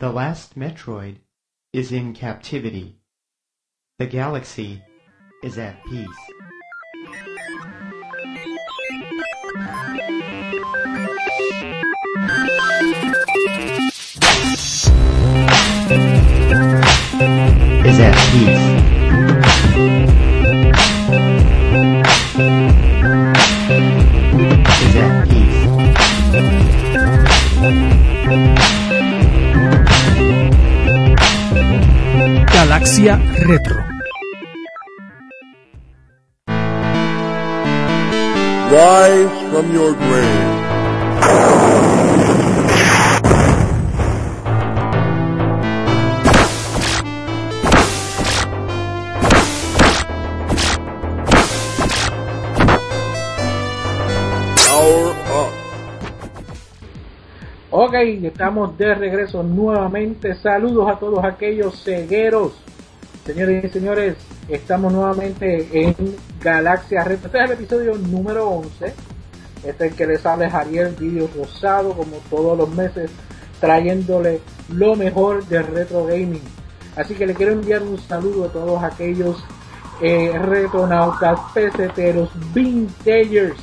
The last Metroid is in captivity. The galaxy is at peace. Is at peace. Is at peace. Galaxia Retro. Rise from your grave. Ok, estamos de regreso nuevamente. Saludos a todos aquellos cegueros. Señores y señores, estamos nuevamente en Galaxia Retro. Este es el episodio número 11. Este es el que les habla Ariel Video Rosado, como todos los meses, trayéndole lo mejor de retro gaming. Así que le quiero enviar un saludo a todos aquellos eh, retronautas, peseteros, vintagers,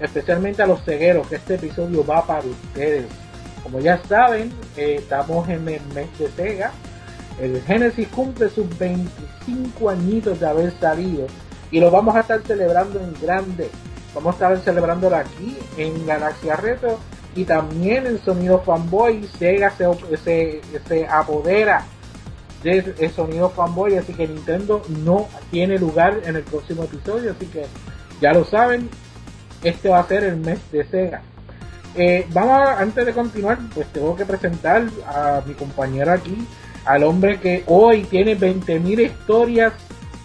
especialmente a los cegueros, que este episodio va para ustedes. Como ya saben, estamos en el mes de Sega. El Genesis cumple sus 25 añitos de haber salido y lo vamos a estar celebrando en grande. Vamos a estar celebrándolo aquí en Galaxia Retro y también en Sonido Fanboy. Sega se, se, se apodera de el sonido fanboy, así que Nintendo no tiene lugar en el próximo episodio, así que ya lo saben, este va a ser el mes de Sega. Eh, vamos a- antes de continuar, pues tengo que presentar a mi compañero aquí, al hombre que hoy tiene 20.000 historias,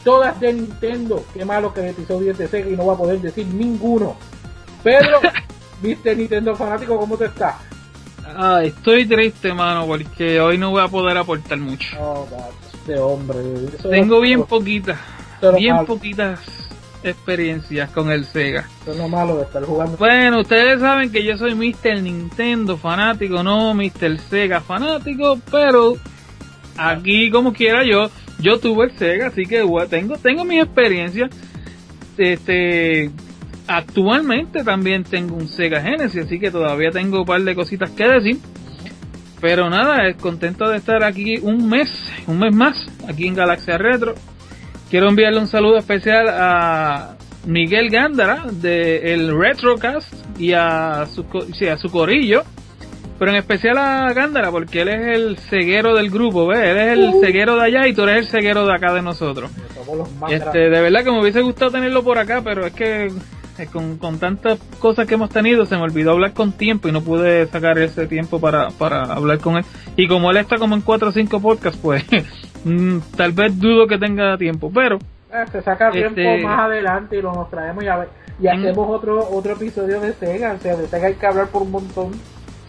todas de Nintendo. Qué malo que el episodio es de Sega y no va a poder decir ninguno. Pedro, viste Nintendo fanático, ¿cómo te está? Ah, estoy triste, mano, porque hoy no voy a poder aportar mucho. Oh, God, este hombre. eso Tengo es- bien poquitas, bien malo, poquitas experiencias con el Sega. eso es lo malo de estar jugando. Bueno, ustedes saben que yo soy Mr. Nintendo fanático, no Mr. Sega fanático, pero aquí como quiera yo, yo tuve el Sega, así que bueno, tengo, tengo mi experiencia. Este, actualmente también tengo un Sega Genesis, así que todavía tengo un par de cositas que decir. Pero nada, es contento de estar aquí un mes, un mes más, aquí en Galaxia Retro. Quiero enviarle un saludo especial a Miguel Gándara de el Retrocast y a su, sí, a su corillo. Pero en especial a Gándara porque él es el ceguero del grupo, ¿ves? Él es el ceguero de allá y tú eres el ceguero de acá de nosotros. Este, de verdad que me hubiese gustado tenerlo por acá, pero es que eh, con, con tantas cosas que hemos tenido se me olvidó hablar con tiempo y no pude sacar ese tiempo para, para hablar con él. Y como él está como en 4 o 5 podcasts, pues mm, tal vez dudo que tenga tiempo, pero Eh, se saca tiempo Este- más adelante y lo nos traemos y, a y hacemos otro otro episodio de Sega. O sea, de Sega hay que hablar por un montón.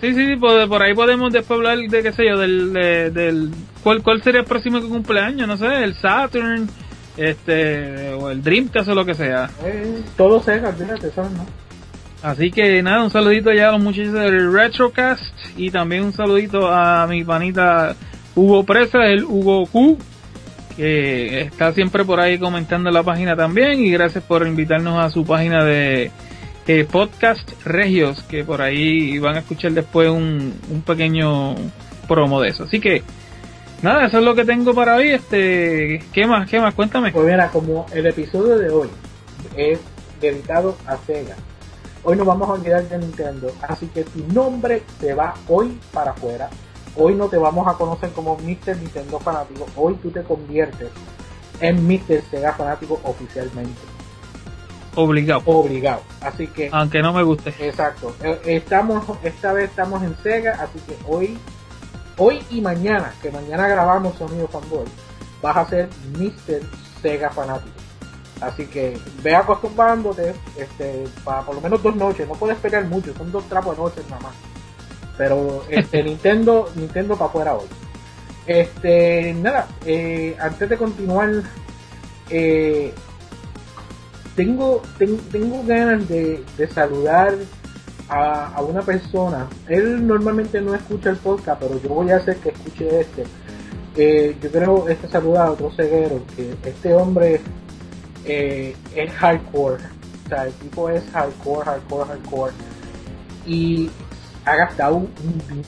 sí, sí, sí, por, por ahí podemos después hablar de qué sé yo, del, de- del ¿cuál, cuál sería el próximo cumpleaños, no sé, el Saturn, este, o el Dreamcast o lo que sea. Eh, todo Sega, fíjate, ¿sabes? No? Así que nada, un saludito ya a los muchachos del Retrocast y también un saludito a mi panita Hugo Presa, el Hugo Q, que está siempre por ahí comentando en la página también y gracias por invitarnos a su página de podcast Regios, que por ahí van a escuchar después un, un pequeño promo de eso. Así que nada, eso es lo que tengo para hoy. Este, ¿qué más? ¿Qué más? Cuéntame. Pues mira, como el episodio de hoy es dedicado a Sega, hoy nos vamos a olvidar de Nintendo. Así que tu nombre se va hoy para afuera. Hoy no te vamos a conocer como Mr. Nintendo fanático. Hoy tú te conviertes en Mr. Sega fanático oficialmente. Obligado. Obligado. Así que Aunque no me guste. Exacto. Eh, Estamos, esta vez estamos en Sega, así que hoy, hoy y mañana, que mañana grabamos Sonido Fanboy, vas a ser Mr. Sega fanático. Así que ve acostumbrándote, este, para por lo menos dos noches, no puedes pelear mucho, son dos trapos de noches nada más. Pero este Nintendo, Nintendo para afuera hoy. Este, nada, eh, antes de continuar, eh, tengo, ten- tengo ganas de, de saludar a, a una persona, él normalmente no escucha el podcast, pero yo voy a hacer que escuche este. Eh, yo quiero este saludar a otro ceguero, que este hombre eh, es hardcore, o sea, el tipo es hardcore, hardcore, hardcore, y ha gastado un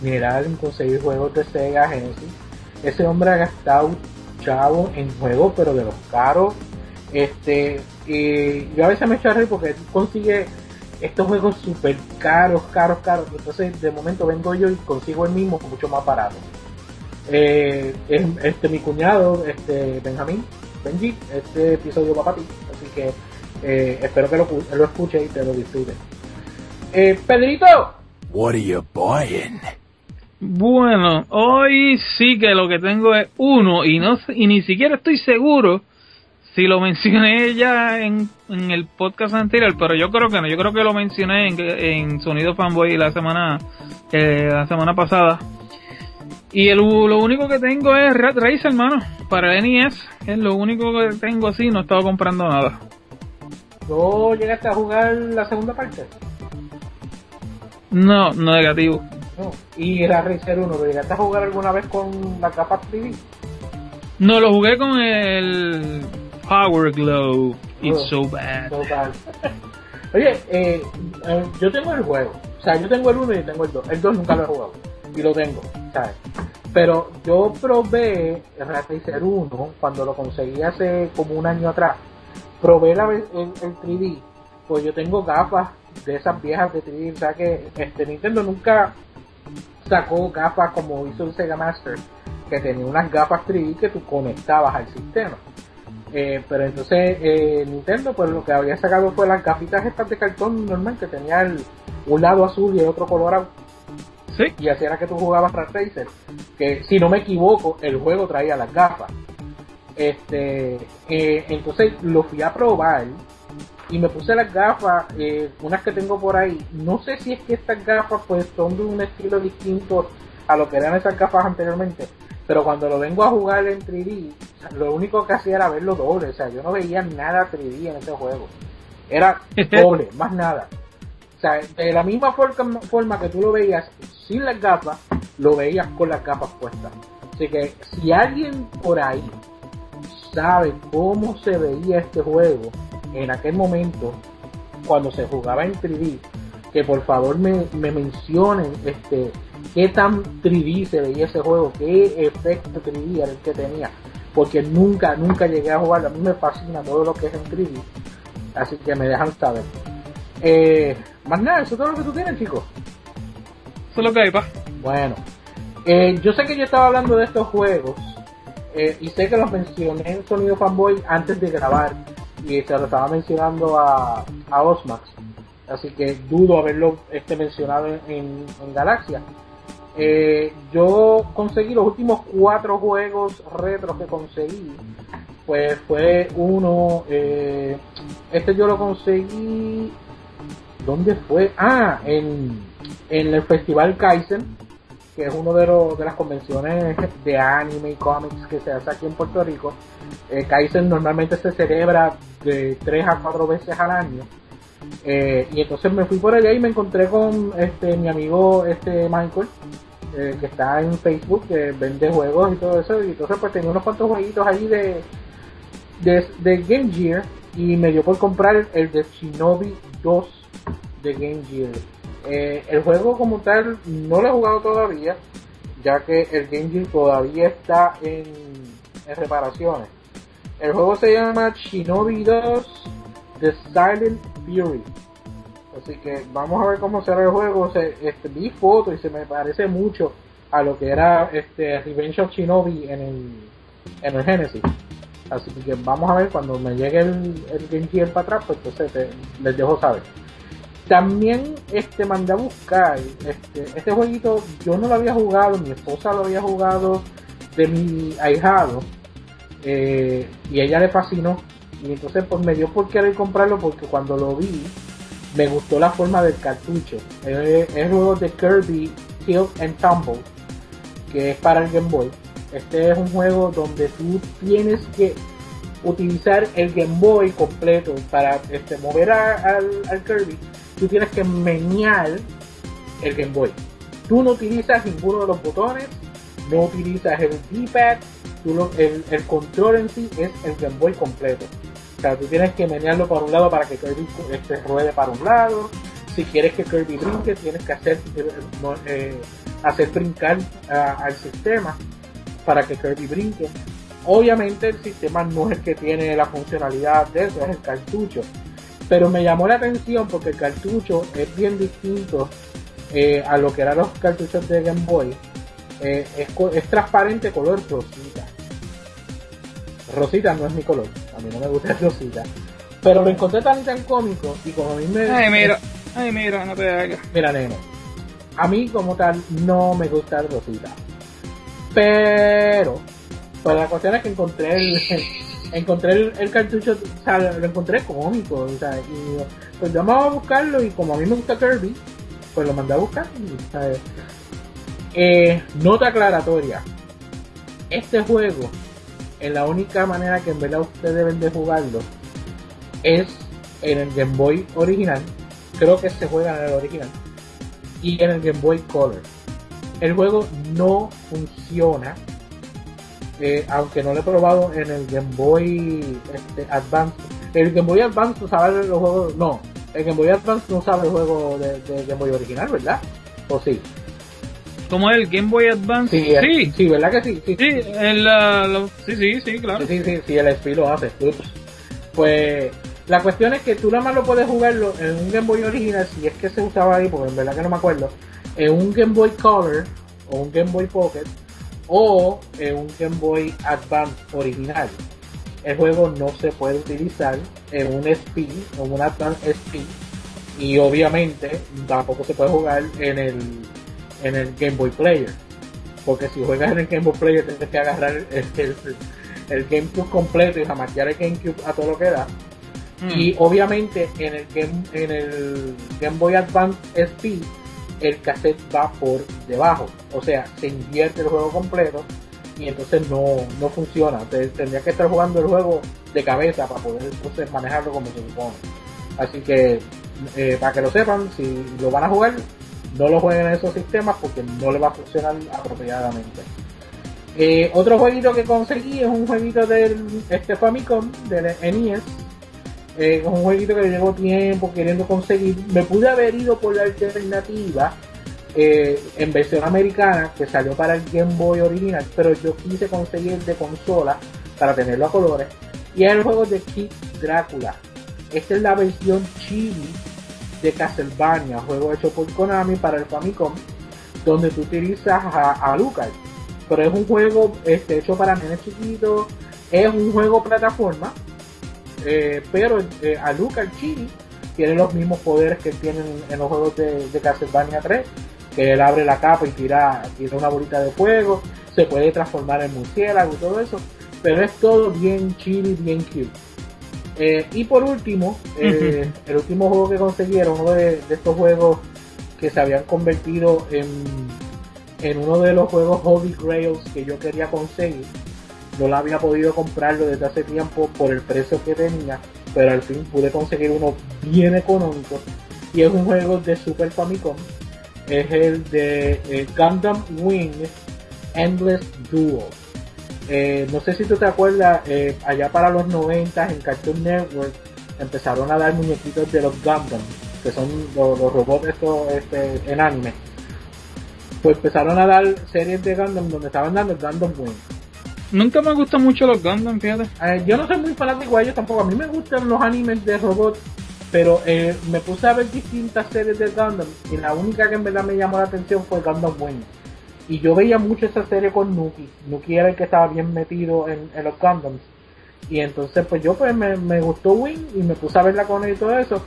dineral en conseguir juegos de Sega Genesis. Ese hombre ha gastado chavo en juegos, pero de los caros. Este, y yo a veces me echo a reír porque consigue estos juegos súper caros, caros, caros. Entonces, de momento vengo yo y consigo el mismo mucho más barato. Eh, es, este mi cuñado, este Benjamín, Benji, este episodio va para ti. Así que eh, espero que lo, lo escuche y te lo disfrute. Eh, Pedrito, What are you buying? Bueno, hoy sí que lo que tengo es uno y no y ni siquiera estoy seguro si lo mencioné ya en, en el podcast anterior, pero yo creo que no, yo creo que lo mencioné en, en Sonido Fanboy la semana eh, la semana pasada. Y el, lo único que tengo es Red Race, hermano, para el NES, es lo único que tengo así, no he estado comprando nada. ¿no llegaste a jugar la segunda parte? No, no negativo. No. Y la Racer 1, ¿lo llegaste a jugar alguna vez con la capa 3D? No, lo jugué con el Power Glow. It's Oh. so bad. Total. Oye, eh, eh, yo tengo el juego. O sea, yo tengo el 1 y tengo el 2. El 2 nunca lo he jugado. Y lo tengo, ¿sabes? Pero yo probé el Racer 1 cuando lo conseguí hace como un año atrás. Probé la, el, el 3D. Pues yo tengo gafas de esas viejas de 3D. O sea que este Nintendo nunca sacó gafas como hizo el Sega Master. Que tenía unas gafas 3D que tú conectabas al sistema. Eh, pero entonces eh, Nintendo pues lo que había sacado fue las gafitas estas de cartón normal que un lado azul y el otro colorado Sí. y así era que tú jugabas Rat Racer que si no me equivoco el juego traía las gafas este eh, entonces lo fui a probar y me puse las gafas eh, unas que tengo por ahí. No sé si es que estas gafas pues son de un estilo distinto a lo que eran esas gafas anteriormente pero cuando lo vengo a jugar en 3D o sea, lo único que hacía era verlo doble o sea yo no veía nada 3D en ese juego. Era doble más nada. O sea, de la misma forma, forma que tú lo veías sin las gafas, lo veías con las gafas puestas. Así que si alguien por ahí sabe cómo se veía este juego en aquel momento, cuando se jugaba en 3D, que por favor me, me mencionen este qué tan 3D se veía ese juego, qué efecto 3D era el que tenía, porque nunca, nunca llegué a jugarlo. A mí me fascina todo lo que es en 3D, así que me dejan saber. Eh, más nada, eso es todo lo que tú tienes, chicos. Eso es lo que hay, pa. Bueno, eh, yo sé que yo estaba hablando de estos juegos eh, y sé que los mencioné en Sonido Fanboy antes de grabar y se lo estaba mencionando a, a Osmax, así que dudo haberlo este, mencionado en, en- Galaxia. Eh, yo conseguí los últimos cuatro juegos retro que conseguí, pues fue uno, eh, este yo lo conseguí, ¿dónde fue? Ah, en, en el Festival Kaizen, que es uno de, los, de las convenciones de anime y cómics que se hace aquí en Puerto Rico. Eh, Kaizen normalmente se celebra de 3 a 4 veces al año. Eh, y entonces me fui por allá y me encontré con este mi amigo este Michael, eh, que está en Facebook, que vende juegos y todo eso. Y entonces pues tenía unos cuantos jueguitos ahí de, de, de Game Gear y me dio por comprar el de Shinobi 2 de Game Gear. Eh, el juego como tal no lo he jugado todavía, ya que el Game todavía está en, reparaciones. El juego se llama Shinobi 2 The Silent Fury. Así que vamos a ver cómo será el juego. Se, este, vi fotos y se me parece mucho a lo que era este Revenge of Shinobi en el, en el Genesis. Así que vamos a ver cuando me llegue el, el para atrás, pues entonces les dejo saber. También este mandé a buscar este, este jueguito, yo no lo había jugado, mi esposa lo había jugado de mi ahijado eh, y ella le fascinó y entonces pues me dio por querer comprarlo porque cuando lo vi me gustó la forma del cartucho. Es el juego de Kirby Tilt and Tumble que es para el Game Boy. Este es un juego donde tú tienes que utilizar el Game Boy completo para este, mover a- al Kirby tú tienes que menear el Game Boy. Tú no utilizas ninguno de los botones, no utilizas el D-pad, el, el, control en sí es el Game Boy completo. O sea, tú tienes que menearlo para un lado para que Kirby este, ruede para un lado. Si quieres que Kirby brinque, tienes que hacer, eh, hacer brincar al sistema para que Kirby brinque. Obviamente el sistema no es el que tiene la funcionalidad de eso, es el cartucho. Pero me llamó la atención porque el cartucho es bien distinto eh, a lo que eran los cartuchos de Game Boy. Eh, es, es, transparente color rosita. Rosita no es mi color, a mí no me gusta el rosita. Pero lo encontré tan tan cómico y como a mí me... Ay, mira, ay, mira, no te hagas. Mira, nene, a mí como tal no me gusta el rosita. Pero, pues la cuestión es que encontré el, encontré el, cartucho, o sea, lo encontré cómico, o sea, y pues vamos a buscarlo y como a mí me gusta Kirby, pues lo mandé a buscar. Eh, nota aclaratoria. Este juego, en la única manera que en verdad ustedes deben de jugarlo, es en el Game Boy original. Creo que se juega en el original. Y en el Game Boy Color. El juego no funciona eh, aunque no lo he probado en el Game Boy este, Advance. El Game Boy Advance no sabe los juegos, no, el Game Boy Advance no sabe el juego de, Game Boy original, ¿verdad? ¿O sí? ¿Cómo es el Game Boy Advance? Sí, sí, sí ¿verdad que sí? Sí, sí, sí, sí, sí, claro. Sí, sí, sí, el SP lo hace. Pues la cuestión es que tú nada más lo puedes jugarlo en un Game Boy original, si es que se usaba ahí, porque en verdad que no me acuerdo, en un Game Boy Color o un Game Boy Pocket o en un Game Boy Advance original. El juego no se puede utilizar en un SP, en un Advance SP, y obviamente tampoco se puede jugar en el, en el Game Boy Player. Porque si juegas en el Game Boy Player tienes que agarrar el, el, GameCube completo y jamaquear el GameCube a todo lo que da. Mm. Y obviamente en el Game, en el Game Boy Advance SP el cassette va por debajo. O sea, se invierte el juego completo y entonces no, no funciona. tendría que estar jugando el juego de cabeza para poder entonces manejarlo como se supone. Así que, eh, para que lo sepan, si lo van a jugar, no lo jueguen en esos sistemas porque no le va a funcionar apropiadamente. Eh, otro jueguito que conseguí es un jueguito del este Famicom, del NES, es un jueguito que llevo tiempo queriendo conseguir. Me pude haber ido por la alternativa eh, en versión americana que salió para el Game Boy original, pero yo quise conseguir de consola para tenerlo a colores. Y es el juego de Kid Drácula. Esta es la versión chili de Castlevania, juego hecho por Konami para el Famicom, donde tú utilizas a, a Lucas. Pero es un juego este, hecho para nenes chiquitos, es un juego plataforma eh, pero eh, Alucard Chini tiene los mismos poderes que tienen en los juegos de, Castlevania 3, que él abre la capa y tira, tira una bolita de fuego, se puede transformar en murciélago y todo eso, pero es todo bien chili, bien cute. Eh, y por último, eh, el último juego que consiguieron, uno de, estos juegos que se habían convertido en, en uno de los juegos Holy Grails que yo quería conseguir, no la había podido comprarlo desde hace tiempo por el precio que tenía, pero al fin pude conseguir uno bien económico y es un juego de Super Famicom, es el de eh, Gundam Wing Endless Duel. Eh, no sé si tú te acuerdas, eh, allá para los 90 en Cartoon Network empezaron a dar muñequitos de los Gundam, que son los, robots estos este, en anime. Pues empezaron a dar series de Gundam donde estaban dando Gundam Wing Nunca me gustan mucho los Gundam, fíjate. Eh, yo no soy muy fanático de ellos tampoco. A mí me gustan los animes de robots, pero eh, me puse a ver distintas series de Gundam y la única que en verdad me llamó la atención fue Gundam Wing. Y yo veía mucho esa serie con Nuki. Nuki era el que estaba bien metido en, los Gundams. Y entonces pues yo pues me, gustó Wing y me puse a verla con él y todo eso.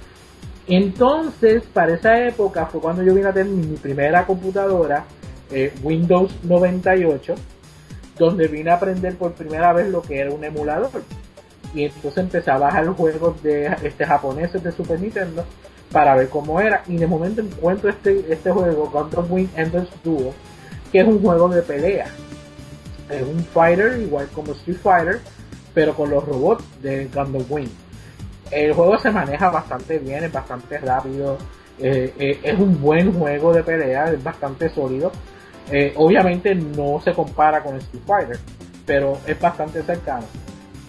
Entonces, para esa época fue cuando yo vine a tener mi primera computadora, eh, Windows 98 donde vine a aprender por primera vez lo que era un emulador. Y entonces empecé a bajar juegos de este japoneses de Super Nintendo para ver cómo era. Y de momento encuentro este, este juego, Gundam Wing Endless Duo, que es un juego de pelea. Es un fighter, igual como Street Fighter, pero con los robots de Gundam Wing. El juego se maneja bastante bien, es bastante rápido. Eh, eh, es un buen juego de pelea, es bastante sólido. Eh, obviamente no se compara con Street Fighter, pero es bastante cercano.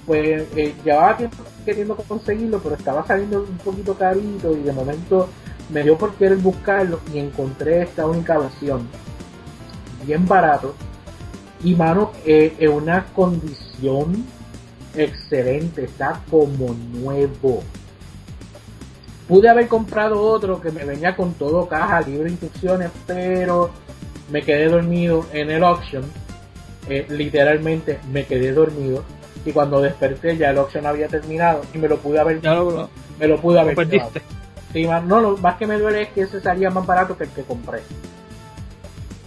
Pues llevaba tiempo queriendo conseguirlo, pero estaba saliendo un poquito carito y de momento me dio por querer buscarlo y encontré esta única versión. Bien barato. Y mano en una condición excelente, está como nuevo. Pude haber comprado otro que me venía con todo caja, libro de instrucciones, pero me quedé dormido en el auction. Eh, literalmente me quedé dormido y cuando desperté ya el auction había terminado y me lo pude haber me lo pude haber perdiste. Sí, más, no, lo más que me duele es que ese salía más barato que el que compré.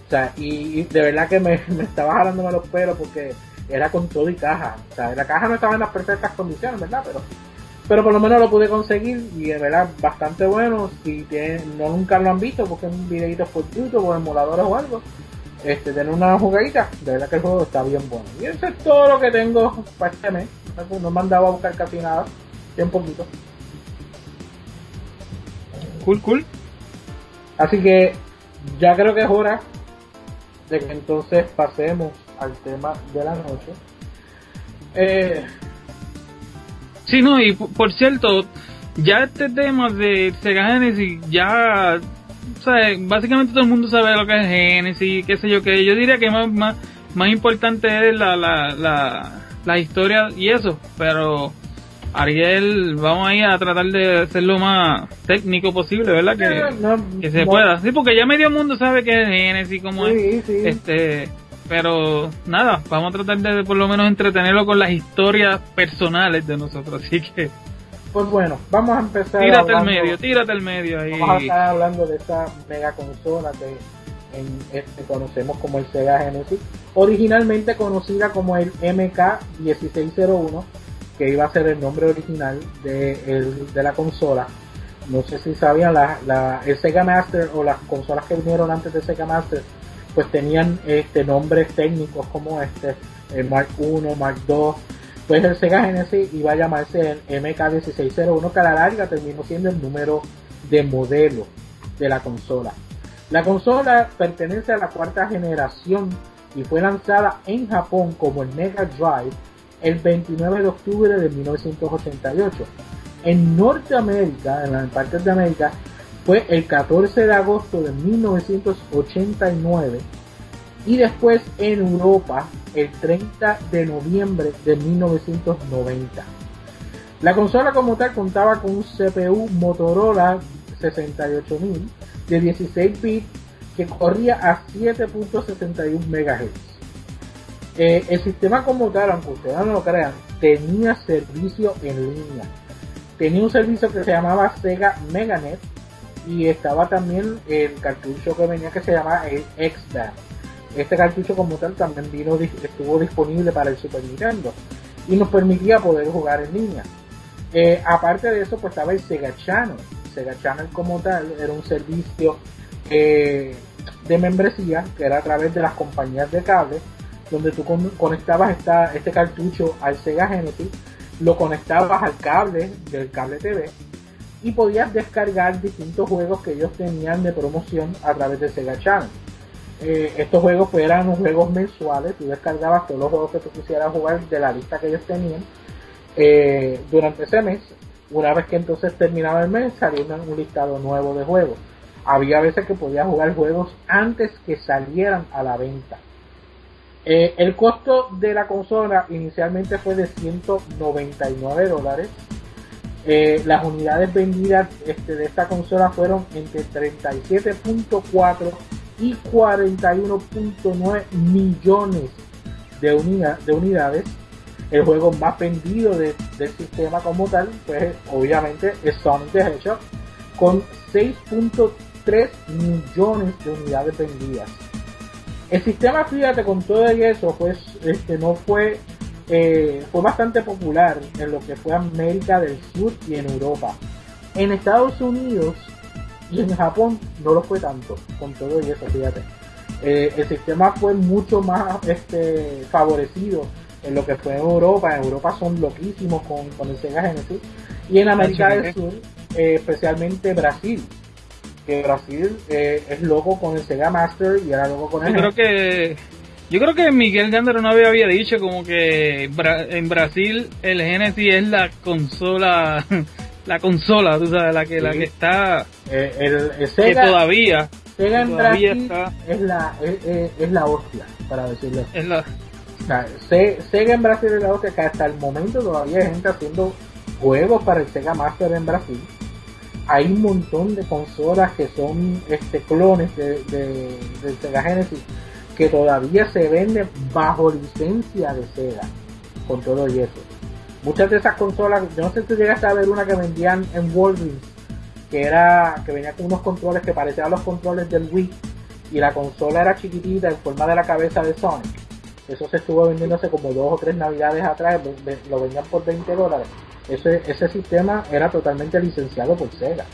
O sea, y, de verdad que me, me estaba jalándome los pelos porque era con todo y caja. O sea, la caja no estaba en las perfectas condiciones, ¿verdad? Pero pero por lo menos lo pude conseguir y de verdad bastante bueno. Si tienen, no nunca lo han visto, porque un videito por YouTube o emuladores o algo. Este, tener una jugadita, de verdad que el juego está bien bueno. Y eso es todo lo que tengo para este mes. No me han dado a buscar casi nada, bien poquito. Cool, cool. Así que ya creo que es hora de que entonces pasemos al tema de la noche. Eh, Sí, no, y por cierto, ya este tema de Sega Genesis, ya, o sea, básicamente todo el mundo sabe lo que es Genesis, qué sé yo, que yo diría que más, más, más importante es la, la, la, la historia y eso, pero Ariel, vamos ahí a tratar de hacerlo más técnico posible, ¿verdad? Que, que se pueda. Sí, porque ya medio mundo sabe que es Genesis, como es. Este, pero nada, vamos a tratar de por lo menos entretenerlo con las historias personales de nosotros, así que... Pues bueno, vamos a empezar. Tírate al medio, tírate al medio ahí. Vamos a estar hablando de esta mega consola que en este conocemos como el Sega Genesis, originalmente conocida como el MK1601, que iba a ser el nombre original de, de la consola. No sé si sabían, la, la, el Sega Master o las consolas que vinieron antes de Sega Master pues tenían este nombres técnicos como este, el Mark 1, Mark 2, pues el Sega Genesis iba a llamarse el MK1601 que a la larga terminó siendo el número de modelo de la consola. La consola pertenece a la cuarta generación y fue lanzada en Japón como el Mega Drive el 29 de octubre de 1988. En Norteamérica, en las partes de América, fue el 14 de agosto de 1989 y después en Europa el 30 de noviembre de 1990. La consola como tal contaba con un CPU Motorola 68000 de 16 bits que corría a 7.61 MHz. Eh, el sistema como tal, aunque ustedes no lo crean, tenía servicio en línea. Tenía un servicio que se llamaba Sega Meganet, y estaba también el cartucho que venía que se llama el X-Band. Este cartucho como tal también vino, estuvo disponible para el Super Nintendo y nos permitía poder jugar en línea. Eh, aparte de eso, pues estaba el Sega Channel. Sega Channel como tal era un servicio eh, de membresía que era a través de las compañías de cable, donde tú conectabas esta, este cartucho al Sega Genesis, lo conectabas al cable del cable TV y podías descargar distintos juegos que ellos tenían de promoción a través de Sega Channel. Eh, estos juegos pues, eran juegos mensuales, tú descargabas todos los juegos que tú quisieras jugar de la lista que ellos tenían eh, durante ese mes. Una vez que entonces terminaba el mes, salía un listado nuevo de juegos. Había veces que podías jugar juegos antes que salieran a la venta. Eh, el costo de la consola inicialmente fue de 199 dólares eh, las unidades vendidas este, de esta consola fueron entre 37.4 y 41.9 millones de, de unidades. El juego más vendido del sistema como tal, pues obviamente es Sonic the Hedgehog, con 6.3 millones de unidades vendidas. El sistema, fíjate, con todo eso, pues este, no fue eh, fue bastante popular en lo que fue América del Sur y en Europa. En Estados Unidos y en Japón no lo fue tanto, con todo y eso, fíjate. Eh, el sistema fue mucho más este, favorecido en lo que fue en Europa. En Europa son loquísimos con, con el Sega Genesis. Y en América del Sur, eh, especialmente Brasil. que Brasil eh, es loco con el Sega Master y era loco con el Yo creo que yo creo que Miguel una vez había dicho como que en Brasil el Genesis es la consola la consola, tú sabes, la que la que está eh, el, el que Sega, todavía Sega en todavía está es la es, la hostia, para decirlo así. es la O sea, Se- Sega en Brasil es la hostia que hasta el momento todavía hay gente haciendo juegos para el Sega Master en Brasil. Hay un montón de consolas que son este clones de, de- del Sega Genesis que todavía se venden bajo licencia de Sega con todo y eso. Muchas de esas consolas, yo no sé si llegaste a ver una que vendían en Walgreens, que era que venía con unos controles que parecían los controles del Wii y la consola era chiquitita en forma de la cabeza de Sonic. Eso se estuvo vendiéndose como dos o tres navidades atrás, lo vendían por 20 dólares. Ese, ese sistema era totalmente licenciado por Sega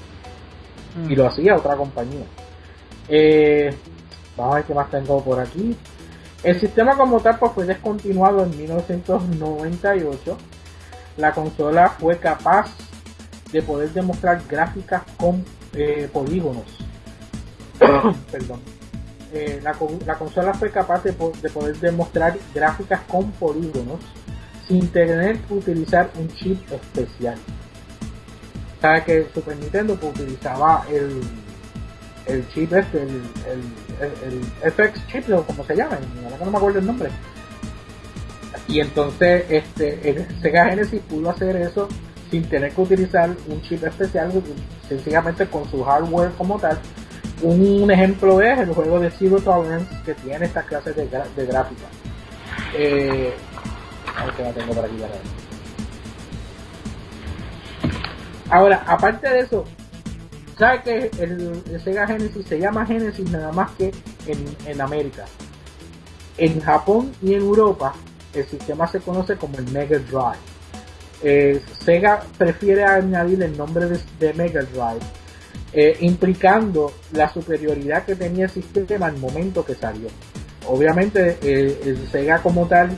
y lo hacía otra compañía. Eh, vamos a ver qué más tengo por aquí. El sistema como tal pues, fue descontinuado en 1998. La consola fue capaz de poder demostrar gráficas con eh, polígonos. Perdón. Eh, la, co- la consola fue capaz de, po- de poder demostrar gráficas con polígonos sin tener que utilizar un chip especial. Sabe que Super Nintendo pues, utilizaba el, el chip este, el, el- FX chip, o como se llama, no me acuerdo el nombre. Y entonces este, Sega Genesis pudo hacer eso sin tener que utilizar un chip especial, sencillamente con su hardware como tal. Un ejemplo es el juego de Zero Tolerance que tiene estas clases de, de gráfica. Eh. Ahora, aparte de eso, ¿sabe que el, Sega Genesis se llama Genesis nada más que en, América? En Japón y en Europa, el sistema se conoce como el Mega Drive. Eh, Sega prefiere añadir el nombre de, Mega Drive, eh, implicando la superioridad que tenía el sistema al momento que salió. Obviamente, eh, el Sega como tal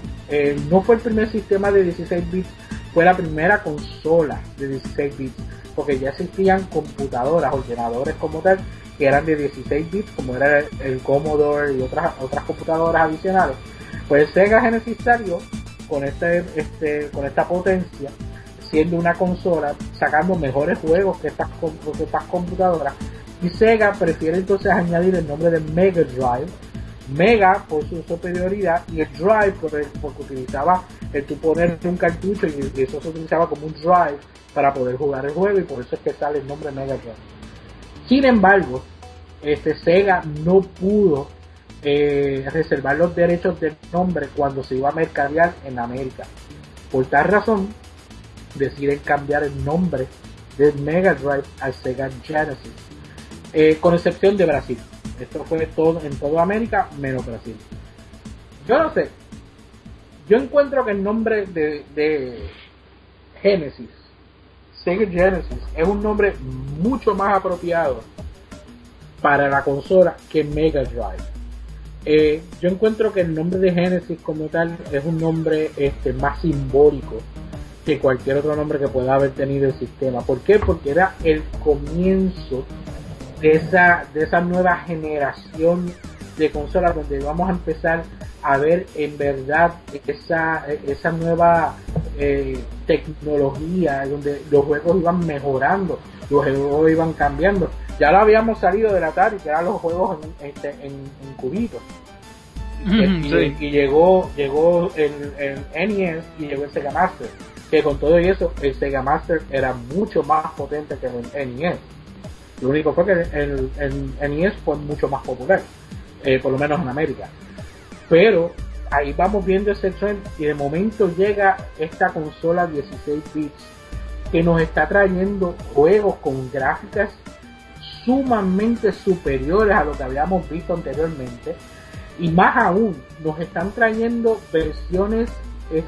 no fue el primer sistema de 16 bits, fue la primera consola de 16 bits, porque ya existían computadoras, ordenadores como tal, que eran de 16 bits, como era el, el Commodore y otras, otras computadoras adicionales. Pues Sega Genesis salió con, este, este, con esta potencia, siendo una consola, sacando mejores juegos que estas, que estas computadoras. Y Sega prefiere entonces añadir el nombre de Mega Drive, Mega por su superioridad y el Drive por el- porque utilizaba el tú poner un cartucho y eso se utilizaba como un Drive para poder jugar el juego y por eso es que sale el nombre Mega Drive. Sin embargo, este Sega no pudo eh, reservar los derechos del nombre cuando se iba a mercadear en América. Por tal razón, deciden cambiar el nombre del Mega Drive al Sega Genesis, eh, con excepción de Brasil. Esto fue todo en toda América menos Brasil. Yo no sé. Yo encuentro que el nombre de, de Genesis, Sega Genesis, es un nombre mucho más apropiado para la consola que Mega Drive. Eh, yo encuentro que el nombre de Genesis como tal es un nombre este, más simbólico que cualquier otro nombre que pueda haber tenido el sistema. ¿Por qué? Porque era el comienzo de esa, de esa nueva generación de consolas donde vamos a empezar a ver en verdad esa, esa nueva eh, tecnología donde los juegos iban mejorando, los juegos iban cambiando. Ya lo habíamos salido del Atari, que eran los juegos en, este, en, en cubitos. Y, Sí. y llegó llegó el, el NES y llegó el Sega Master que con todo y eso el Sega Master era mucho más potente que el NES lo único fue que el, el, el NES fue mucho más popular eh, por lo menos en América pero ahí vamos viendo ese trend y de momento llega esta consola 16 bits que nos está trayendo juegos con gráficas sumamente superiores a lo que habíamos visto anteriormente. Y más aún nos están trayendo versiones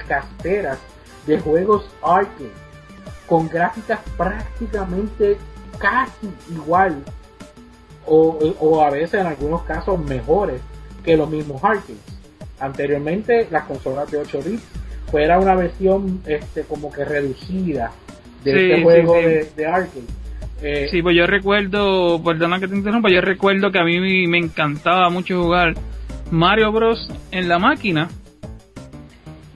caseras de juegos arcade con gráficas prácticamente casi igual o, o a veces en algunos casos mejores que los mismos arcades anteriormente las consolas de 8 bits fuera una versión este como que reducida de Sí, este juego sí. De, de arcade Eh, Sí, pues yo recuerdo, perdona que te interrumpa, yo recuerdo que a mí me encantaba mucho jugar Mario Bros. en la máquina.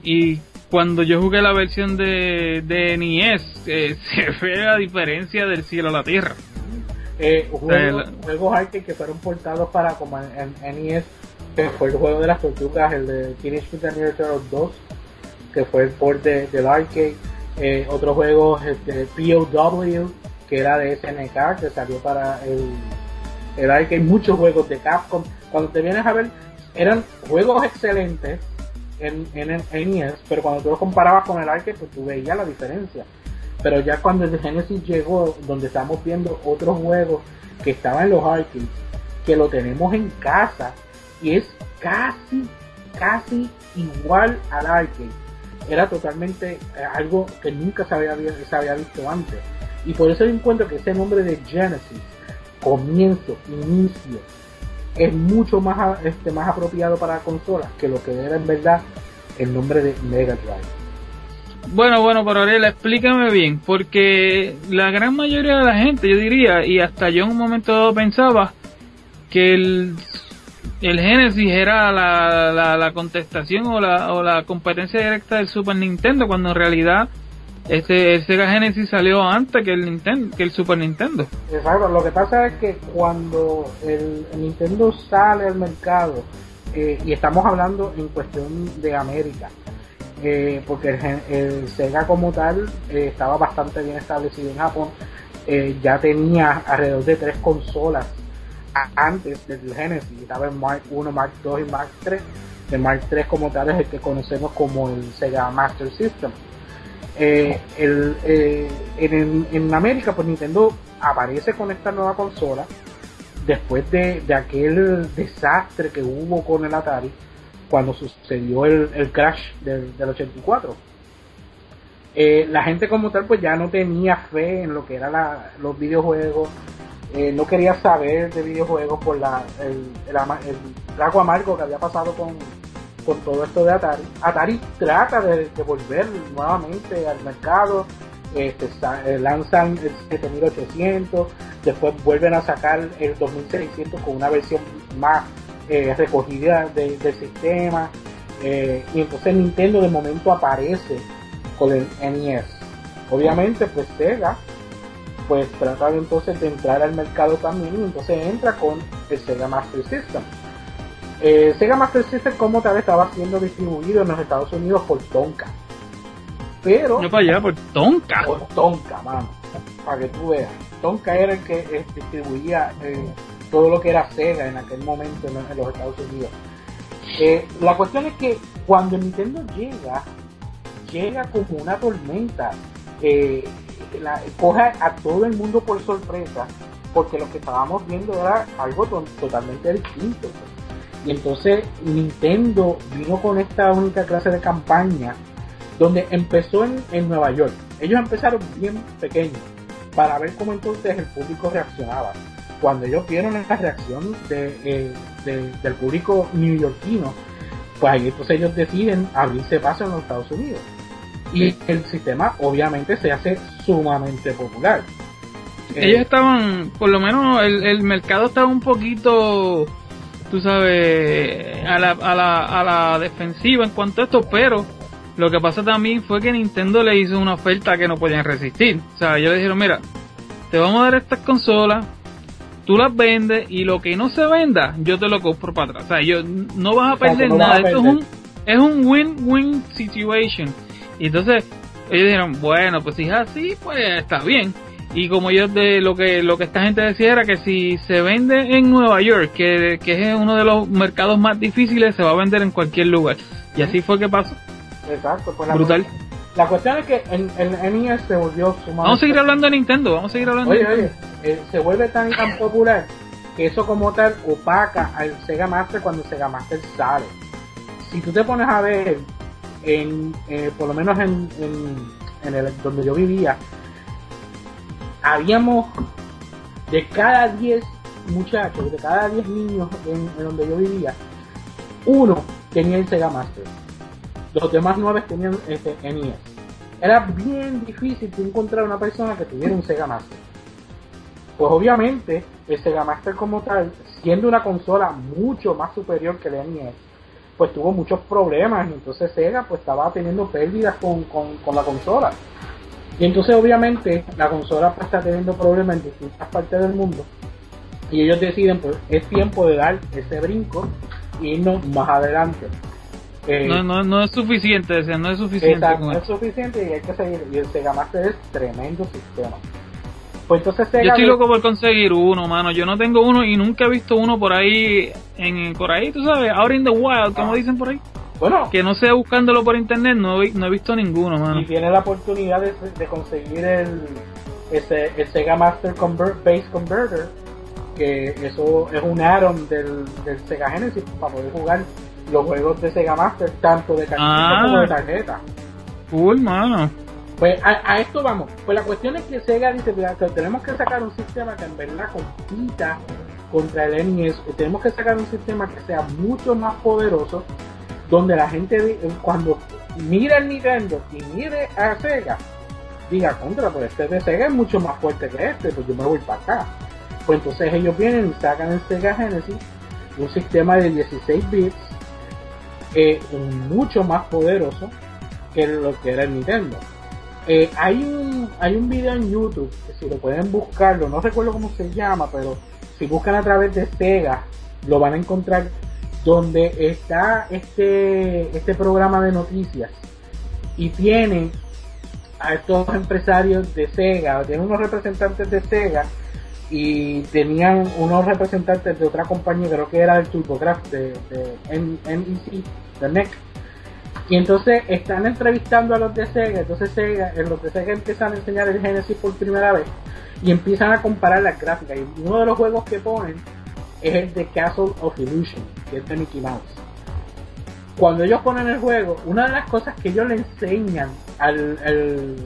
Y cuando yo jugué la versión de, de NES, eh, se ve la diferencia del cielo a la tierra. eh, juegos, El- juegos arcade que fueron portados para como en, en NES, que fue el juego de las tortugas, el de Teenage Mutant Ninja Turtles 2, que fue el port de- del arcade. Eh, otro juego este, POW, que era de SNK, que salió para el, el arcade. Muchos juegos de Capcom. Cuando te vienes a ver, eran juegos excelentes en, en, en NES, pero cuando tú los comparabas con el arcade, pues tú veías la diferencia. Pero ya cuando el Genesis llegó, donde estamos viendo otros juegos que estaban en los arcades, que lo tenemos en casa, y es casi, casi igual al arcade. Era totalmente eh, algo que nunca se había, había visto antes. Y por eso yo encuentro que ese nombre de Genesis, comienzo, inicio, es mucho más, este, más apropiado para consolas que lo que era en verdad el nombre de Mega Drive. Bueno, bueno, pero Ariel, explícame bien, porque la gran mayoría de la gente, yo diría, y hasta yo en un momento pensaba que el, el Genesis era la, la, contestación o la, o la competencia directa del Super Nintendo, cuando en realidad este, el Sega Genesis salió antes que el Nintendo, que el Super Nintendo. Exacto, lo que pasa es que cuando el Nintendo sale al mercado, eh, y estamos hablando en cuestión de América, eh, porque el, el Sega como tal eh, estaba bastante bien establecido en Japón, ya tenía alrededor de tres consolas antes del Genesis, estaba el Mark 1, Mark 2 y Mark 3. El Mark 3 como tal es el que conocemos como el Sega Master System. Eh, el, eh, en, en América, pues Nintendo aparece con esta nueva consola después de, aquel desastre que hubo con el Atari cuando sucedió el, el crash del, del 84. Eh, la gente como tal pues ya no tenía fe en lo que eran los videojuegos, eh, no quería saber de videojuegos por la, el, el, el amargo que había pasado con, con todo esto de Atari. Atari trata de, volver nuevamente al mercado, este, eh, lanzan el 7800, después vuelven a sacar el 2600 con una versión más eh, recogida de- del sistema, eh, y entonces Nintendo de momento aparece con el NES. Obviamente, pues Sega pues trata de, entonces de entrar al mercado también y entonces entra con el Sega Master System. Eh, Sega Master System como tal estaba siendo distribuido en los Estados Unidos por Tonka. Pero No para allá, por Tonka. por Tonka, mano, para que tú veas. Tonka era el que eh, distribuía eh, todo lo que era Sega en aquel momento en, en los Estados Unidos. Eh, la cuestión es que cuando Nintendo llega, llega como una tormenta. Eh, la, coge a todo el mundo por sorpresa, porque lo que estábamos viendo era algo to- totalmente distinto. Y entonces Nintendo vino con esta única clase de campaña donde empezó en, en Nueva York. Ellos empezaron bien pequeños para ver cómo entonces el público reaccionaba. Cuando ellos vieron la reacción de, eh, de- del público neoyorquino, pues ahí entonces ellos deciden abrirse paso en los Estados Unidos. Y el sistema obviamente se hace sumamente popular. Eh, Ellos estaban, por lo menos el, el mercado estaba un poquito, tú sabes, a la, a, la, a la defensiva en cuanto a esto, pero lo que pasa también fue que Nintendo le hizo una oferta que no podían resistir. O sea, ellos le dijeron, mira, te vamos a dar estas consolas, tú las vendes y lo que no se venda, yo te lo compro para atrás. O sea, yo, no vas a perder no vas nada. Esto es un, es un win-win situation. Y entonces ellos dijeron, bueno, pues si es así, pues está bien. Y como ellos de lo que lo que esta gente decía era que si se vende en Nueva York, que, que es uno de los mercados más difíciles, se va a vender en cualquier lugar. Y así fue que pasó. Exacto, pues la, Brutal. la cuestión es que en, el NES se volvió sumamente Vamos a seguir hablando de Nintendo, vamos a seguir hablando Oye, de oye, Nintendo. eh, se vuelve tan tan popular que eso como tal opaca al Sega Master cuando el Sega Master sale. Si tú te pones a ver, eh, por lo menos en, el donde yo vivía, habíamos de cada 10 muchachos, de cada 10 niños en, donde yo vivía, uno tenía el Sega Master. Los demás nueve tenían este NES. Era bien difícil encontrar una persona que tuviera un Sega Master. pues obviamente el Sega Master como tal, siendo una consola mucho más superior que el NES, pues tuvo muchos problemas y entonces Sega pues estaba teniendo pérdidas con, con, la consola. Y entonces obviamente la consola pues, está teniendo problemas en distintas partes del mundo y ellos deciden pues es tiempo de dar ese brinco y irnos más adelante. Eh, no, no, no es suficiente, no es suficiente. no es suficiente y hay que seguir. Y el Sega Master es tremendo sistema. Pues entonces Yo estoy loco por conseguir uno, mano. Yo no tengo uno y nunca he visto uno por ahí, en por ahí, tú sabes, out in the wild, como ah. dicen por ahí. Bueno. Que no sea buscándolo por internet, no, no he visto ninguno, mano. Y tiene la oportunidad de, de conseguir el, ese, el Sega Master Convert, Base Converter, que eso es un add-on del, del Sega Genesis para poder jugar los juegos de Sega Master, tanto de cartucho ah. como de tarjeta. Cool, mano. Pues a, esto vamos. Pues la cuestión es que Sega dice tenemos que sacar un sistema que en verdad compita contra el NES. Tenemos que sacar un sistema que sea mucho más poderoso, donde la gente cuando mire el Nintendo y mire a Sega, diga contra, pues este de Sega es mucho más fuerte que este, pues yo me voy para acá. Pues entonces ellos vienen y sacan el Sega Genesis, un sistema de 16 bits, eh, mucho más poderoso que lo que era el Nintendo. Eh, hay un hay un video en YouTube que si lo pueden buscarlo, no recuerdo cómo se llama, pero si buscan a través de Sega lo van a encontrar donde está este este programa de noticias. Y tiene a estos empresarios de Sega, tiene unos representantes de Sega y tenían unos representantes de otra compañía, creo que era el TurboGrafx de, de NEC, de NEC y entonces están entrevistando a los de Sega, entonces Sega, en los de Sega empiezan a enseñar el Genesis por primera vez y empiezan a comparar las gráficas. Y uno de los juegos que ponen es el de Castle of Illusion, que es de Mickey Mouse. Cuando ellos ponen el juego, una de las cosas que ellos le enseñan al,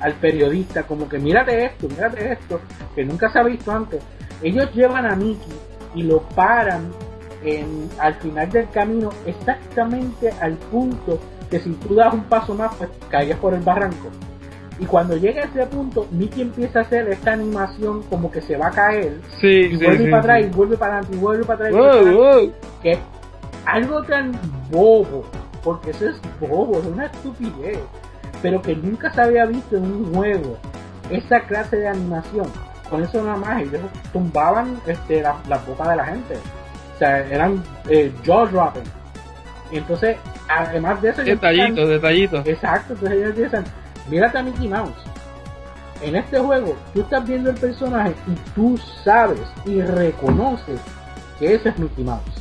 al periodista, como que mírate esto, mírate esto, que nunca se ha visto antes, ellos llevan a Mickey y lo paran al final del camino exactamente al punto que si tú das un paso más pues caigas por el barranco. Y cuando llega a ese punto Mickey empieza a hacer esta animación como que se va a caer y vuelve para atrás y vuelve para adelante y vuelve para atrás que algo tan bobo porque eso es bobo es una estupidez pero que nunca se había visto en un juego esa clase de animación. Con eso nada más ellos tumbaban este, la, la boca de la gente sea, eran eh, jaw dropping. Y entonces, además de eso... Detallitos, detallitos. Exacto, entonces ellos dicen, mírate a Mickey Mouse. En este juego, tú estás viendo el personaje y tú sabes y reconoces que ese es Mickey Mouse.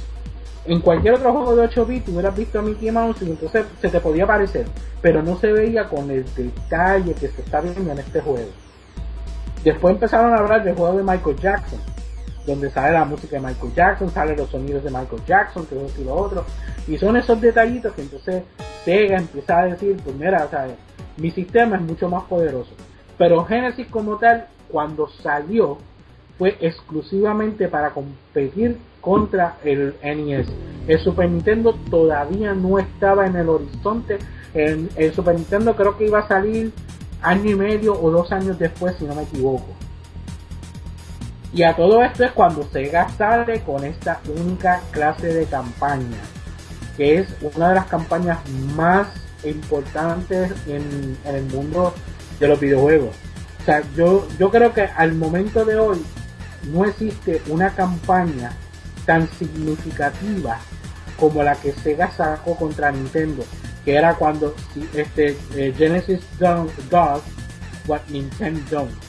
En cualquier otro juego de 8 bits hubieras visto a Mickey Mouse y entonces se te podía parecer, pero no se veía con el detalle que se está viendo en este juego. Después empezaron a hablar del juego de Michael Jackson donde sale la música de Michael Jackson, salen los sonidos de Michael Jackson, que y lo otro, y son esos detallitos que entonces Sega empieza a decir, pues mira, o mi sistema es mucho más poderoso. Pero Genesis como tal, cuando salió, fue exclusivamente para competir contra el NES. El Super Nintendo todavía no estaba en el horizonte. El Super Nintendo creo que iba a salir año y medio o dos años después, si no me equivoco. Y a todo esto es cuando Sega sale con esta única clase de campaña, que es una de las campañas más importantes en, el mundo de los videojuegos. O sea, yo, yo creo que al momento de hoy no existe una campaña tan significativa como la que Sega sacó contra Nintendo, que era cuando este, eh, Genesis does what Nintendo don't.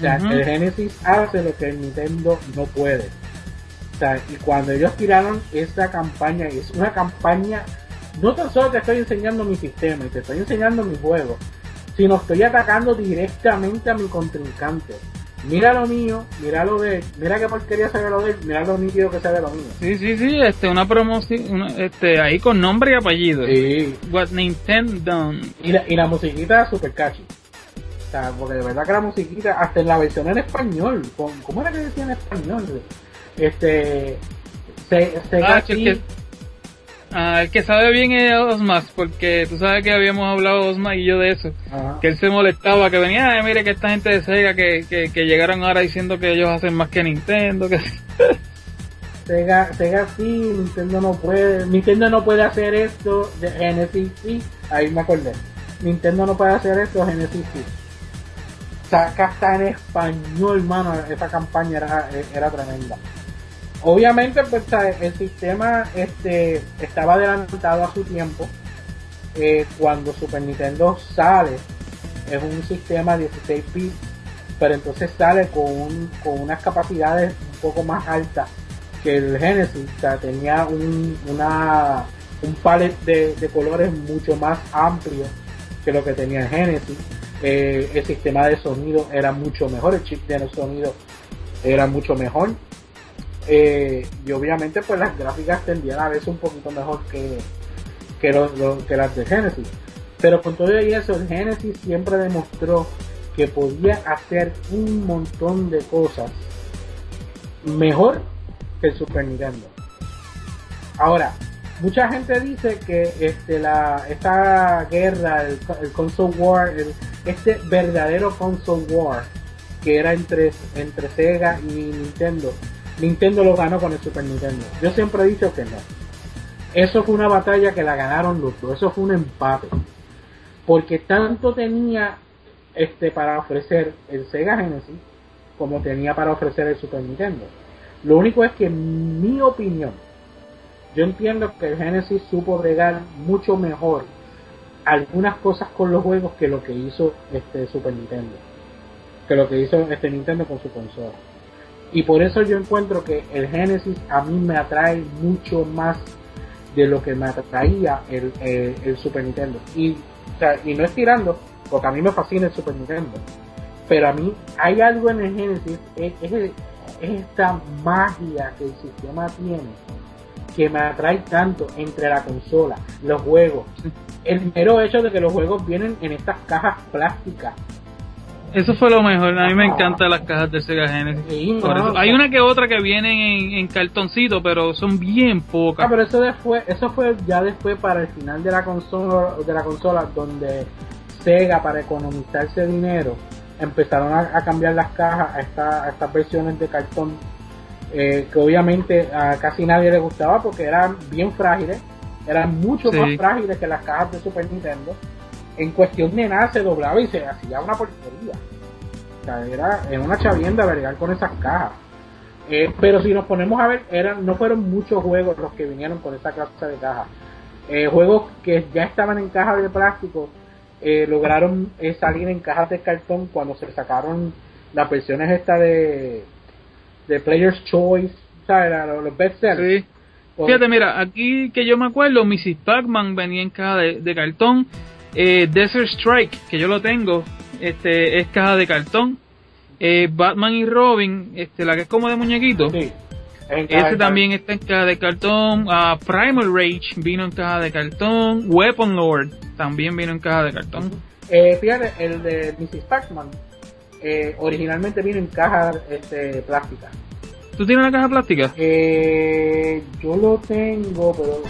O sea, el Genesis hace lo que el Nintendo no puede. O sea, y cuando ellos tiraron esta campaña, es una campaña, no tan solo te estoy enseñando mi sistema y te estoy enseñando mi juego, sino estoy atacando directamente a mi contrincante. Mira lo mío, mira lo de él, mira qué porquería se ve lo de él, mira lo nítido que se ve lo mío. Sí, sí, sí, este, una promoción, este, ahí con nombre y apellido. Sí. What Nintendo. Y la, y la musiquita super catchy porque de verdad que la musiquita, hasta en la versión en español, ¿cómo era que decía en español? Este, se, se ah, que, Ah, el que sabe bien es Osmas, porque tú sabes que habíamos hablado Osmas y yo de eso. Ajá. Que él se molestaba, que venía, "Ay, mire que esta gente de Sega que, que, que llegaron ahora diciendo que ellos hacen más que Nintendo, que Sega, Sega sí, Nintendo no puede, Nintendo no puede hacer esto, de Genesis sí, ahí me acordé. Nintendo no puede hacer esto, Genesis sí. Saca hasta en español, mano, esa campaña era, era tremenda. Obviamente, pues el sistema este estaba adelantado a su tiempo. Eh, cuando Super Nintendo sale, es un sistema 16 bits, pero entonces sale con, un- con unas capacidades un poco más altas que el Genesis, o sea, tenía un, una, un palette de colores mucho más amplio que lo que tenía el Genesis. Eh, el sistema de sonido era mucho mejor, el chip de sonido era mucho mejor. Eh, y obviamente pues las gráficas tendían a veces un poquito mejor que, que, lo- que las de Genesis. Pero con todo y eso, el Genesis siempre demostró que podía hacer un montón de cosas mejor que Super Nintendo. Ahora, mucha gente dice que este la esta guerra, el, el console war, el- este verdadero console war que era entre entre Sega y Nintendo, Nintendo lo ganó con el Super Nintendo. Yo siempre he dicho que no. Eso fue una batalla que la ganaron los dos. Eso fue un empate. Porque tanto tenía este para ofrecer el Sega Genesis como tenía para ofrecer el Super Nintendo. Lo único es que en mi opinión, yo entiendo que el Genesis supo bregar mucho mejor algunas cosas con los juegos que lo que hizo este Super Nintendo. Que lo que hizo este Nintendo con su consola. Y por eso yo encuentro que el Genesis a mí me atrae mucho más de lo que me atraía el, el- Super Nintendo. Y, o sea, y no es tirando, porque a mí me fascina el Super Nintendo. Pero a mí hay algo en el Genesis, es, es esta magia que el sistema tiene, que me atrae tanto entre la consola, los juegos. El mero hecho de que los juegos vienen en estas cajas plásticas. Eso fue lo mejor. A mí me encantan las cajas de Sega Genesis. Sí, no, Hay una que otra que vienen en, en cartoncito, pero son bien Ah, pocas. pero eso después, eso fue ya después para el final de la consola, de la consola donde Sega para economizarse dinero empezaron a, a cambiar las cajas a, esta- a estas versiones de cartón eh, que obviamente a casi nadie le gustaba porque eran bien frágiles, eran mucho Sí. más frágiles que las cajas de Super Nintendo. En cuestión de nada se doblaba y se hacía una porquería. O sea, era en una chavienda vergar con esas cajas. Eh, pero si nos ponemos a ver, eran, no fueron muchos juegos los que vinieron con esta clase de caja. Eh, juegos que ya estaban en cajas de plástico eh, lograron eh, salir en cajas de cartón cuando se sacaron las versiones esta de, de Player's Choice, ¿sabes? Los best sellers. Sí. Fíjate, mira, aquí que yo me acuerdo, Mrs. Pac-Man venía en caja de, de cartón. Eh, Desert Strike, que yo lo tengo, este es caja de cartón. Eh, Batman y Robin, este la que es como de muñequito. Sí, Ese también está en caja de cartón. Ah, Primal Rage vino en caja de cartón. Weapon Lord también vino en caja de cartón. Eh, fíjate, el de Mrs. Pac-Man eh, originalmente vino en caja este, plástica. ¿Tú tienes una caja plástica? Eh, yo lo tengo, pero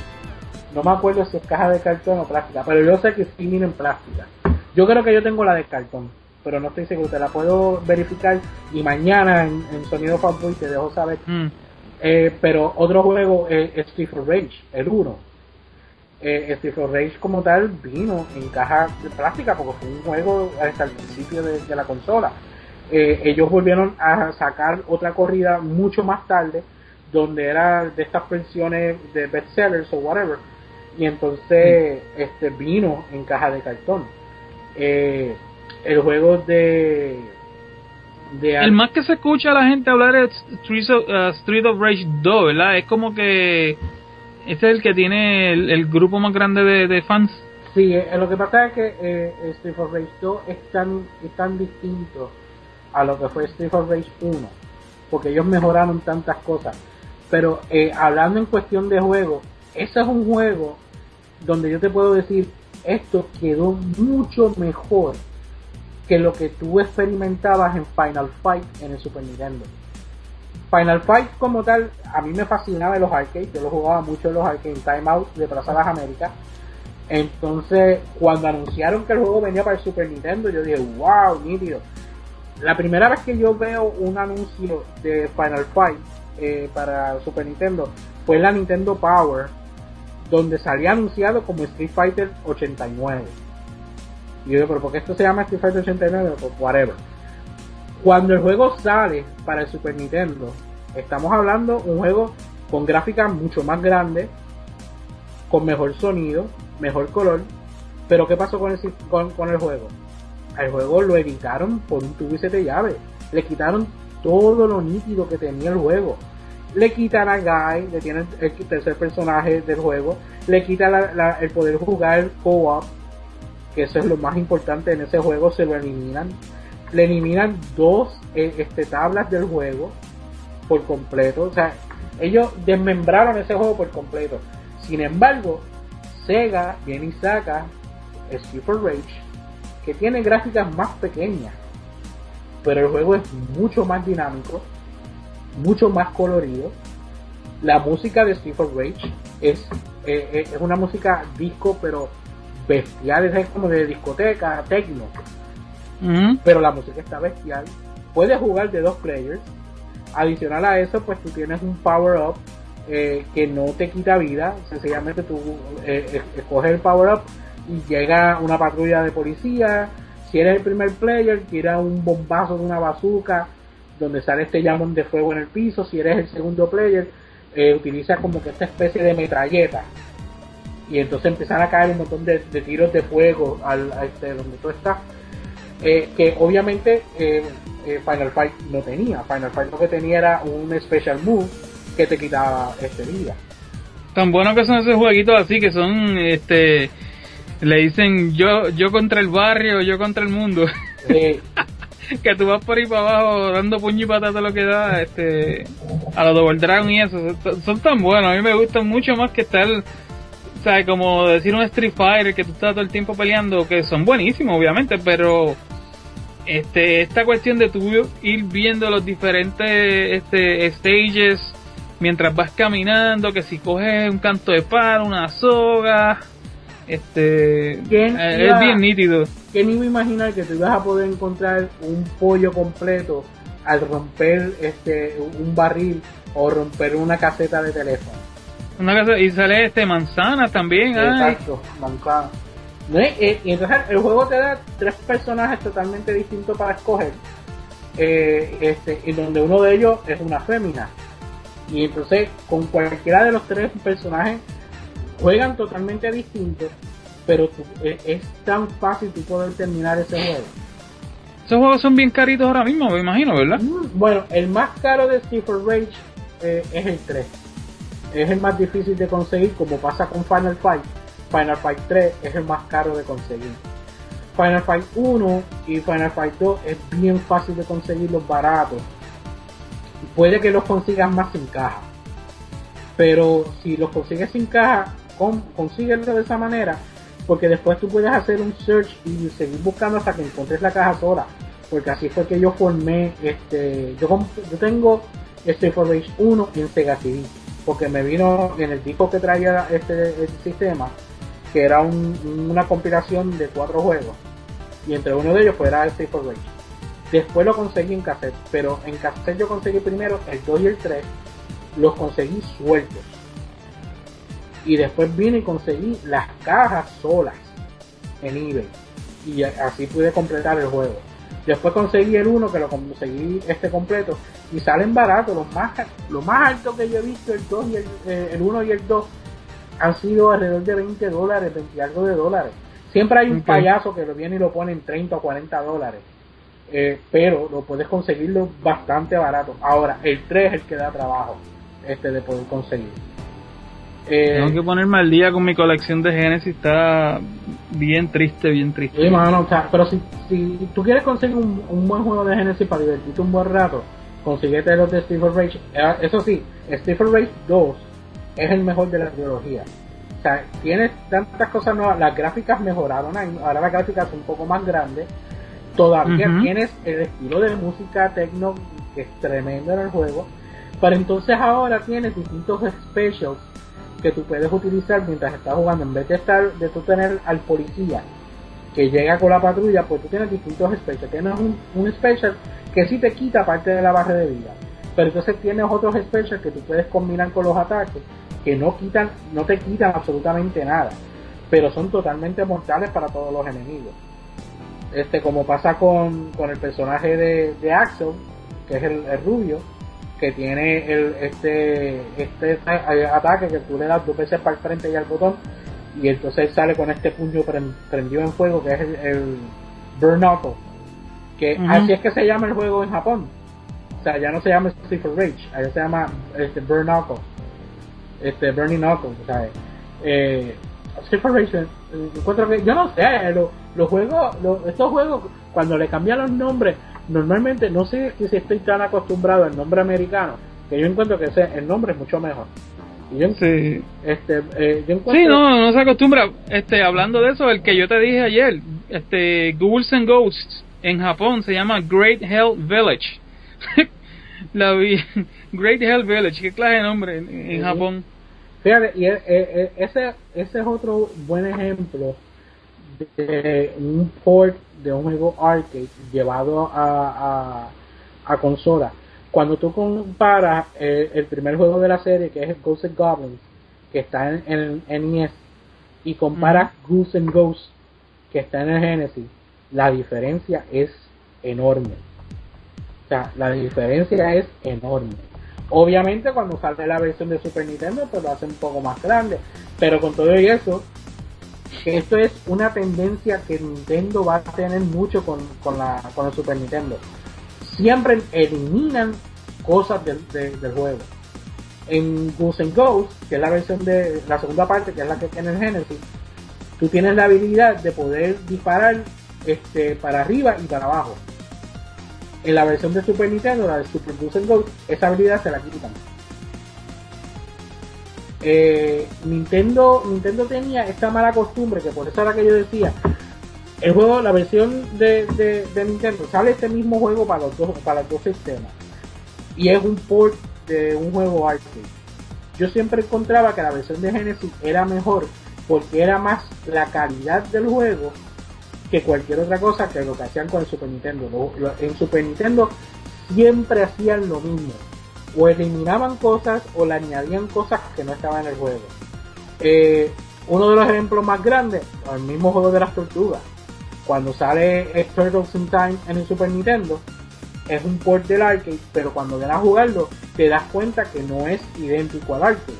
no me acuerdo si es caja de cartón o plástica, pero yo sé que sí vino en plástica. Yo creo que yo tengo la de cartón, pero no estoy seguro, te la puedo verificar y mañana en, en Sonido Fanboy te dejo saber. Mm. Eh, pero otro juego es for Rage, el 1. Eh, Street for Rage como tal vino en caja de plástica porque fue un juego hasta el principio de, de la consola. Eh, ellos volvieron a sacar otra corrida mucho más tarde donde era de estas versiones de bestsellers o whatever y entonces este vino en caja de cartón. Eh, el juego de de El más que se escucha a la gente hablar es Street of, uh, Street of Rage 2, ¿verdad? Es como que este es el que tiene el, el grupo más grande de, de fans. Sí, eh, lo que pasa es que eh, Street for Rage 2 es tan, es tan distinto a lo que fue Street for Rage 1, porque ellos mejoraron tantas cosas. Pero eh, hablando en cuestión de juego, ese es un juego donde yo te puedo decir, esto quedó mucho mejor que lo que tú experimentabas en Final Fight en el Super Nintendo. Final Fight como tal, a mí me fascinaba los arcades, yo lo jugaba mucho en los arcades en Time Out de Plaza Las Américas. Entonces, cuando anunciaron que el juego venía para el Super Nintendo, yo dije, wow, nítido. La primera vez que yo veo un anuncio de Final Fight eh, para Super Nintendo fue en la Nintendo Power, donde salía anunciado como Street Fighter 89. Y yo digo, pero ¿por qué esto se llama Street Fighter 89? Pues whatever. Cuando el juego sale para el Super Nintendo, estamos hablando un juego con gráficas mucho más grandes, con mejor sonido, mejor color. Pero ¿qué pasó con el, con, con el juego? El juego lo editaron por un tubo y de llave. Le quitaron todo lo nítido que tenía el juego. Le quitan a Guy, le tienen el tercer personaje del juego. Le quitan el poder jugar co-op, que eso es lo más importante en ese juego, se lo eliminan le eliminan dos eh, este, tablas del juego por completo. O sea, ellos desmembraron ese juego por completo. Sin embargo, Sega viene y saca Super Rage, que tiene gráficas más pequeñas, pero el juego es mucho más dinámico, mucho más colorido. La música de Super Rage es, eh, eh, es una música disco, pero bestial, es como de discoteca, techno pero la música está bestial. Puedes jugar de dos players. Adicional a eso, pues tú tienes un power up eh, que no te quita vida. Sencillamente tú eh, escoges el power up y llega una patrulla de policía. Si eres el primer player, tira un bombazo de una bazooka donde sale este llamón de fuego en el piso. Si eres el segundo player, eh, utiliza como que esta especie de metralleta. Y entonces empiezan a caer un montón de, tiros de fuego al, a este, donde tú estás eh, que obviamente eh, eh, Final Fight no tenía. Final Fight lo que tenía era un special move que te quitaba este vida. Tan bueno que son esos jueguitos así que son este le dicen yo yo contra el barrio, yo contra el mundo. que tú vas por ahí para abajo dando puño y patata lo que da este a los Double Dragon y eso son, tan buenos a mí me gustan mucho más que estar o sea, como decir un Street Fighter que tú estás todo el tiempo peleando, que son buenísimos, obviamente, pero este, esta cuestión de tú ir viendo los diferentes este, stages mientras vas caminando, que si coges un canto de palo, una soga, este, eh, es bien nítido. ¿Quién iba a imaginar que tú ibas a poder encontrar un pollo completo al romper este un barril o romper una caseta de teléfono? Una casa, y sale este manzana también. Exacto, manzana. Eh, y, entonces el juego te da tres personajes totalmente distintos para escoger. Eh, este, y donde uno de ellos es una fémina. Y entonces con cualquiera de los tres personajes juegan totalmente distintos, pero es, tan fácil tu poder terminar ese juego. Esos juegos son bien caritos ahora mismo, me imagino, ¿verdad? Mm, bueno, el más caro de Steve Rage eh, es el 3. Es el más difícil de conseguir, como pasa con Final Fight Final Fight 3 es el más caro de conseguir. Final Fight 1 y Final Fight 2 es bien fácil de conseguirlos baratos. Puede que los consigas más sin caja. Pero si los consigues sin caja, consíguelo de esa manera. Porque después tú puedes hacer un search y seguir buscando hasta que encuentres la caja sola. Porque así fue que yo formé este. Yo, yo tengo este For 1 en Sega CD. Porque me vino en el disco que traía este, este sistema que era una compilación de cuatro juegos. Y entre uno de ellos fue era Street for Rage. Después lo conseguí en cassette, pero en cassette yo conseguí primero el 2 y el 3, los conseguí sueltos. Y después vine y conseguí las cajas solas en eBay. Y así pude completar el juego. Después conseguí el 1 que lo conseguí este completo. Y salen baratos, los más, lo más alto que yo he visto, el 2 y el, eh, el 1 y el 2 han sido alrededor de 20 dólares, 20 algo de dólares. Siempre hay un payaso que lo viene y lo pone en 30 o 40 dólares. Eh, pero lo puedes conseguirlo bastante barato. Ahora, el 3 es el que da trabajo este de poder conseguir. Eh, Tengo que ponerme al día con mi colección de Genesis, está bien triste, bien triste. Sí, pero si, si tú quieres conseguir un, buen juego de Genesis para divertirte un buen rato, consíguete los de Steve Rage. Eh, eso sí, Steve Rage 2 es el mejor de la trilogía. O sea, tienes tantas cosas nuevas, las gráficas mejoraron, ahora las gráficas son un poco más grandes. Todavía tienes el estilo de música techno que es tremendo en el juego. Pero entonces ahora tienes distintos specials que tú puedes utilizar mientras estás jugando. En vez de estar, de tú tener al policía que llega con la patrulla, pues tú tienes distintos specials. Tienes un, un special que sí te quita parte de la barra de vida. Pero entonces tienes otros specials que tú puedes combinar con los ataques que no quitan, no te quitan absolutamente nada. Pero son totalmente mortales para todos los enemigos. Este, como pasa con, con el personaje de, de Axel, que es el, el rubio, que tiene el, este, este ataque que tú le das dos veces para el frente y al botón y entonces sale con este puño prendido en fuego que es el, el Burn Knuckle que así es que se llama el juego en Japón. O sea ya no se llama Street Rage allá se llama este Burn Knuckle este Burning Knuckle o sea eh, Rage eh, encuentro que yo no sé los juegos estos juegos cuando le cambian los nombres normalmente no sé si estoy tan acostumbrado al nombre americano que yo encuentro que ese, el nombre es mucho mejor sí. Este, eh, sí, no, no se acostumbra. Este, hablando de eso, el que yo te dije ayer, este, Ghouls and Ghosts en Japón se llama Great Hell Village. La vi, Great Hell Village, qué clase de nombre en, Japón. Fíjate, y e, e, e, ese, ese es otro buen ejemplo de un port de un juego arcade llevado a, a, a consola cuando tú comparas eh, el primer juego de la serie, que es Ghosts and Goblins, que está en, en, NES, y comparas Goose and Ghosts, que está en el Genesis, la diferencia es enorme. O sea, la diferencia es enorme. Obviamente cuando sale la versión de Super Nintendo, pues lo hace un poco más grande. Pero con todo eso, esto es una tendencia que Nintendo va a tener mucho con, con, la, con el Super Nintendo siempre eliminan cosas del, juego. En Goose and Ghost, que es la versión de la segunda parte, que es la que tiene el Genesis, tú tienes la habilidad de poder disparar este, para arriba y para abajo. En la versión de Super Nintendo, la de Super Goose and Ghost, esa habilidad se la quitan. Eh, Nintendo, Nintendo tenía esta mala costumbre, que por eso era que yo decía, el juego, la versión de, de, Nintendo, sale este mismo juego para los dos, para los dos sistemas. Y es un port de un juego arcade. Yo siempre encontraba que la versión de Genesis era mejor porque era más la calidad del juego que cualquier otra cosa que lo que hacían con el Super Nintendo. en Super Nintendo siempre hacían lo mismo. O eliminaban cosas o le añadían cosas que no estaban en el juego. Eh, uno de los ejemplos más grandes, el mismo juego de las tortugas cuando sale Turtles in Time en el Super Nintendo, es un port del arcade, pero cuando vienes a jugarlo, te das cuenta que no es idéntico al arcade.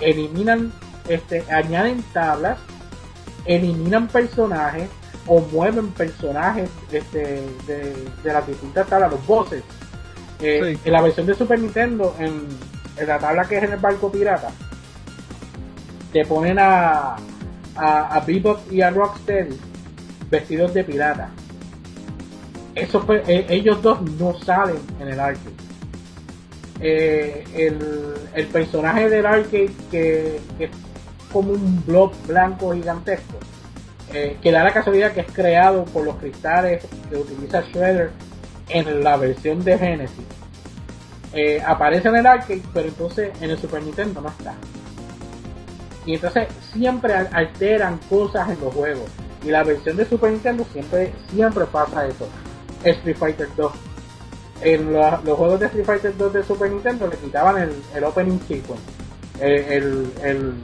Eliminan, este, añaden tablas, eliminan personajes o mueven personajes este, de, las distintas tablas, los bosses. Eh, en la versión de Super Nintendo, en, la tabla que es en el barco pirata, te ponen a, a, a Bebop y a Rocksteady vestidos de pirata. Eso eh, ellos dos no salen en el arcade. Eh, el, personaje del arcade que, es como un blob blanco gigantesco, eh, que da la casualidad que es creado por los cristales que utiliza Shredder en la versión de Genesis. aparece en el arcade, pero entonces en el Super Nintendo no está. Y entonces siempre alteran cosas en los juegos. Y la versión de Super Nintendo siempre, siempre pasa eso. Street Fighter 2. En los juegos de Street Fighter 2 de Super Nintendo le quitaban el, opening sequence. El, el,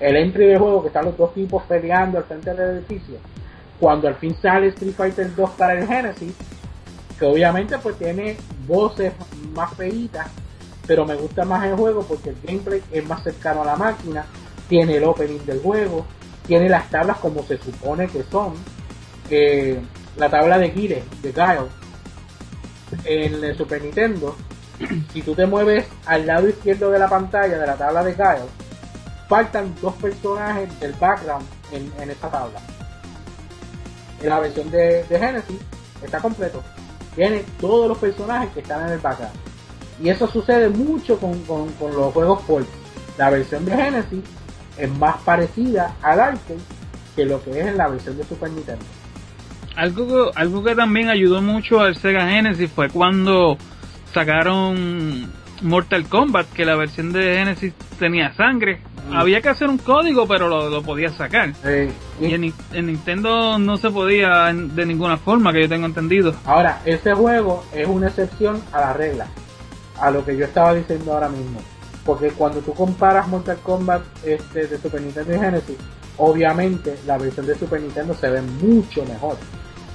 el, entry de juego que están los dos tipos peleando al frente del edificio. Cuando al fin sale Street Fighter 2 para el Genesis, que obviamente pues tiene voces más feitas, pero me gusta más el juego porque el gameplay es más cercano a la máquina, tiene el opening del juego, tiene las tablas como se supone que son. Eh, la tabla de Gire, de Guile, en el Super Nintendo, si tú te mueves al lado izquierdo de la pantalla de la tabla de Guile, faltan dos personajes del background en, esta tabla. En la versión de, Genesis está completo. Tiene todos los personajes que están en el background. Y eso sucede mucho con, con los juegos Port. La versión de Genesis es más parecida al arcade que lo que es en la versión de Super Nintendo. Algo que, algo que también ayudó mucho al Sega Genesis fue cuando sacaron Mortal Kombat, que la versión de Genesis tenía sangre. Había que hacer un código, pero lo, lo podías sacar. Eh, y- en, Ni- en Nintendo no se podía de ninguna forma, que yo tengo entendido. Ahora, ese juego es una excepción a la regla, a lo que yo estaba diciendo ahora mismo. Porque cuando tú comparas Mortal Kombat este, de Super Nintendo y Genesis, obviamente la versión de Super Nintendo se ve mucho mejor.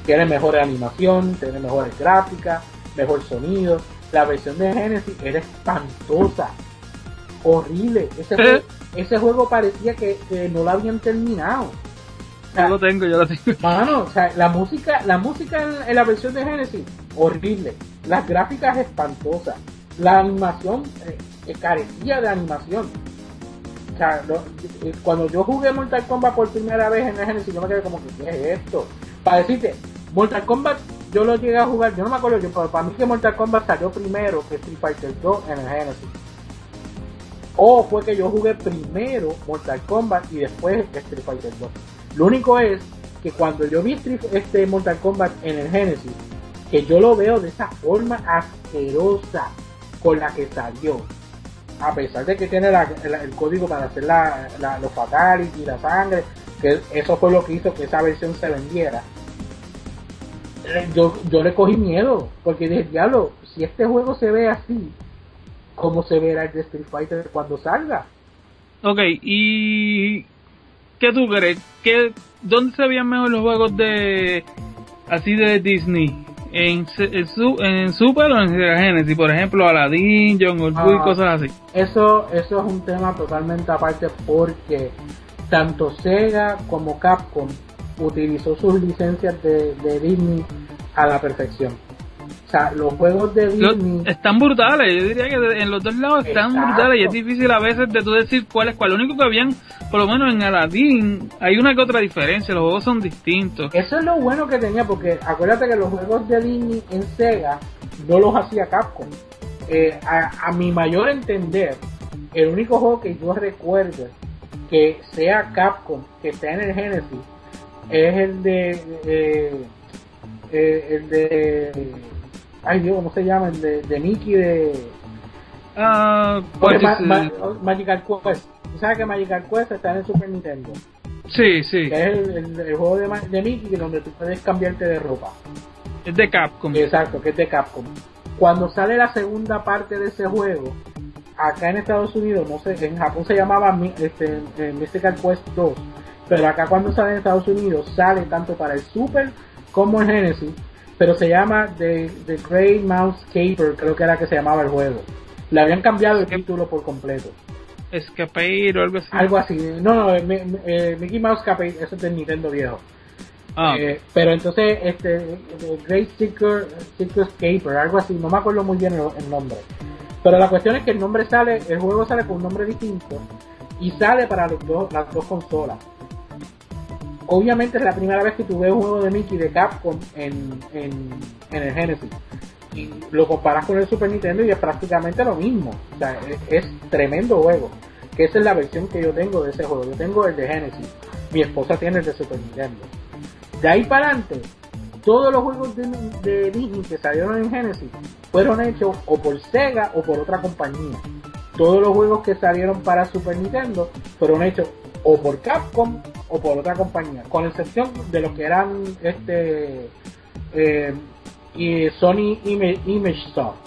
Tiene mejor animación, tiene mejores gráficas, mejor sonido. La versión de Genesis era espantosa, horrible. Ese, juego, ese juego parecía que, que no lo habían terminado. O sea, Yo lo tengo, yo lo tengo. Mano, o sea, la música, la música en, en la versión de Genesis, horrible. Las gráficas espantosas. La animación eh, eh, carecía de animación. O sea, lo- eh, cuando yo jugué Mortal Kombat por primera vez en el Genesis, yo me quedé como que, ¿qué es esto? Para decirte, Mortal Kombat, yo lo llegué a jugar, yo no me acuerdo, yo, pero para mí que Mortal Kombat salió primero que Street Fighter 2 en el Genesis. O fue que yo jugué primero Mortal Kombat y después Street Fighter 2. Lo único es que cuando yo vi Street- este Mortal Kombat en el Genesis, que yo lo veo de esa forma asquerosa con la que salió. A pesar de que tiene el código para hacer la, la- los fatalities y la sangre, que eso fue lo que hizo que esa versión se vendiera. Eh, Yo, yo le cogí miedo, porque dije, diablo, si este juego se ve así, ¿cómo se verá el de Street Fighter cuando salga? Ok, ¿y qué tú crees? ¿Qué, ¿Dónde se veían mejor los juegos de así de Disney? ¿En, en, su- en Super o en Genesis? Por ejemplo, Aladdin, Jungle Book y Ah. cosas así. Eso, eso es un tema totalmente aparte porque tanto Sega como Capcom utilizó sus licencias de, de Disney a la perfección. O sea, los juegos de Disney... están brutales, yo diría que en los dos lados están Exacto. brutales y es difícil a veces de tú decir cuál es cuál. Lo único que habían, por lo menos en Aladdin, hay una que otra diferencia, los juegos son distintos. Eso es lo bueno que tenía porque acuérdate que los juegos de Disney en Sega no los hacía Capcom. Eh, a, a mi mayor entender, el único juego que yo recuerdo que sea Capcom, que está en el Genesis, es el de... eh, eh, el de... Ay Dios, ¿cómo se llama? El de, de Mickey de... Ah, Porque pues, Ma- eh, Ma- Magical Quest. ¿Tú sabes que Magical Quest está en el Super Nintendo? sí, sí, Que es el, el- el juego de, de Mickey donde tú puedes cambiarte de ropa. es de Capcom. Exacto, que es de Capcom. Cuando sale la segunda parte de ese juego, acá en Estados Unidos, no sé, en Japón se llamaba este, eh, Mystical Quest 2, pero acá cuando sale en Estados Unidos sale tanto para el Super como el Genesis, pero se llama The, The Grey Mouse Caper, creo que era que se llamaba el juego. Le habían cambiado el título por completo. Escape o algo así. Algo así. No, no, eh, eh, Mickey Mouse Cape, eso es del Nintendo viejo. Ah, Eh, pero entonces, este, Great Sticker, Sticker Caper, algo así, no me acuerdo muy bien el, el nombre. Pero la cuestión es que el nombre sale, el juego sale con un nombre distinto y sale para los dos, las dos consolas. Obviamente es la primera vez que tú ves un juego de Mickey de Capcom en, en, el Genesis. Y lo comparas con el Super Nintendo y es prácticamente lo mismo. O sea, es, es tremendo juego. Que esa es la versión que yo tengo de ese juego. Yo tengo el de Genesis. Mi esposa tiene el de Super Nintendo. De ahí para adelante, todos los juegos de, de Disney que salieron en Genesis fueron hechos o por Sega o por otra compañía. Todos los juegos que salieron para Super Nintendo fueron hechos o por Capcom o por otra compañía, con excepción de los que eran este eh, y Sony Image, Image Soft.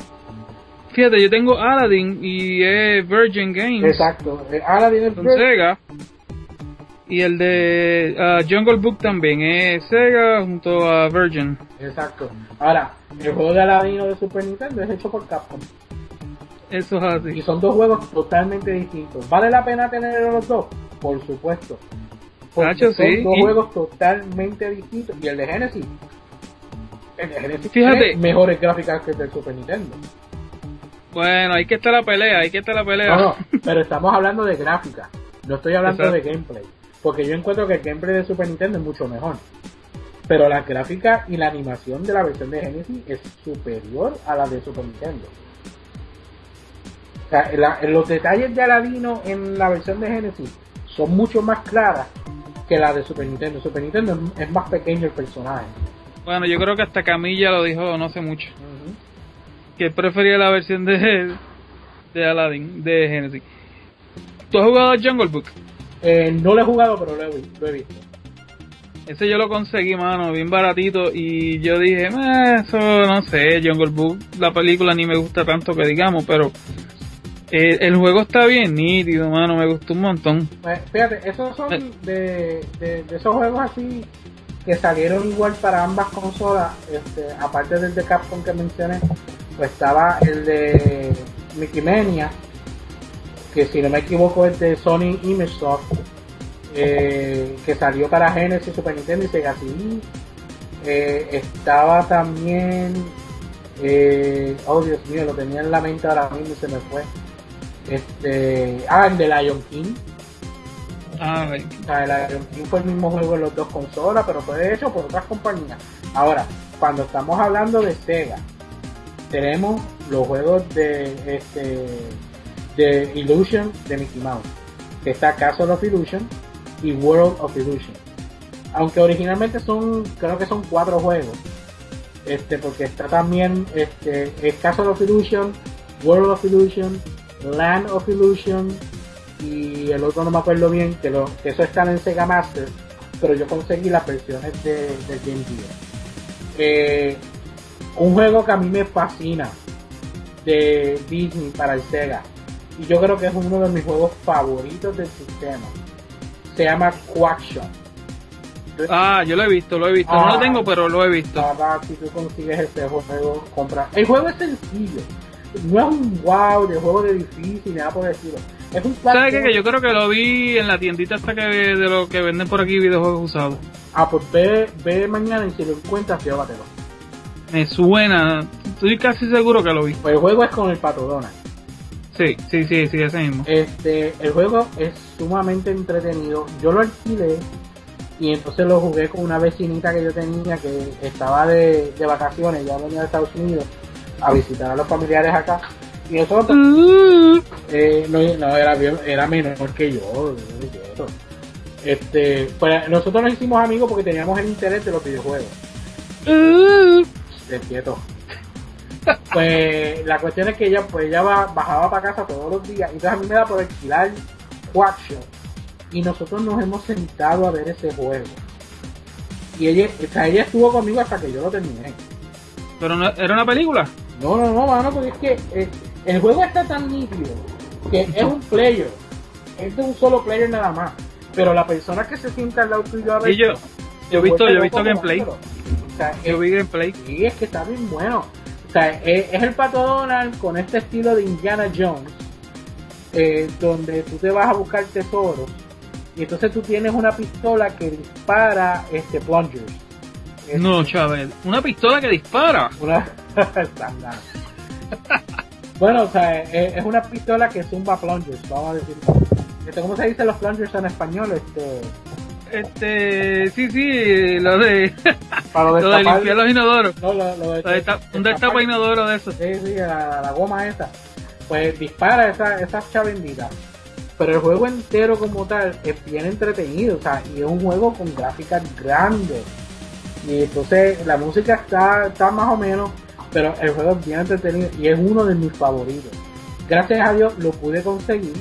Fíjate, yo tengo Aladdin y es Virgin Games Exacto. Eh, el con Sega. Y el de ah, Jungle Book también es Sega junto a Virgin. Exacto. Ahora, el juego de Aladino de Super Nintendo es hecho por Capcom. Eso es Y así. son dos juegos totalmente distintos. ¿Vale la pena tener los dos? Por supuesto. Nacho, son sí, dos y- juegos totalmente distintos. Y el de Genesis. El de Genesis Fíjate. mejores gráficas que el del Super Nintendo. Bueno, ahí que está la pelea, ahí que está la pelea. No, no, pero estamos hablando de gráfica. No estoy hablando Exacto. de gameplay. Porque yo encuentro que el gameplay de Super Nintendo es mucho mejor. Pero la gráfica y la animación de la versión de Genesis es superior a la de Super Nintendo. O sea, la- los detalles de Aladino en la versión de Genesis son mucho más claras que la de Super Nintendo. Super Nintendo es, más pequeño el personaje. Bueno, yo creo que hasta Camilla lo dijo no sé mucho. Que él prefería la versión de, de Aladdin, de Genesis. ¿Tú has jugado a Jungle Book? Eh, no lo he jugado, pero lo he, lo he visto. Ese yo lo conseguí, mano, bien baratito. Y yo dije, "Eh, eso no sé, Jungle Book, la película ni me gusta tanto que digamos, pero eh, el juego está bien nítido, mano, me gustó un montón. Pues, fíjate, esos son Eh. de, de, de esos juegos así que salieron igual para ambas consolas, este, aparte del de Capcom que mencioné, pues estaba el de Mickey Mania, que si no me equivoco es de Sony Imagesoft, eh, que salió para Genesis, Super Nintendo y Sega CD. Eh, estaba también, eh, oh Dios mío, lo tenía en la mente ahora mismo y se me fue. Este, ah, el de Lion King. Ah, right. O sea, el Iron King fue el mismo juego en las dos consolas, pero fue hecho por otras compañías. Ahora, cuando estamos hablando de Sega, tenemos los juegos de este de Illusion de Mickey Mouse, que está Castle of Illusion y World of Illusion. Aunque originalmente son, creo que son cuatro juegos. Este, porque está también este, el Castle of Illusion, World of Illusion, Land of Illusion, y el otro no me acuerdo bien, que, lo, que eso están en Sega Master, pero yo conseguí las versiones de, de Game Gear. Eh, un juego que a mí me fascina de Disney para el Sega, y yo creo que es uno de mis juegos favoritos del sistema. Se llama Quackshot. Ah, yo lo he visto, lo he visto. No Ah. lo tengo, pero lo he visto. Papá, si tú consigues este juego, compra. El juego es sencillo. No es un wow de juego de difícil, nada por decirlo. Es un ¿Sabes qué? Que yo creo que lo vi en la tiendita hasta que de lo que venden por aquí videojuegos usados. Ah, pues ve, ve mañana y si lo encuentras, llévatelo. Me suena, estoy casi seguro que lo vi. Pues el juego es con el Pato Donald. Sí, sí, sí, sí, ese mismo. Este, el juego es sumamente entretenido. Yo lo alquilé y entonces lo jugué con una vecinita que yo tenía que estaba de, de vacaciones, ya venía de Estados Unidos a visitar a los familiares acá. Y nosotros, Uh, eh, no, no, era, bien- era menor que yo. yo- Este, pues nosotros nos hicimos amigos porque teníamos el interés de los videojuegos. del quieto. Pues la cuestión es que ella pues ella va- bajaba para casa todos los días y entonces a mí me da por alquilar Quackshot y nosotros nos hemos sentado a ver ese juego. Y ella, o sea, ella estuvo conmigo hasta que yo lo terminé. Pero no, era una película. No, no, no, mano, porque es que eh, el juego está tan nítido que es un player. Es de un solo player nada más. Pero la persona que se sienta al lado tuyo a ver. Y yo, yo he visto, yo he visto gameplay. O sea, Yo es- vi gameplay. Sí, es que está bien bueno. O sea, es, es el Pato Donald con este estilo de Indiana Jones, eh, donde tú te vas a buscar tesoros y entonces tú tienes una pistola que dispara este plungers. No, Chávez. Una pistola que dispara. Una... Bueno, o sea, es, es una pistola que zumba plungers, vamos a decir. Este, ¿Cómo se dice los plungers en español? Este, Este, sí, sí, lo de, para lo de limpiar los inodoros. no, lo- lo de- Lo de ta- un destapa inodoro de eso. Sí, sí, la, la goma esa. Pues dispara esa, esas chavenditas. Pero el juego entero como tal es bien entretenido, o sea, y es un juego con gráficas grandes. Y entonces la música está, está más o menos, pero el juego es bien entretenido y es uno de mis favoritos. Gracias a Dios lo pude conseguir.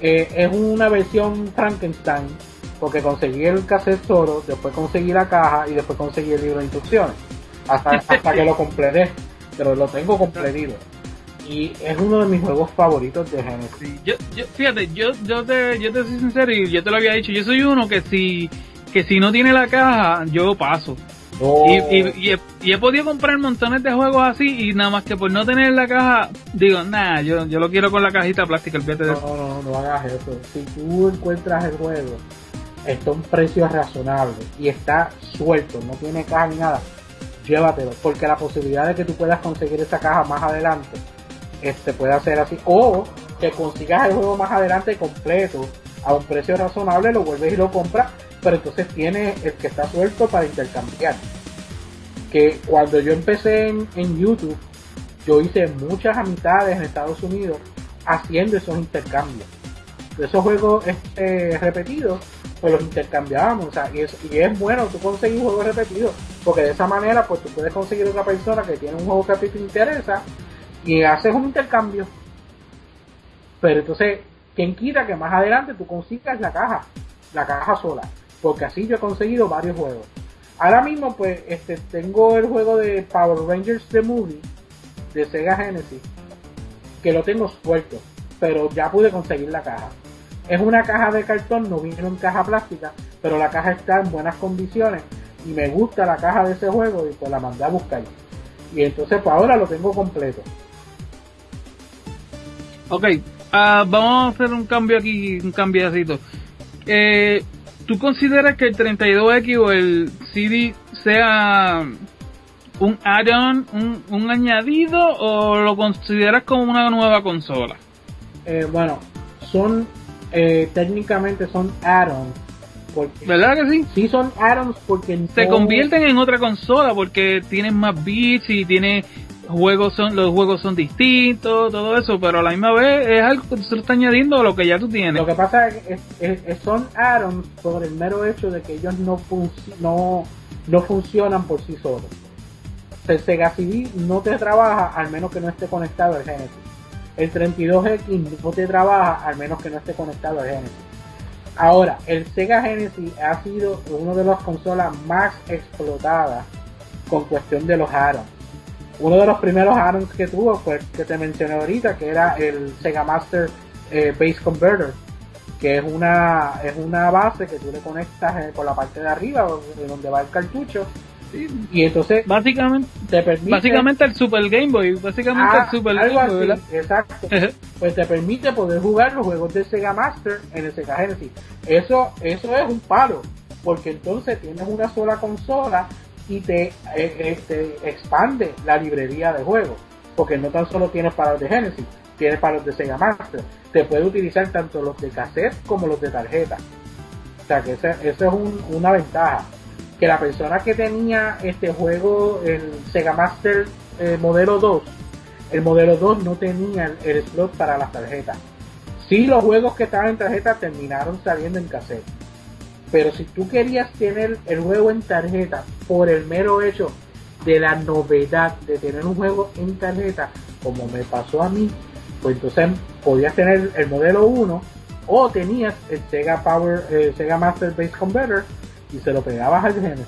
Eh, es una versión Frankenstein, porque conseguí el cassette solo, después conseguí la caja y después conseguí el libro de instrucciones. Hasta, hasta que lo completé, pero lo tengo completito. Y es uno de mis juegos favoritos de Genesis. Yo, yo, fíjate, yo, yo te, yo te soy sincero y yo te lo había dicho. Yo soy uno que si, que si no tiene la caja, yo paso. Y, y, y he, y he podido comprar montones de juegos así y nada más que por no tener la caja, digo, nah, yo, yo lo quiero con la cajita plástica, olvídate de no, eso. no, no, no hagas eso. Si tú encuentras el juego, está a un precio razonable y está suelto, no tiene caja ni nada, llévatelo. Porque la posibilidad de que tú puedas conseguir esa caja más adelante, este puede ser así. O que consigas el juego más adelante completo a un precio razonable, lo vuelves y lo compras, pero entonces tienes el que está suelto para intercambiar. Que cuando yo empecé en, en YouTube, yo hice muchas amistades en Estados Unidos haciendo esos intercambios. Esos juegos este, repetidos, pues los intercambiábamos. O sea, y, es, y es bueno tú conseguir juegos repetidos, porque de esa manera pues tú puedes conseguir otra persona que tiene un juego que a ti te interesa y haces un intercambio. Pero entonces, quien quita que más adelante tú consigas la caja, la caja sola, porque así yo he conseguido varios juegos. Ahora mismo, pues, este, tengo el juego de Power Rangers The Movie de Sega Genesis, que lo tengo suelto, pero ya pude conseguir la caja. Es una caja de cartón, no viene en caja plástica, pero la caja está en buenas condiciones y me gusta la caja de ese juego y pues la mandé a buscar. Y entonces pues ahora lo tengo completo. Ok, ah, vamos a hacer un cambio aquí, un cambiacito. Eh, ¿Tú consideras que el 32X o el CD sea un add-on, un, un añadido o lo consideras como una nueva consola? Eh, bueno, son eh, técnicamente son add-ons. ¿Verdad que sí? Sí son add-ons porque Se no- convierten en otra consola porque tienen más bits y tiene juegos son los juegos son distintos, todo eso, pero a la misma vez es algo que se lo está añadiendo a lo que ya tú tienes. Lo que pasa es que son add-ons por el mero hecho de que ellos no, no, no funcionan por sí solos. El Sega CD no te trabaja al menos que no esté conectado al Genesis. El 32X no te trabaja al menos que no esté conectado al Genesis. Ahora, el Sega Genesis ha sido una de las consolas más explotadas con cuestión de los add-ons. Uno de los primeros add-ons que tuvo fue el que te mencioné ahorita, que era el Sega Master eh, Base Converter, que es una, es una base que tú le conectas eh, por la parte de arriba, de donde va el cartucho, y entonces Básicamente, te permite... básicamente el Super Game Boy, básicamente Ah, el Super algo Game Boy, así, exacto. pues te permite poder jugar los juegos de Sega Master en el Sega Genesis. Eso, eso es un palo, porque entonces tienes una sola consola y te, eh, eh, te expande la librería de juegos, porque no tan solo tienes para los de Genesis, tienes para los de Sega Master. Te puede utilizar tanto los de cassette como los de tarjeta. O sea que esa es un- una ventaja. Que la persona que tenía este juego, el Sega Master eh, modelo 2, el modelo 2 no tenía el, el slot para las tarjetas. Sí, los juegos que estaban en tarjeta terminaron saliendo en cassette. Pero si tú querías tener el juego en tarjeta por el mero hecho de la novedad de tener un juego en tarjeta, como me pasó a mí, pues entonces podías tener el modelo 1 o tenías el Sega Power, eh, Sega Master Base Converter y se lo pegabas al Genesis.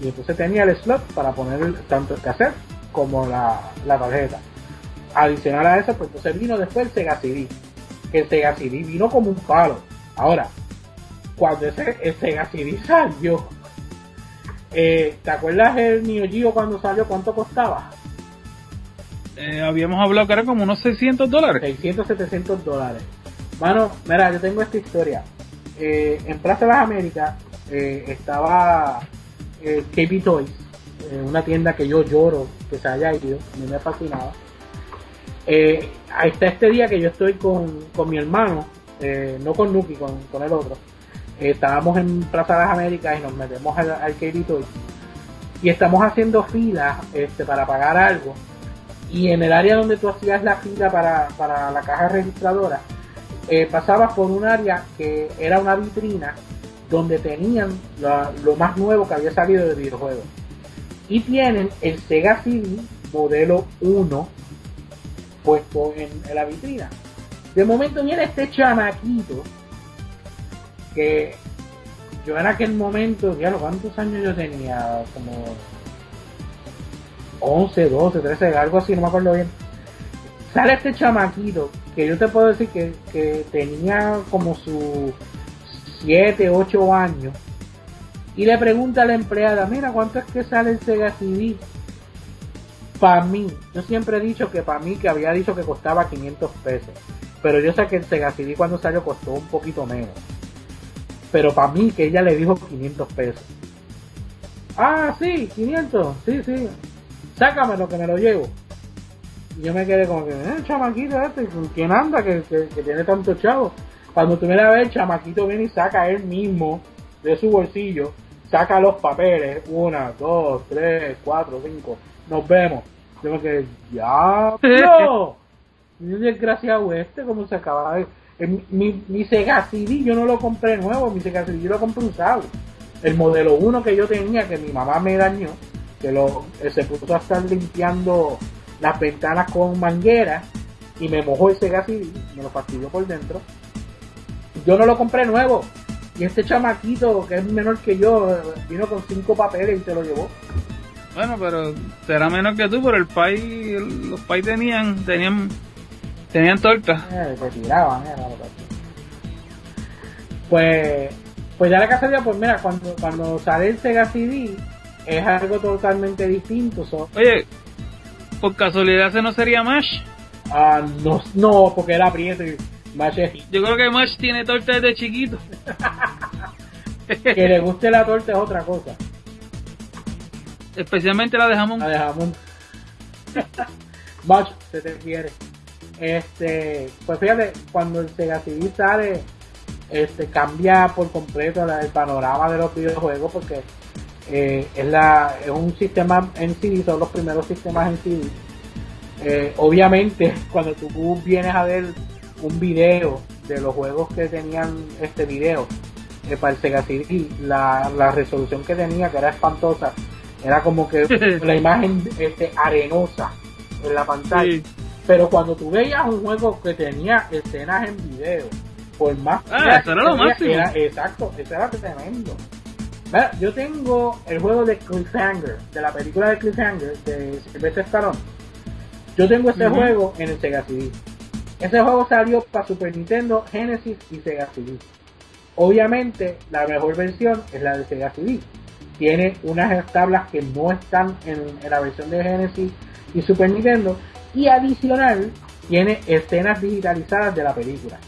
Y entonces tenía el slot para poner tanto el cassette como la, la tarjeta. Adicional a eso, pues entonces vino después el Sega CD. Que el Sega CD vino como un palo. Ahora, cuando ese el Sega CD salió, eh, ¿te acuerdas el Neo Geo cuando salió? ¿Cuánto costaba? Eh, habíamos hablado que era como unos 600 dólares. 600, 700 dólares. Mano, mira, yo tengo esta historia. Eh, en Plaza de las Américas eh, estaba eh, KB Toys, una tienda que yo lloro que se haya ido, a mí me fascinaba. Eh, ahí está este día que yo estoy con, con mi hermano, no con Nuki, con, con el otro. Estábamos en Plaza de las Américas y nos metemos al, al. Y estamos haciendo filas este, para pagar algo y en el área donde tú hacías la fila para, para la caja registradora, eh, pasabas por un área que era una vitrina donde tenían lo más nuevo que había salido de videojuegos. Y tienen el Sega CD modelo 1 puesto en, en la vitrina. De momento viene este chamaquito que yo en aquel momento, ya ¿cuántos años yo tenía? Como 11, 12, 13, algo así, no me acuerdo bien. Sale este chamaquito, que yo te puedo decir que, que tenía como sus 7, 8 años, y le pregunta a la empleada, mira, ¿cuánto es que sale el Sega CD? Para mí, yo siempre he dicho que para mí, que había dicho que costaba 500 pesos, pero yo sé que el Sega CD cuando salió costó un poquito menos. Pero para mí, que ella le dijo 500 pesos. Ah, sí, 500, sí, sí. Sácamelo que me lo llevo. Y yo me quedé como que, eh, chamaquito este, ¿con quién anda que, que, que tiene tanto chavo? Cuando tú miras a ver, el chamaquito viene y saca él mismo de su bolsillo, saca los papeles, una, dos, tres, cuatro, cinco, nos vemos. Yo me quedé, ya, no. Y desgraciado este, como se acaba de... en Mi, mi Sega CD yo no lo compré nuevo, mi Sega CD yo lo compré usado. El modelo 1 que yo tenía, que mi mamá me dañó, que lo, eh, se puso a estar limpiando las ventanas con manguera y me mojó ese gas y me lo fastidió por dentro. Yo no lo compré nuevo. Y este chamaquito, que es menor que yo, vino con cinco papeles y se lo llevó. Bueno, pero será menor que tú, pero el país, los países tenían, tenían, tenían torta. Eh, se tiraban, eh, Pues, pues ya la casualidad, pues mira, cuando, cuando sale el Sega CD, es algo totalmente distinto. so- Oye, por casualidad ese no sería Mash. Ah, no, no, porque era prieto y más es- Yo creo que Mash tiene torta desde chiquito. que le guste la torta es otra cosa. Especialmente la de jamón. La de jamón. Macho, se te quiere. Este, pues fíjate, cuando el Sega CD sale, este, cambia por completo la- el panorama de los videojuegos porque eh, es, la, es un sistema en CD, son los primeros sistemas en CD. Eh, obviamente, cuando tú vienes a ver un video de los juegos que tenían este video eh, para el Sega CD, la, la resolución que tenía, que era espantosa, era como que la imagen este, arenosa en la pantalla. Sí. Pero cuando tú veías un juego que tenía escenas en video, por más Ah, eso era lo máximo. era- exacto, eso era tremendo. Mira, yo tengo el juego de Cliffhanger, de la película de Cliffhanger de Sylvester Stallone. Yo tengo ese juego en el Sega CD. Ese juego salió para Super Nintendo, Genesis y Sega CD. Obviamente, la mejor versión es la de Sega CD. Tiene unas tablas que no están en, en la versión de Genesis y Super Nintendo. Y adicional, tiene escenas digitalizadas de la película.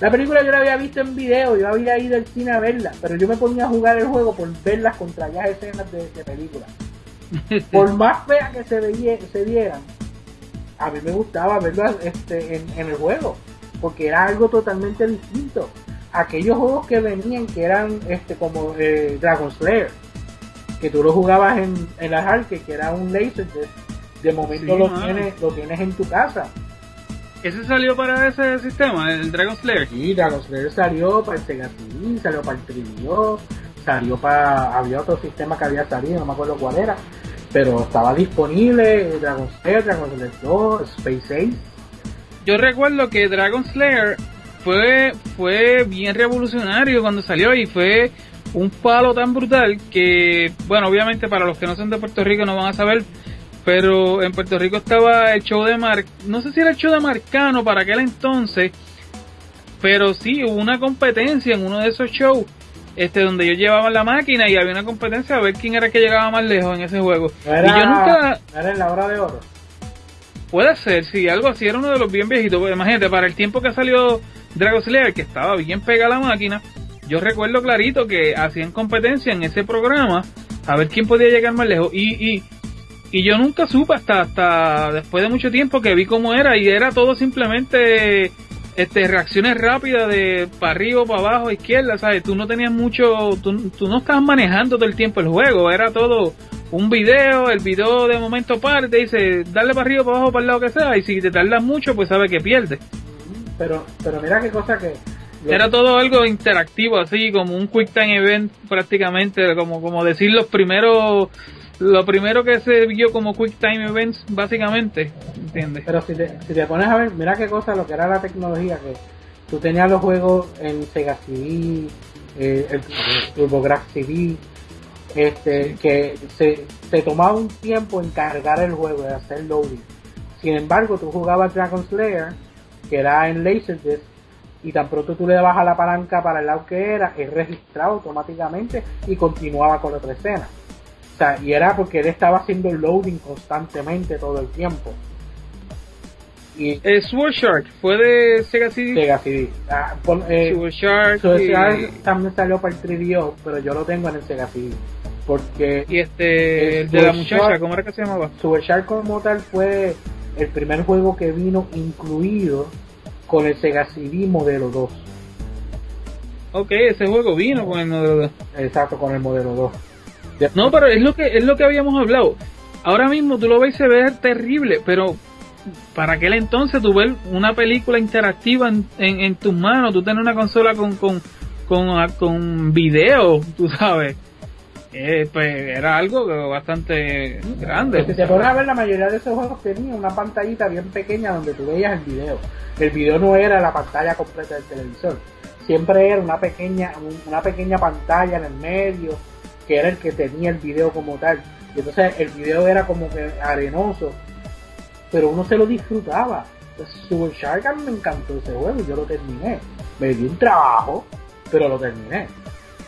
La película yo la había visto en video, yo había ido al cine a verla, pero yo me ponía a jugar el juego por verlas contra ya escenas de, de película. Por más feas que se, veía, se vieran, a mí me gustaba verlas este, en, en el juego, porque era algo totalmente distinto. Aquellos juegos que venían, que eran este como eh, Dragon Slayer, que tú lo jugabas en, en las arcades, que era un laser, de, de momento Sí, lo, mano. tienes, lo tienes en tu casa. Ese salió para ese sistema, el Dragon Slayer. Sí, Dragon Slayer salió para el Sega CD, salió para el 3DO, salió para... Había otro sistema que había salido, no me acuerdo cuál era, pero estaba disponible Dragon Slayer, Dragon Slayer 2, Space Ace. Yo recuerdo que Dragon Slayer fue, fue bien revolucionario cuando salió y fue un palo tan brutal que, bueno, obviamente para los que no son de Puerto Rico no van a saber, pero en Puerto Rico estaba el show de Mar, no sé si era el show de Marcano para aquel entonces, pero sí hubo una competencia en uno de esos shows, este, donde ellos llevaban la máquina y había una competencia a ver quién era el que llegaba más lejos en ese juego. Era, y yo nunca, era en la hora de oro. Puede ser, sí, algo así, era uno de los bien viejitos. Pues, imagínate, para el tiempo que salió Dragon Slayer, que estaba bien pegada la máquina, yo recuerdo clarito que hacían competencia en ese programa a ver quién podía llegar más lejos. Y, y, y yo nunca supe hasta, hasta después de mucho tiempo que vi cómo era y era todo simplemente este reacciones rápidas de para arriba, para abajo, izquierda, ¿sabes? Tú no tenías mucho, tú, tú no estabas manejando todo el tiempo el juego, era todo un video, el video de momento parte, dice, darle para arriba, para abajo, para el lado que sea, y si te tardas mucho, pues sabes que pierdes. Pero, pero mira qué cosa que... Era todo algo interactivo, así como un quick time event prácticamente, como, como decir los primeros, lo primero que se vio como quick time events, básicamente, ¿entiendes? Pero si te, si te pones a ver, mira qué cosa lo que era la tecnología, que tú tenías los juegos en Sega CD, eh, el TurboGrafx CD, este, que se, se tomaba un tiempo en cargar el juego, de hacer loading. Sin embargo, tú jugabas Dragon Slayer, que era en Laserdisc, y tan pronto tú le dabas a la palanca para el lado que era, es registrado automáticamente y continuaba con la otra escena. Y era porque él estaba haciendo loading constantemente todo el tiempo. Y Eh, Sword Shark fue de Sega CD. Sega CD. Ah, eh, Sword Shark Sword y, Shark también salió para el 3DO, pero yo lo tengo en el Sega CD. Porque y este, el de la Sword muchacha, Shark. ¿cómo era que se llamaba? Super Shark como tal fue el primer juego que vino incluido con el Sega CD modelo 2. Ok, ese juego vino con el modelo 2. Exacto, con el modelo 2. No, pero es lo que es lo que habíamos hablado. Ahora mismo tú lo ves y se ve terrible, pero para aquel entonces tú ver una película interactiva en, en, en tus manos, tú tener una consola con con con, con video, tú sabes. eh, pues era algo bastante grande. Si te pones a ver, la mayoría de esos juegos tenían una pantallita bien pequeña donde tú veías el video. El video no era la pantalla completa del televisor. Siempre era una pequeña, una pequeña pantalla en el medio, que era el que tenía el video como tal. Y entonces el video era como que arenoso, pero uno se lo disfrutaba. Super Shark me encantó ese juego y yo lo terminé. Me di un trabajo, pero lo terminé.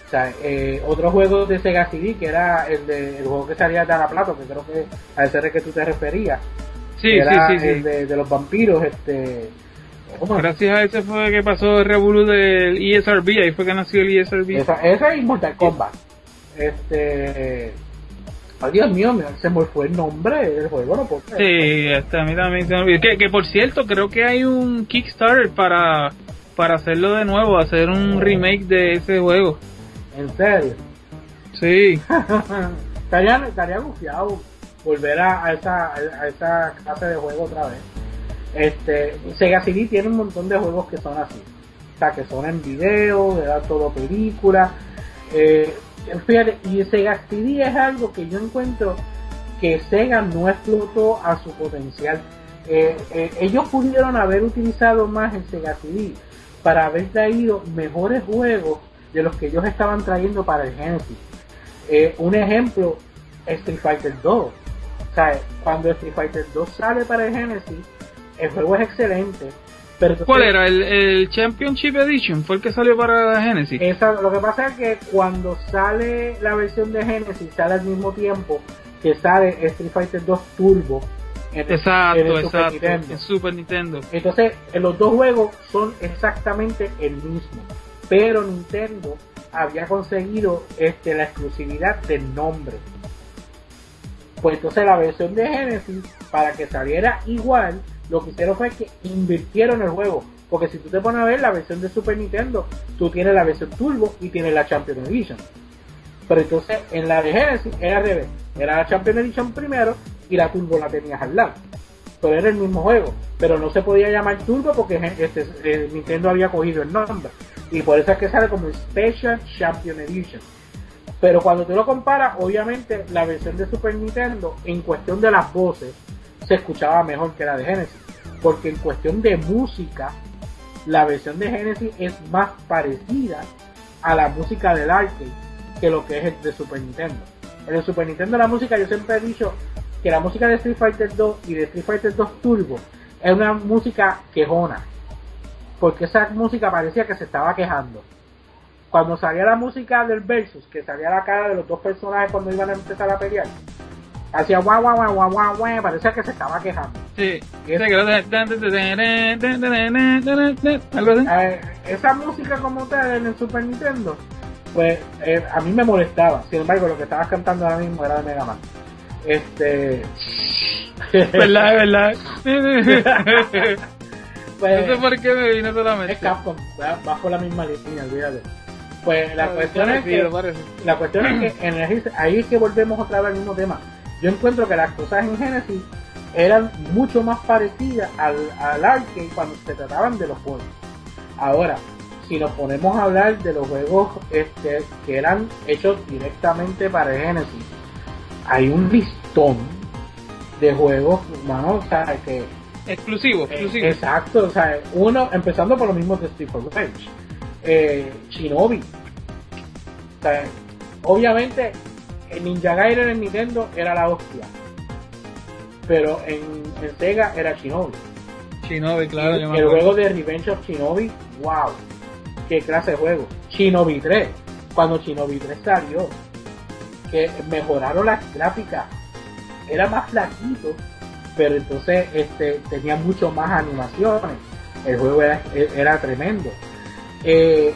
O sea, eh, otro juego de Sega CD, que era el, de, el juego que salía de Plato, que creo que a ese que tú te referías. Sí, era sí, sí, el de, los vampiros, este... Gracias a ese fue que pasó el revolú del ESRB, ahí fue que nació el ESRB. Esa, esa y Mortal Kombat. Este... Ay, Dios mío, se me fue el nombre del juego, no puedo Sí, este, a mí también se me olvidó. Que, que por cierto, creo que hay un Kickstarter para, para hacerlo de nuevo, hacer un remake de ese juego. ¿En serio? Sí. estaría, estaría gufiado volver a, esa, a esa clase de juego otra vez. Este, Sega CD tiene un montón de juegos que son así. O sea, que son en video, de dar todo película. Eh, fíjate, y Sega CD es algo que yo encuentro que Sega no explotó a su potencial. Eh, eh, ellos pudieron haber utilizado más el Sega CD para haber traído mejores juegos de los que ellos estaban trayendo para el Genesis. Eh, un ejemplo, Street Fighter 2. O sea, cuando Street Fighter 2 sale para el Genesis, el juego es excelente. Pero ¿Cuál era? ¿El, Championship Edition? ¿Fue el que salió para Genesis? lo que pasa es que cuando sale la versión de Genesis, sale al mismo tiempo que sale Street Fighter 2 Turbo. exacto, exacto. En Super Nintendo. Entonces, los dos juegos son exactamente el mismo pero Nintendo había conseguido este, la exclusividad del nombre. Pues entonces la versión de Genesis, para que saliera igual, lo que hicieron fue que invirtieron el juego. Porque si tú te pones a ver la versión de Super Nintendo, tú tienes la versión Turbo y tienes la Champion Edition. Pero entonces en la de Genesis era al revés. Era la Champion Edition primero y la Turbo la tenías al lado. Pero era el mismo juego. Pero no se podía llamar Turbo porque este, eh, Nintendo había cogido el nombre y por eso es que sale como Special Champion Edition. Pero cuando tú lo comparas, obviamente la versión de Super Nintendo, en cuestión de las voces, se escuchaba mejor que la de Genesis. Porque en cuestión de música, la versión de Genesis es más parecida a la música del arcade que lo que es el de Super Nintendo. En el Super Nintendo la música, yo siempre he dicho que la música de Street Fighter 2 y de Street Fighter 2 Turbo es una música quejona porque esa música parecía que se estaba quejando. Cuando salía la música del versus, que salía la cara de los dos personajes cuando iban a empezar a pelear, hacía guau guau guau guau guau guau, parecía que se estaba quejando. Sí. esa música como tal en el Super Nintendo, pues eh, a mí me molestaba. Sin embargo, lo que estabas cantando ahora mismo era de Mega Man. Este. verdad, verdad. Pues, no sé por qué me vino solamente. Es Capcom, bajo la misma línea, olvídate. Pues la cuestión es que, la cuestión es que en ahí es que volvemos otra vez al mismo tema. Yo encuentro que las cosas en Genesis eran mucho más parecidas al, al arcade cuando se trataban de los juegos. Ahora, si nos ponemos a hablar de los juegos este, que eran hechos directamente para Genesis, hay un listón de juegos, mano, o sea, que Exclusivo, eh, exclusivo. exacto, o sea, uno, empezando por lo mismo de Steve Revenge. Eh, Shinobi. O sea, obviamente, el Ninja Gaiden en Nintendo era la hostia. Pero en, en Sega era Shinobi. Shinobi, claro. el juego de Revenge of Shinobi, wow. Qué clase de juego. Shinobi 3. Cuando Shinobi 3 salió, que mejoraron las gráficas. Era más flaquito pero entonces este, tenía mucho más animaciones. El juego era, era tremendo. Eh,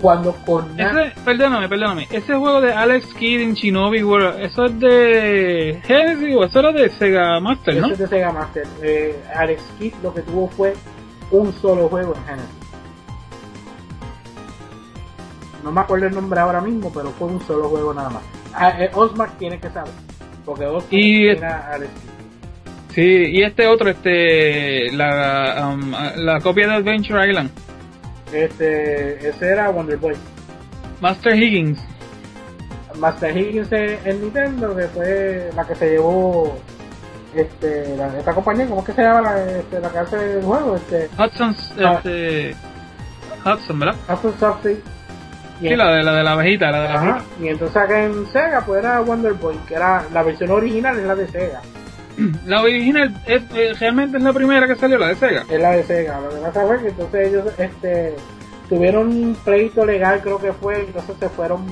cuando con ese, perdóname, perdóname, ese juego de Alex Kidd en Shinobi World, ¿eso es de Genesis o eso era de Sega Master, no? Eso es de Sega Master. Eh, Alex Kidd lo que tuvo fue un solo juego en Genesis. No me acuerdo el nombre ahora mismo, pero fue un solo juego nada más. Ah, eh, Osmar tiene que saber, porque Osmar y, Alex Kidd. Sí, y este otro, este, la, um, la copia de Adventure Island. Este, ese era Wonder Boy. Master Higgins. Master Higgins en Nintendo, que fue la que se llevó este, la, esta compañía, ¿cómo es que se llama la, este, la que hace el juego? Este, Hudson, este, Hudson, ¿verdad? Hudson Soft, sí. Y Sí, la de la, de la abejita, la de la Ajá, y entonces acá en Sega pues era Wonder Boy, que era la versión original es la de Sega, La original eh, realmente es la primera que salió, la de Sega. es la de Sega, lo que pasa fue que entonces ellos este tuvieron un pleito legal creo que fue, entonces se fueron,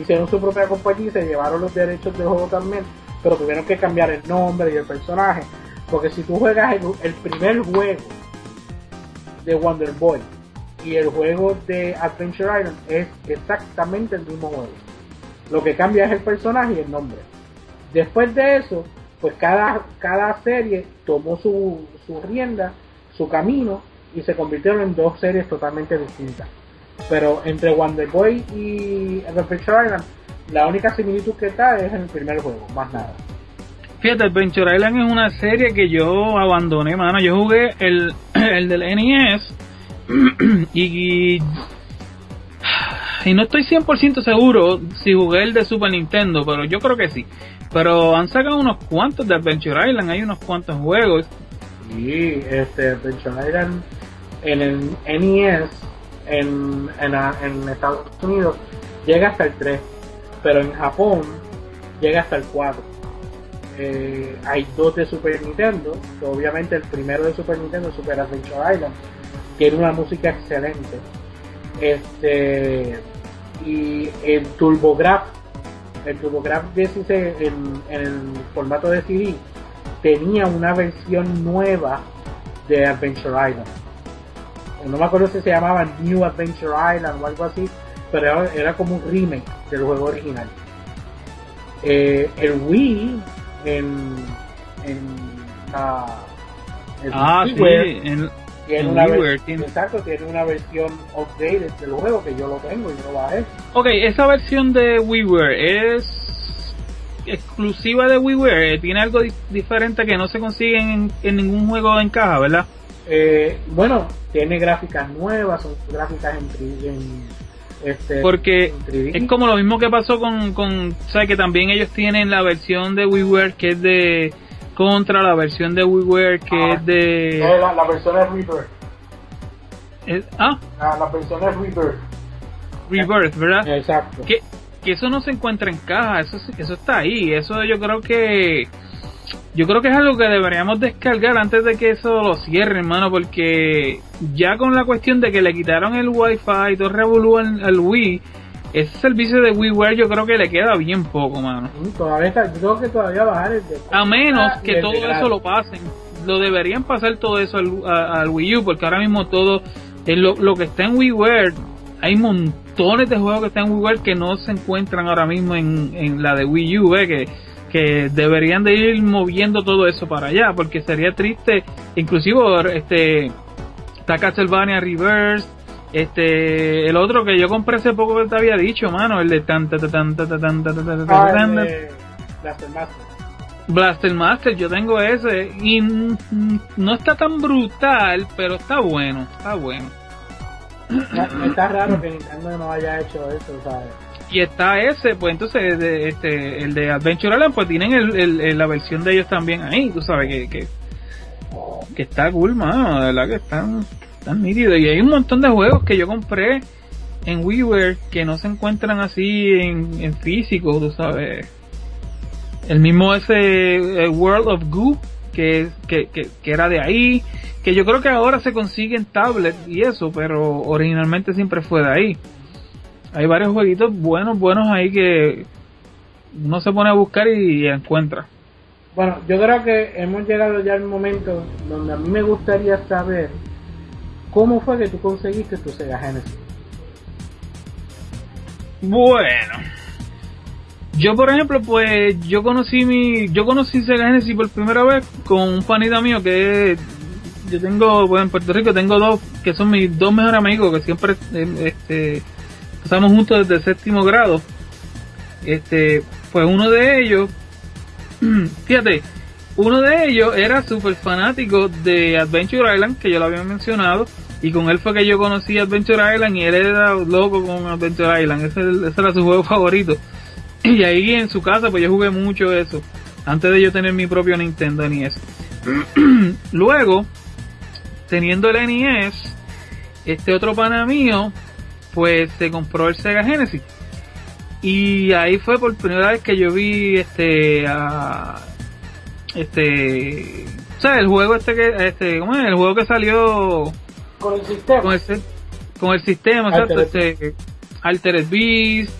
hicieron su propia compañía y se llevaron los derechos del juego también, pero tuvieron que cambiar el nombre y el personaje, porque si tú juegas el, el primer juego de Wonder Boy y el juego de Adventure Island es exactamente el mismo juego. Lo que cambia es el personaje y el nombre. Después de eso, pues cada, cada serie tomó su, su rienda, su camino y se convirtieron en dos series totalmente distintas. Pero entre Wonder Boy y Adventure Island, la única similitud que está es en el primer juego, más nada. Fíjate, Adventure Island es una serie que yo abandoné, mano. Yo jugué el, el del NES y, y no estoy 100% seguro si jugué el de Super Nintendo, pero yo creo que sí. Pero han sacado unos cuantos de Adventure Island, hay unos cuantos juegos. Y este Adventure Island en el NES en, en, Estados Unidos llega hasta el 3, pero en Japón llega hasta el 4. Eh, hay dos de Super Nintendo, obviamente el primero de Super Nintendo, Super Adventure Island, tiene una música excelente. Este y el TurboGraf, el TurboGraf 16 en, en el formato de CD tenía una versión nueva de Adventure Island. No me acuerdo si se llamaba New Adventure Island o algo así, pero era, era como un remake del juego original. Eh, el Wii en, en el Ah, sí, en- tiene en una exacto, tiene una versión updated del juego que yo lo tengo y lo bajé. Ok, esa versión de WiiWare es exclusiva de WiiWare. eh, Tiene algo di- diferente que no se consigue en, en ningún juego en caja, ¿verdad? Eh, bueno, tiene gráficas nuevas, son gráficas en, en este Porque en 3D. es como lo mismo que pasó con, con ¿sabes? Que también ellos tienen la versión de WiiWare que es de contra la versión de WiiWare que Ah. es de Eh, la, la versión es Rebirth. es- ah La, la versión es Rebirth. Rebirth, ¿verdad? Exacto. que, que eso no se encuentra en caja, eso, eso está ahí, eso yo creo que yo creo que es algo que deberíamos descargar antes de que eso lo cierre, hermano, porque ya con la cuestión de que le quitaron el wifi y todo revolú al Wii, ese servicio de WiiWare yo creo que le queda bien poco, mano. Todavía está, yo tengo que todavía bajar el de A menos y que todo eso lo pasen. Lo deberían pasar todo eso al, a- al Wii U, porque ahora mismo todo, eh, lo, lo que está en WiiWare, hay montones de juegos que están en WiiWare que no se encuentran ahora mismo en, en la de Wii U, eh, que, que deberían de ir moviendo todo eso para allá, porque sería triste, inclusive este, está Castlevania Reverse, este, el otro que yo compré hace poco que te había dicho, mano, el de tanta tanta tanta tanta ah, Blaster Master. Blaster Master, yo tengo ese y no está tan brutal, pero está bueno, está bueno. Está, está raro que Nintendo no haya hecho eso, ¿sabes? Y está ese, pues entonces de, este, el de Adventure Island, pues tienen el, el, el, la versión de ellos también ahí, tú sabes que, que, que está cool, mano, de verdad que están están nítidos. Y hay un montón de juegos que yo compré en WiiWare que no se encuentran así en, en físico, tú sabes. El mismo ese eh, World of Goo, que, que, que, que era de ahí, que yo creo que ahora se consigue en tablet y eso, pero originalmente siempre fue de ahí. Hay varios jueguitos buenos, buenos ahí que uno se pone a buscar y, encuentra. Bueno, yo creo que hemos llegado ya al momento donde a mí me gustaría saber cómo fue que tú conseguiste tu Sega Genesis. Bueno, yo por ejemplo, pues yo conocí mi, yo conocí Sega Genesis por primera vez con un panita mío que yo tengo, bueno, en Puerto Rico tengo dos que son mis dos mejores amigos que siempre eh, este, pasamos juntos desde séptimo grado. Este, pues uno de ellos, fíjate, uno de ellos era súper fanático de Adventure Island, que yo lo había mencionado, y con él fue que yo conocí Adventure Island y él era loco con Adventure Island, ese, ese era su juego favorito. y ahí en su casa pues yo jugué mucho eso, antes de yo tener mi propio Nintendo NES. Luego, teniendo el NES, este otro pana mío, pues se compró el Sega Genesis. Y ahí fue por primera vez que yo vi este este o sea el juego este que este ¿cómo es? el juego que salió Con el sistema. con el, con el sistema exacto este Altered Beast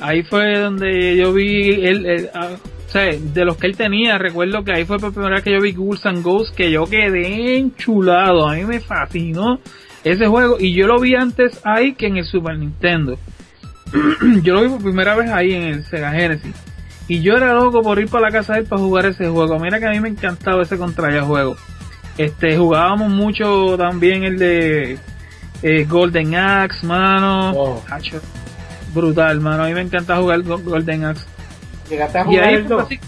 ahí fue donde yo vi él, él, ah, o sea de los que él tenía recuerdo que ahí fue por primera vez que yo vi Ghouls and Ghosts que yo quedé enchulado a mí me fascinó ese juego y yo lo vi antes ahí que en el Super Nintendo yo lo vi por primera vez ahí en el Sega Genesis. Y yo era loco por ir para la casa de él para jugar ese juego. Mira que a mí me encantaba ese contra juego. Este, jugábamos mucho también el de eh, Golden Axe, mano. Oh. Hacho, brutal, mano. A mí me encanta jugar Go- Golden Axe. Llegaste a jugar el fue 2. así-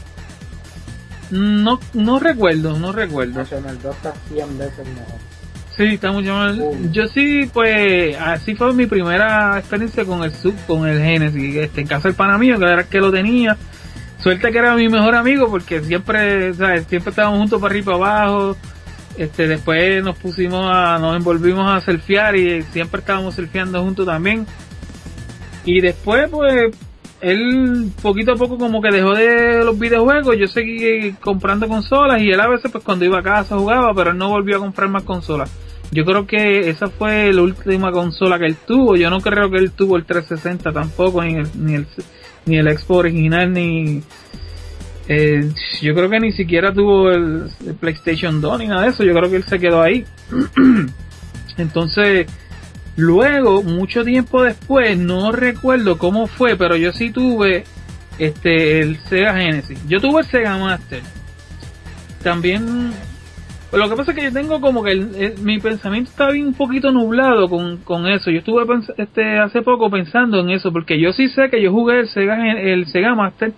No, no recuerdo, no recuerdo. Nacho, en el 2 está 100 veces mejor. Sí, está mucho. Yo sí, pues, así fue mi primera experiencia con el sub, con el Genesis. Este, en casa del pana mío, que era el que lo tenía. Suerte que era mi mejor amigo, porque siempre, ¿sabes? Siempre estábamos juntos para arriba y para abajo. Este, después nos pusimos a, nos envolvimos a surfear y siempre estábamos surfeando juntos también. Y después, pues, él poquito a poco como que dejó de los videojuegos, yo seguí comprando consolas y él a veces pues cuando iba a casa jugaba, pero él no volvió a comprar más consolas. Yo creo que esa fue la última consola que él tuvo, yo no creo que él tuvo el 360 tampoco, ni el, ni el, ni el Xbox original, ni... eh, yo creo que ni siquiera tuvo el, PlayStation 2 ni nada de eso, yo creo que él se quedó ahí. Entonces, Luego, mucho tiempo después, no recuerdo cómo fue, pero yo sí tuve este el Sega Genesis. Yo tuve el Sega Master. También lo que pasa es que yo tengo como que mi pensamiento está bien un poquito nublado con, con eso. Yo estuve este hace poco pensando en eso porque yo sí sé que yo jugué el Sega el Sega Master.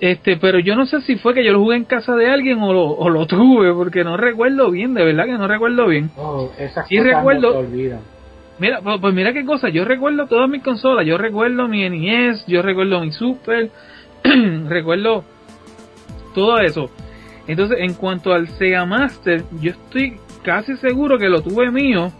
Este, pero yo no sé si fue que yo lo jugué en casa de alguien o lo, o lo tuve, porque no recuerdo bien, de verdad que no recuerdo bien. Oh, esas Sí cosas recuerdo- no. Mira, pues, pues mira qué cosa, yo recuerdo todas mis consolas, yo recuerdo mi NES, yo recuerdo mi Super, recuerdo todo eso. Entonces, en cuanto al Sega Master, yo estoy casi seguro que lo tuve mío,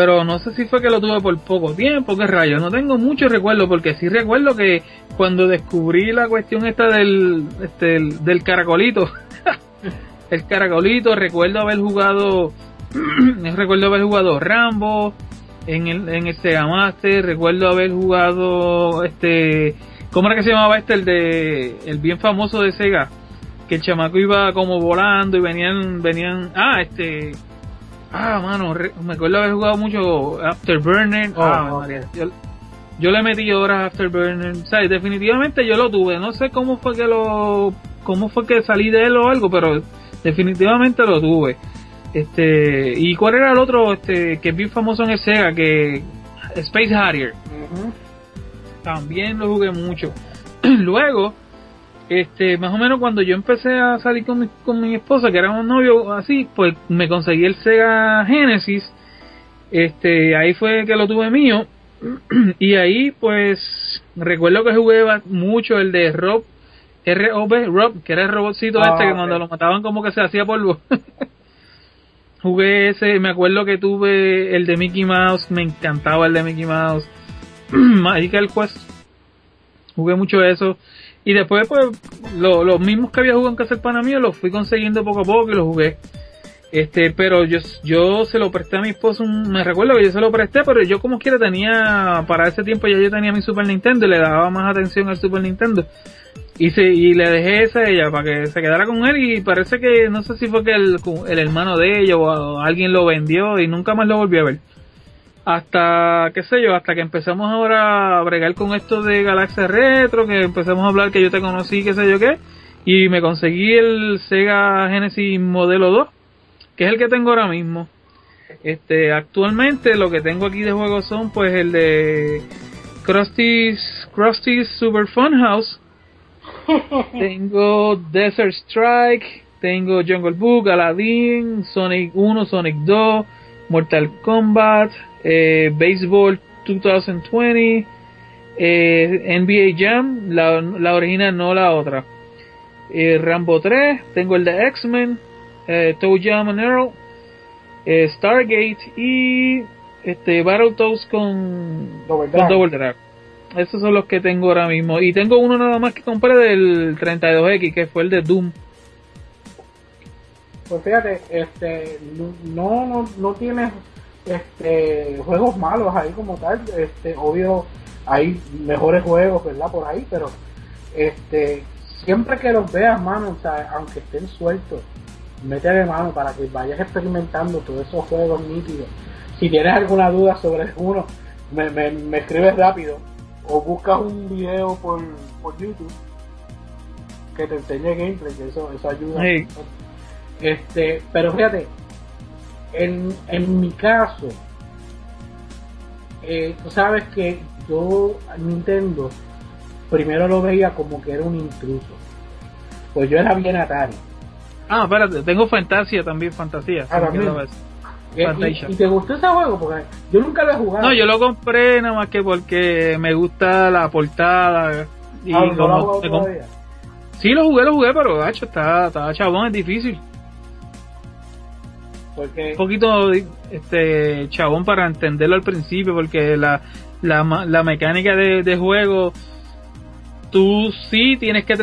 pero no sé si fue que lo tuve por poco tiempo, qué rayos, no tengo mucho recuerdo, porque sí recuerdo que cuando descubrí la cuestión esta del, este, del, caracolito, el caracolito, recuerdo haber jugado, recuerdo haber jugado Rambo, en el, en el Sega Master, recuerdo haber jugado este, ¿cómo era que se llamaba este? El de, el bien famoso de Sega, que el chamaco iba como volando y venían, venían, ah, este, ah, mano, re- me acuerdo haber jugado mucho Afterburner, Oh, ah. María, yo, yo le metí horas a Afterburner, o sea, definitivamente yo lo tuve, no sé cómo fue que lo, cómo fue que salí de él o algo, pero definitivamente lo tuve. Este, y cuál era el otro, este, que es bien famoso en el Sega, que Space Harrier, también lo jugué mucho. Luego, este, más o menos cuando yo empecé a salir con mi, con mi esposa, que éramos novios así, pues me conseguí el Sega Genesis, este, ahí fue que lo tuve mío, y ahí pues recuerdo que jugué mucho el de Rob, R.O.B. Rob, que era el robotcito Ah, este que cuando lo mataban como que se hacía polvo. Jugué ese, me acuerdo que tuve el de Mickey Mouse, me encantaba el de Mickey Mouse. Magical Quest. Jugué mucho eso. Y después, pues, lo- los mismos que había jugado en casa del pana los fui consiguiendo poco a poco y los jugué. Este, pero yo, yo se lo presté a mi esposo, un- me recuerdo que yo se lo presté, pero yo como quiera tenía, para ese tiempo ya yo tenía mi Super Nintendo y le daba más atención al Super Nintendo. Y, se, y le dejé esa a ella para que se quedara con él y parece que, no sé si fue que el, el hermano de ella o alguien lo vendió y nunca más lo volvió a ver. Hasta, qué sé yo, hasta que empezamos ahora a bregar con esto de Galaxia Retro, que empezamos a hablar que yo te conocí, qué sé yo qué, y me conseguí el Sega Genesis Modelo 2, que es el que tengo ahora mismo. Este, actualmente lo que tengo aquí de juegos son pues el de Krusty's, Krusty's Super Fun House, tengo Desert Strike, tengo Jungle Book, Aladdin, Sonic 1, Sonic 2, Mortal Kombat, eh, Baseball 2020, eh, NBA Jam, la, la original, no la otra. Eh, Rambo 3, tengo el de X-Men, eh, Toe Jam and Earl, Stargate y este Battletoads con Double con. Double Drag. Esos son los que tengo ahora mismo. Y tengo uno nada más que compré del 32X, que fue el de Doom. Pues fíjate, este, no, no, no tienes este, juegos malos ahí como tal. Este, obvio, hay mejores juegos, ¿verdad? Por ahí, pero este, siempre que los veas, mano, o sea, aunque estén sueltos, métele mano para que vayas experimentando todos esos juegos nítidos. Si tienes alguna duda sobre uno, me, me, me escribes rápido o buscas un video por, por YouTube que te enseñe gameplay, que eso, eso ayuda. Sí. Este, pero fíjate, en, en mi caso, eh, tú sabes que yo Nintendo primero lo veía como que era un intruso. Pues yo era bien Atari. Ah, espérate, tengo Fantasia también, Fantasía. Ah, también. Eh. ¿Y, y te gustó ese juego? Porque yo nunca lo he jugado. No, yo lo compré nada más que porque me gusta la portada. Y Ah, ¿no lo jugado sí, lo jugué, lo jugué, pero gacho, está, está chabón, es difícil. Un poquito este chabón para entenderlo al principio porque la, la, la mecánica de, de juego tú sí tienes que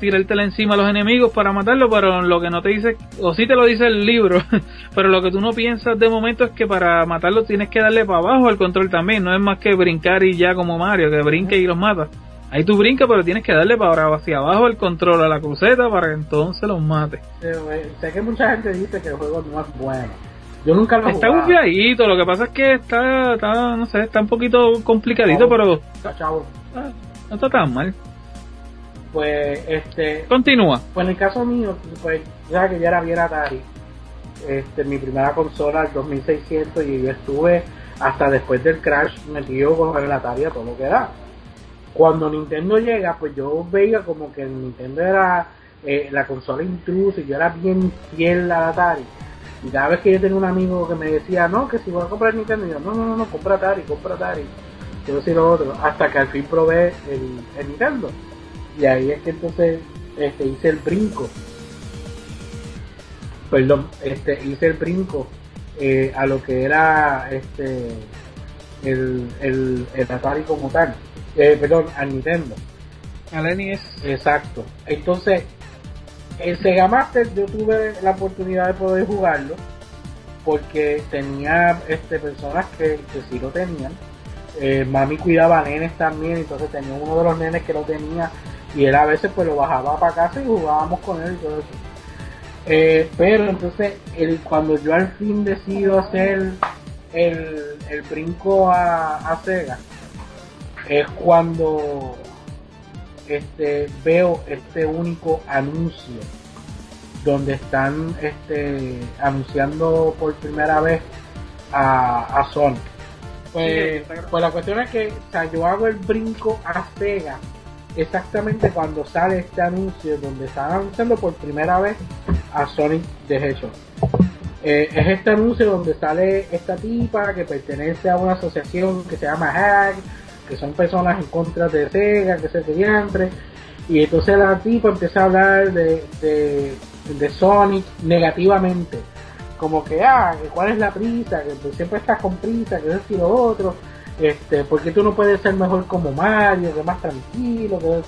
tirártela encima a los enemigos para matarlo pero lo que no te dice o sí te lo dice el libro pero lo que tú no piensas de momento es que para matarlo tienes que darle para abajo al control también no es más que brincar y ya como Mario que brinque y los mata ahí tú brincas pero tienes que darle para hacia abajo el control a la cruceta para que entonces los mate eh, sé que mucha gente dice que el juego no es bueno. Yo nunca lo he Está bufiadito, lo que pasa es que está, está, no sé, está un poquito complicadito, Chavo. pero Está chavo. ah, no está tan mal. Pues, este, Continúa. Pues en el caso mío, pues ya que ya era bien Atari, este, mi primera consola, el 2600, y yo estuve hasta después del crash metido con el Atari a todo lo que da. Cuando Nintendo llega, pues yo veía como que Nintendo era eh, la consola intrusa y yo era bien fiel al Atari. Y cada vez que yo tenía un amigo que me decía, no, que si voy a comprar Nintendo, yo, no, no, no, compra Atari, compra Atari. Yo sí lo otro, hasta que al fin probé el, el Nintendo. Y ahí es que entonces este, hice el brinco. Perdón, este, hice el brinco eh, a lo que era este el, el, el Atari como tal. Eh, perdón, al Nintendo. Aleni es. Exacto. Entonces, el Sega Master yo tuve la oportunidad de poder jugarlo porque tenía este personas que, que sí lo tenían. Eh, mami cuidaba nenes también, entonces tenía uno de los nenes que lo tenía y él a veces pues lo bajaba para casa y jugábamos con él y todo eso. Eh, pero entonces el, cuando yo al fin decido hacer el, el brinco a, a Sega es cuando este veo este único anuncio donde están este anunciando por primera vez a, a Sonic. Pues, pues la cuestión es que o sea, yo hago el brinco a Sega exactamente cuando sale este anuncio donde están anunciando por primera vez a Sonic the Hedgehog. Eh, es este anuncio donde sale esta tipa que pertenece a una asociación que se llama Hack, que son personas en contra de Sega, que se diantre. Y entonces la tipa empieza a hablar de, de, Sonic negativamente. Como que, ah, que cuál es la prisa, que tú siempre estás con prisa, que esto y lo otro. Este, porque tú no puedes ser mejor como Mario, que más tranquilo, que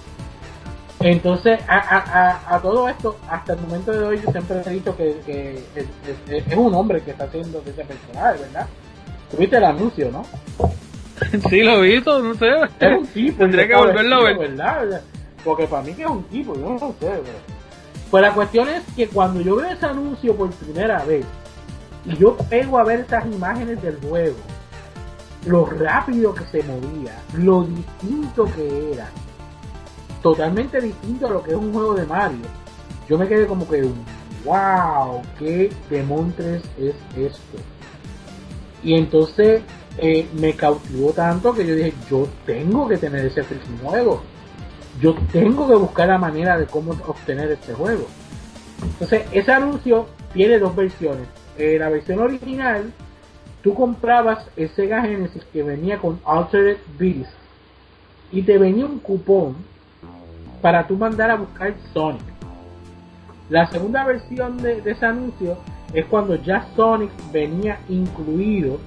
entonces, a, a, a, todo esto, hasta el momento de hoy, yo siempre he dicho que, es un hombre que está haciendo ese personaje, ¿verdad? Tuviste el anuncio, ¿no? sí, lo he visto, no sé. Es un tipo. Tendría que volverlo a ver. ¿verdad? Porque para mí que es un tipo, yo no sé, pero... Pues la cuestión es que cuando yo veo ese anuncio por primera vez, y yo pego a ver esas imágenes del juego, lo rápido que se movía, lo distinto que era, totalmente distinto a lo que es un juego de Mario. Yo me quedé como que, wow, qué demontres es esto. Y entonces eh, me cautivó tanto que yo dije, yo tengo que tener ese freaking juego. Yo tengo que buscar la manera de cómo obtener este juego. Entonces, ese anuncio tiene dos versiones. Eh, la versión original, tú comprabas el Sega Genesis que venía con Altered Beast. y te venía un cupón para tú mandar a buscar Sonic. La segunda versión de, ese anuncio es cuando ya Sonic venía incluido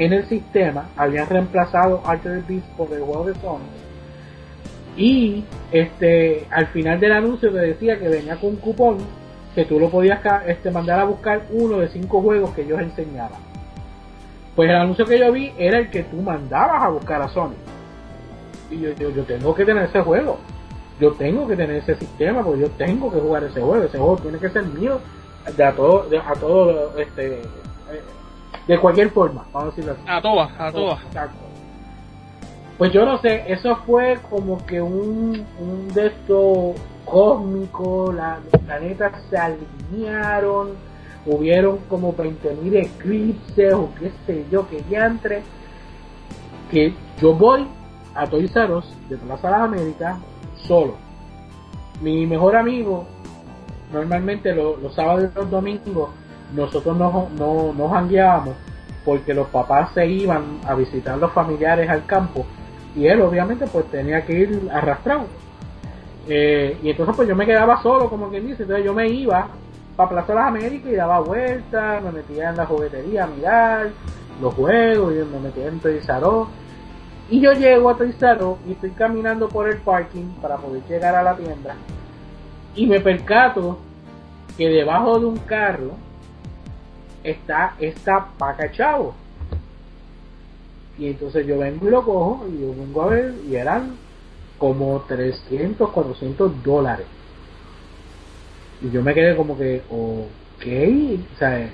en el sistema, habían reemplazado Altered Beast por el juego de Sonic. Y este al final del anuncio te decía que venía con un cupón que tú lo podías este, mandar a buscar uno de cinco juegos que ellos enseñaban. Pues el anuncio que yo vi era el que tú mandabas a buscar a Sonic. Y yo, yo, yo tengo que tener ese juego yo tengo que tener ese sistema porque yo tengo que jugar ese juego ese juego tiene que ser mío de a todo a todo este eh, de cualquier forma. Vamos a decirlo así. A todas a todas. Pues yo no sé eso fue como que un un de estos cósmico los planetas se alinearon hubieron como 20.000 eclipses o qué sé yo que ya entre que yo voy a Toys R Us de Plaza de las Américas solo. Mi mejor amigo, normalmente los sábados y los domingos, nosotros no, no, no jangueábamos porque los papás se iban a visitar los familiares al campo y él obviamente pues tenía que ir arrastrado. Eh, y entonces pues yo me quedaba solo, como quien dice, entonces yo me iba para Plaza de las Américas y daba vueltas, me metía en la juguetería a mirar los juegos, y me metía en Toys y yo llego a Trizaro y estoy caminando por el parking para poder llegar a la tienda. Y me percato que debajo de un carro está esta paca chavo. Y entonces yo vengo y lo cojo y yo vengo a ver y eran como 300, 400 dólares. Y yo me quedé como que, ok, o sea,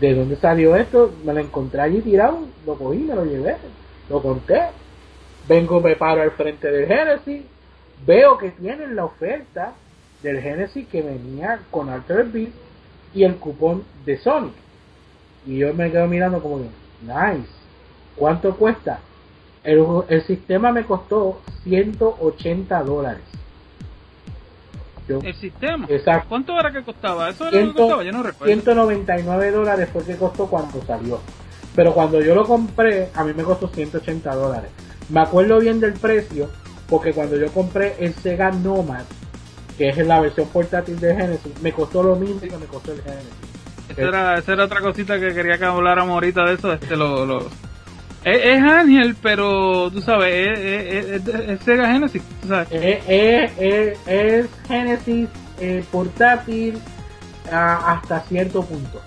¿de dónde salió esto? Me lo encontré allí tirado, lo cogí, me lo llevé, lo conté Vengo, me paro al frente del Genesis, veo que tienen la oferta del Genesis que venía con Alter Beast y el cupón de Sonic. Y yo me quedo mirando como que, nice, ¿cuánto cuesta? El, el sistema me costó 180 dólares. ¿El sistema? Exacto. ¿Cuánto era que costaba? ¿Eso era lo que costaba? Yo no recuerdo. 199 dólares fue que costó cuando salió. Pero cuando yo lo compré, a mí me costó 180 dólares. Me acuerdo bien del precio porque cuando yo compré el Sega Nomad, que es la versión portátil de Genesis, me costó lo mismo que me costó el Genesis. Esa era, esa era otra cosita que quería que habláramos ahorita de eso. Este, lo, lo... Es, Ángel, pero tú sabes, es, Sega Genesis. ¿tú sabes? Es, Genesis eh, portátil hasta cierto punto.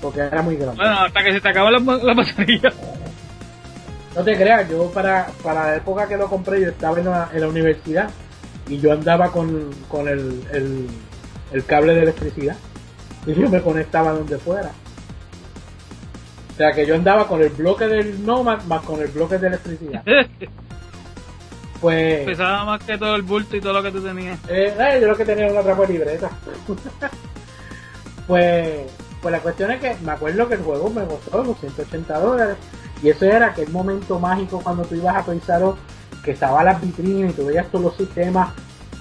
Porque era muy grande. Bueno, hasta que se te acaba la, la batería. No te creas, yo para, para la época que lo compré yo estaba en la, universidad y yo andaba con, con el, el, cable de electricidad y yo me conectaba donde fuera. O sea que yo andaba con el bloque del Nomad más con el bloque de electricidad. pues pesaba más que todo el bulto y todo lo que tú tenías. Eh, eh yo lo que tenía una trapa libreta. pues, pues la cuestión es que me acuerdo que el juego me costó los 180 dólares y eso era aquel momento mágico cuando tú ibas a pensar que estaban las vitrinas y tú veías todos los sistemas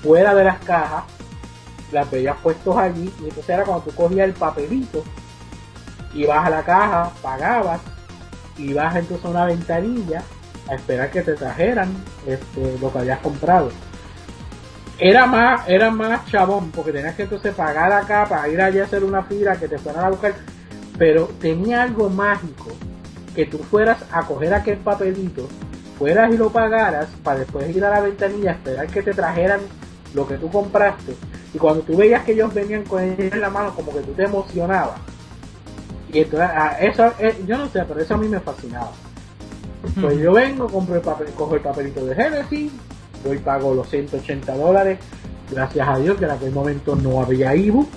fuera de las cajas, las veías puestos allí, y entonces era cuando tú cogías el papelito, ibas a la caja, pagabas, ibas entonces a una ventanilla a esperar que te trajeran este, lo que habías comprado. Era más, era más chabón, porque tenías que entonces pagar acá para ir allá a hacer una fila que te fueran a buscar, pero tenía algo mágico que tú fueras a coger aquel papelito, fueras y lo pagaras para después ir a la ventanilla, esperar que te trajeran lo que tú compraste. Y cuando tú veías que ellos venían con él en la mano, como que tú te emocionabas. Y entonces, ah, eso, eh, yo no sé, pero eso a mí me fascinaba. Pues yo vengo, compro el papel, cojo el papelito de Genesis, voy pago los 180 dólares. Gracias a Dios que en aquel momento no había ebook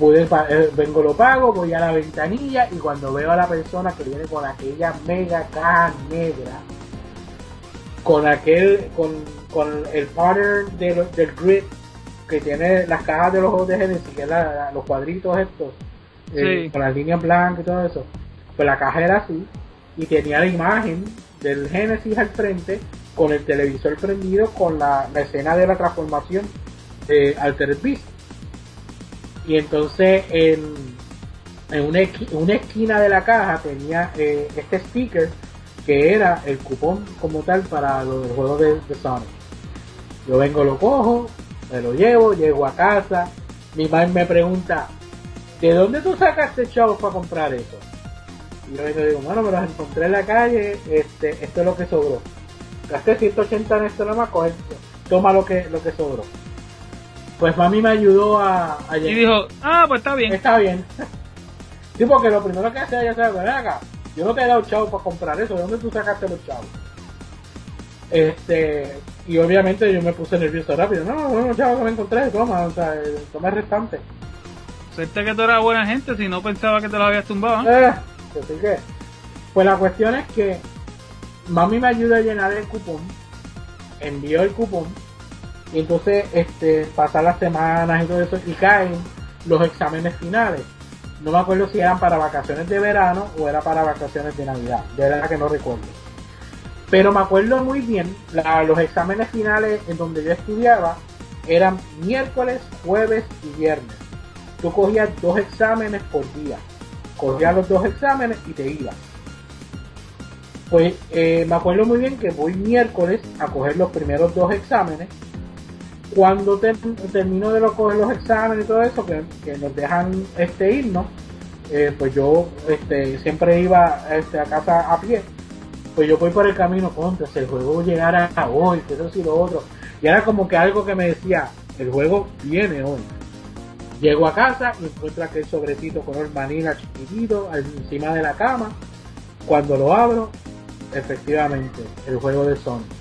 eh, vengo lo pago, voy a la ventanilla y cuando veo a la persona que viene con aquella mega caja negra, con aquel, con, con el pattern del grid que tiene las cajas de los juegos de Genesis, que es los cuadritos estos, eh, con las líneas blancas y todo eso, pues la caja era así y tenía la imagen del Genesis al frente con el televisor prendido con la, escena de la transformación de Altered Beast y entonces en, una, esquina de la caja tenía eh, este sticker que era el cupón como tal para los juegos de, de Sonic. Yo vengo, lo cojo, me lo llevo, llego a casa, mi madre me pregunta, ¿de dónde tú sacaste chavos para comprar eso? Y yo le digo, bueno, me los encontré en la calle, este, esto es lo que sobró. Gasté 180 en esto nada más, coge, toma lo que, lo que sobró. Pues mami me ayudó a, a Y llegar. dijo, ah, pues está bien. Está bien. sí, porque lo primero que hace ella sabe, ven acá, yo no te he dado chavo para comprar eso, ¿de dónde tú sacaste los chavos? Este, y obviamente yo me puse nervioso rápido, no, no, chavos que me encontré, toma, o sea, eh, toma el restante. Suerte que tú eras buena gente, si no pensaba que te los habías tumbado. ¿eh? Eh, así que, pues la cuestión es que mami me ayuda a llenar el cupón, envió el cupón, y entonces este pasan las semanas y todo eso, y caen los exámenes finales. No me acuerdo si eran para vacaciones de verano o era para vacaciones de Navidad, de verdad que no recuerdo. Pero me acuerdo muy bien, los exámenes finales en donde yo estudiaba eran miércoles, jueves y viernes. Tú cogías dos exámenes por día. Cogías los dos exámenes y te ibas. Pues eh, me acuerdo muy bien que voy miércoles a coger los primeros dos exámenes. Cuando ter- termino de los exámenes y todo eso, que, nos dejan este irnos, eh, pues yo este, siempre iba este, a casa a pie. Pues yo voy por el camino contra, si el juego llegara hoy, que eso sí lo otro. Y era como que algo que me decía, el juego viene hoy. Llego a casa y encuentro aquel sobrecito color manila chiquitito encima de la cama. Cuando lo abro, efectivamente, el juego de Sonic.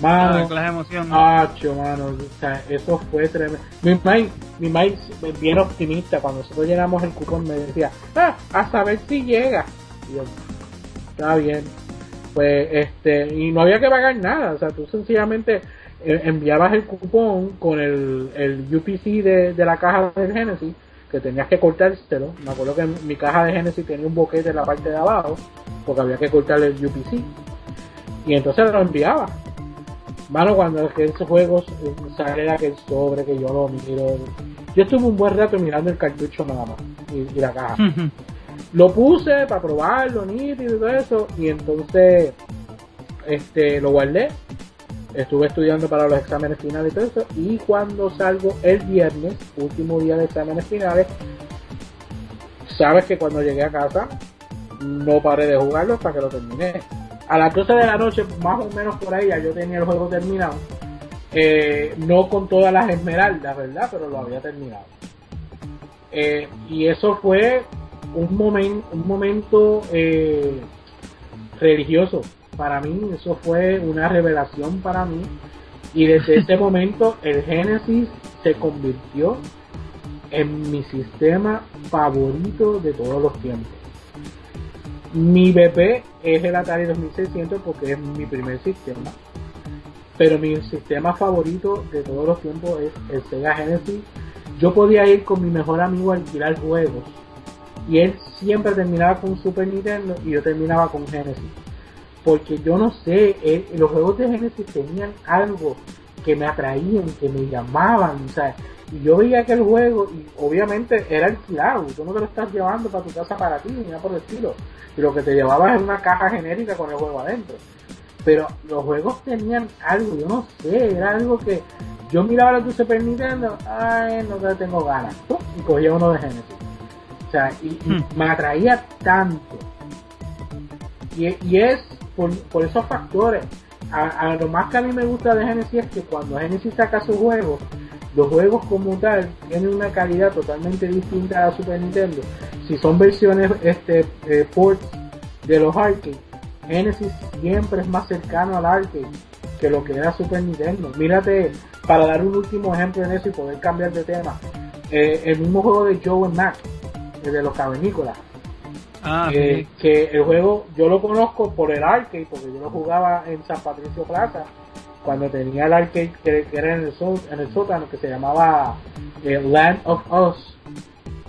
Mano, clase de emoción. Acho, mano, o sea, eso fue tremendo. Mi mai, mi mai, bien optimista, cuando nosotros llenamos el cupón me decía, ah, a saber si llega. Y yo, está bien. Pues, este, y no había que pagar nada, o sea, tú sencillamente eh, enviabas el cupón con el, el UPC de, de la caja del Genesis, que tenías que cortárselo. Me acuerdo que mi caja de Genesis tenía un boquete en la parte de abajo, porque había que cortarle el UPC. Y entonces lo enviaba. Mano, cuando aquel juego eh, sale aquel sobre que yo lo miro. Yo estuve un buen rato mirando el cartucho nada más y, y la caja. Lo puse para probarlo, nítido y todo eso. Y entonces este lo guardé. Estuve estudiando para los exámenes finales y todo eso. Y cuando salgo el viernes, último día de exámenes finales, sabes que cuando llegué a casa no paré de jugarlo hasta que lo terminé. A las 12 de la noche, más o menos por ahí, ya yo tenía el juego terminado. Eh, no con todas las esmeraldas, ¿verdad? Pero lo había terminado. Eh, y eso fue un, momen- un momento eh, religioso para mí. Eso fue una revelación para mí. Y desde ese momento el Genesis se convirtió en mi sistema favorito de todos los tiempos. Mi BP es el Atari 2600 porque es mi primer sistema. Pero mi sistema favorito de todos los tiempos es el Sega Genesis. Yo podía ir con mi mejor amigo a alquilar juegos. Y él siempre terminaba con Super Nintendo y yo terminaba con Genesis. Porque yo no sé, él- los juegos de Genesis tenían algo que me atraían, que me llamaban. O sea, y yo veía aquel juego y obviamente era alquilado. Tú no te lo estás llevando para tu casa para ti, ni nada por el estilo. Y lo que te llevabas era una caja genérica con el juego adentro. Pero los juegos tenían algo, yo no sé, era algo que yo miraba los de Super Nintendo, ay, no te tengo ganas. Y cogía uno de Genesis. O sea, y, y Hmm. me atraía tanto. Y, y es por, por esos factores. A, a lo más que a mí me gusta de Genesis es que cuando Genesis saca sus juegos, los juegos como tal tienen una calidad totalmente distinta a Super Nintendo. Si son versiones este eh, ports de los arcade, Genesis siempre es más cercano al arcade que lo que era Super Nintendo. Mírate, para dar un último ejemplo en eso y poder cambiar de tema, eh, el mismo juego de Joe and Mac, el de los cavernícolas, Ah, eh, sí. que el juego yo lo conozco por el arcade, porque yo lo jugaba en San Patricio Plaza, cuando tenía el arcade que, que era en el, en el sótano, que se llamaba eh, Land of Us.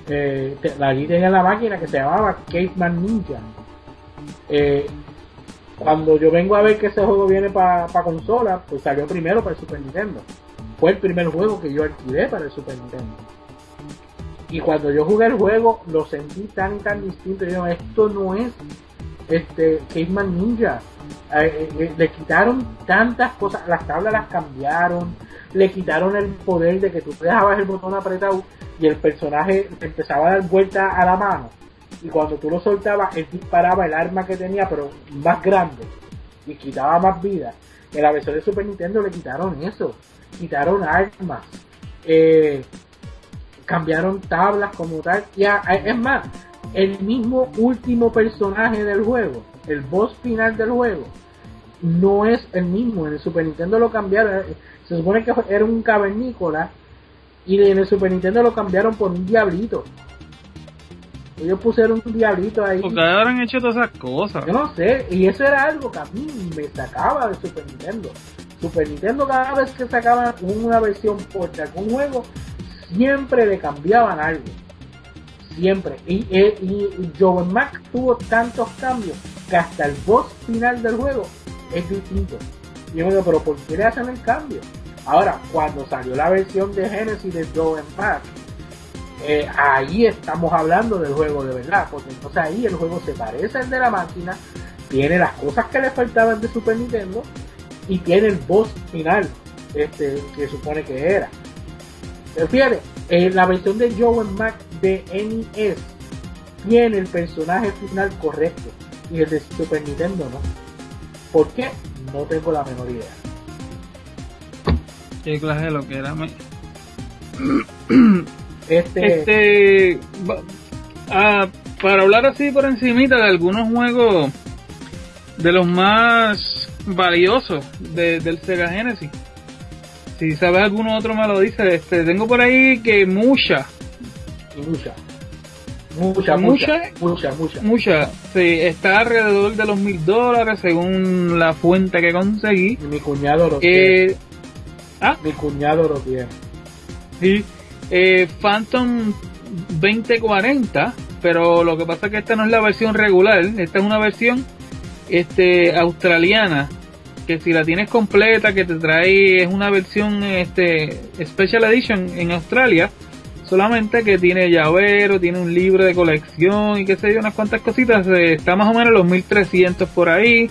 Eh, allí tenía la máquina que se llamaba Caveman Ninja. Eh, cuando yo vengo a ver que ese juego viene para consola, pues salió primero para el Super Nintendo. Fue el primer juego que yo alquilé para el Super Nintendo. Y cuando yo jugué el juego, lo sentí tan tan distinto. Yo, esto no es este, Caveman Ninja. Eh, eh, le quitaron tantas cosas, las tablas las cambiaron, le quitaron el poder de que tú dejabas el botón apretado y el personaje empezaba a dar vuelta a la mano. Y cuando tú lo soltabas, él disparaba el arma que tenía, pero más grande. Y quitaba más vida. En la de Super Nintendo le quitaron eso. Quitaron armas. Eh, cambiaron tablas como tal. Y es más, el mismo último personaje del juego, el boss final del juego, no es el mismo. En el Super Nintendo lo cambiaron. Se supone que era un cavernícola y en el Super Nintendo lo cambiaron por un diablito. Ellos pusieron un diablito ahí. Porque ahora han hecho todas esas cosas. Yo no sé, y eso era algo que a mí me sacaba de Super Nintendo. Super Nintendo cada vez que sacaban una versión por algún juego, siempre le cambiaban algo. Siempre. Y, y, y Joe Mac tuvo tantos cambios que hasta el boss final del juego es distinto. Y yo digo, pero ¿por qué le hacen el cambio? Ahora, cuando salió la versión de Genesis de Joe Mac, eh, ahí estamos hablando del juego de verdad, porque entonces ahí el juego se parece al de la máquina, tiene las cosas que le faltaban de Super Nintendo y tiene el boss final este, que supone que era. Pero fíjate, en la versión de Joe Mac de NES tiene el personaje final correcto y el de Super Nintendo no. ¿Por qué? No tengo la menor idea. ¿Qué clase de lo que era? Este, este ah, para hablar así por encimita de algunos juegos de los más valiosos del Sega Genesis. Si sabes alguno otro me lo dice. Este, tengo por ahí que mucha. Mucha. Mucha, mucha, mucha, mucha. Mucha. Sí, está alrededor de los mil dólares según la fuente que conseguí. mi cuñado lo eh, tiene. ¿Ah? Mi cuñado lo tiene. Sí. Eh, Phantom 2040, pero lo que pasa es que esta no es la versión regular, esta es una versión este australiana que si la tienes completa que te trae es una versión este special edition en Australia solamente que tiene llavero tiene un libro de colección y que sé yo unas cuantas cositas eh, está más o menos los 1300 por ahí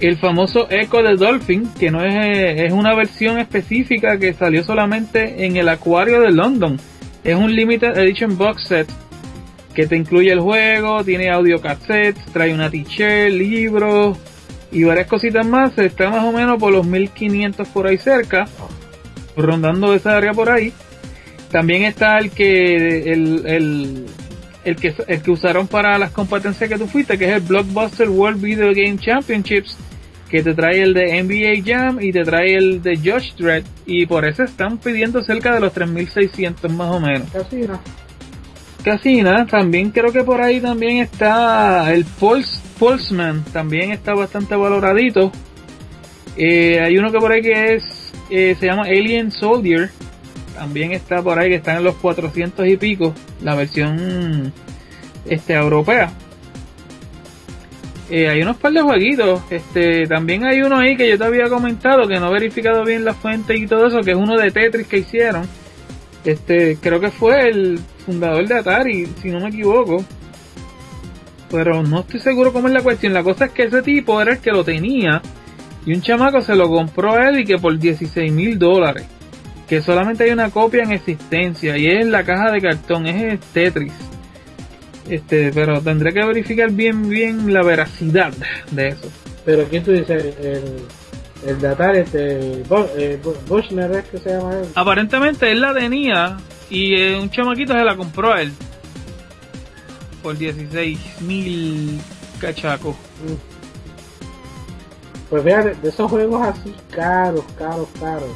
el famoso Echo de Dolphin, que no es, es una versión específica que salió solamente en el acuario de London. Es un limited edition box set que te incluye el juego, tiene audio cassette, trae una t-shirt, libros y varias cositas más. Está más o menos por los 1500 por ahí cerca, rondando esa área por ahí. También está el que el, el, el que, el que usaron para las competencias que tú fuiste, que es el Blockbuster World Video Game Championships, que te trae el de NBA Jam y te trae el de Josh Dredd, y por eso están pidiendo cerca de los 3600 más o menos. Casina. Casina, también creo que por ahí también está el Pulse, Pulseman, también está bastante valoradito. Eh, hay uno que por ahí que es, eh, se llama Alien Soldier, también está por ahí que está en los 400 y pico, la versión este europea. Eh, hay unos par de jueguitos, este, también hay uno ahí que yo te había comentado que no he verificado bien la fuente y todo eso, que es uno de Tetris que hicieron. Este, creo que fue el fundador de Atari, si no me equivoco. Pero no estoy seguro cómo es la cuestión. La cosa es que ese tipo era el que lo tenía. Y un chamaco se lo compró a él y que por 16 mil dólares que solamente hay una copia en existencia y es la caja de cartón, es el Tetris. Este, pero tendré que verificar bien bien la veracidad de eso. Pero quién tú dices el el datar este eh, Bushner es que se llama él. Aparentemente él la tenía y eh, un chamaquito se la compró a él por 16 mil cachacos. Mm. Pues vean, de esos juegos así caros, caros, caros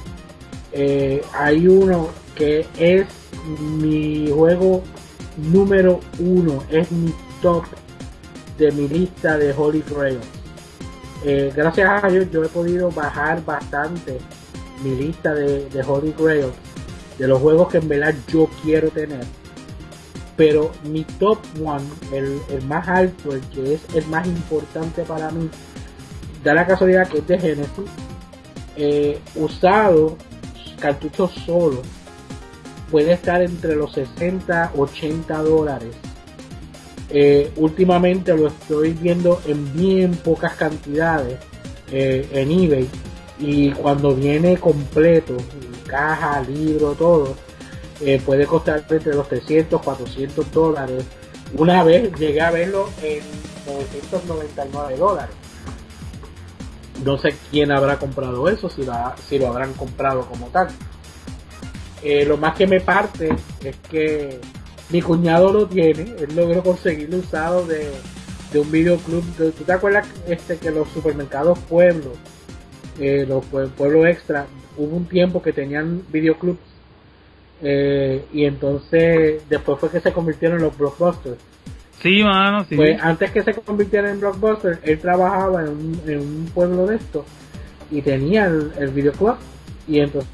eh, hay uno que es mi juego número uno, es mi top de mi lista de Holy Grail. Eh, gracias a Dios yo he podido bajar bastante mi lista de, Holy Grail, de los juegos que en verdad yo quiero tener. Pero mi top one, el, más alto, el que es el más importante para mí, da la casualidad que es de Genesis, eh, usado cartucho solo puede estar entre los 60 80 dólares Eh, últimamente lo estoy viendo en bien pocas cantidades eh, en eBay y cuando viene completo, caja, libro, todo, eh, puede costar entre los 300, 400 dólares. Una vez llegué a verlo en 999 dólares. No sé quién habrá comprado eso, si, si lo habrán comprado como tal. Eh, lo más que me parte es que mi cuñado lo tiene, él logró conseguirlo usado de, de un videoclub. ¿Tú te acuerdas este, que los supermercados pueblos, eh, los pueblos extra, hubo un tiempo que tenían videoclubs eh, y entonces después fue que se convirtieron en los blockbusters. Sí, mano, sí. Pues antes que se convirtiera en blockbusters, él trabajaba en un, en un pueblo de esto y tenía el, el videoclub y entonces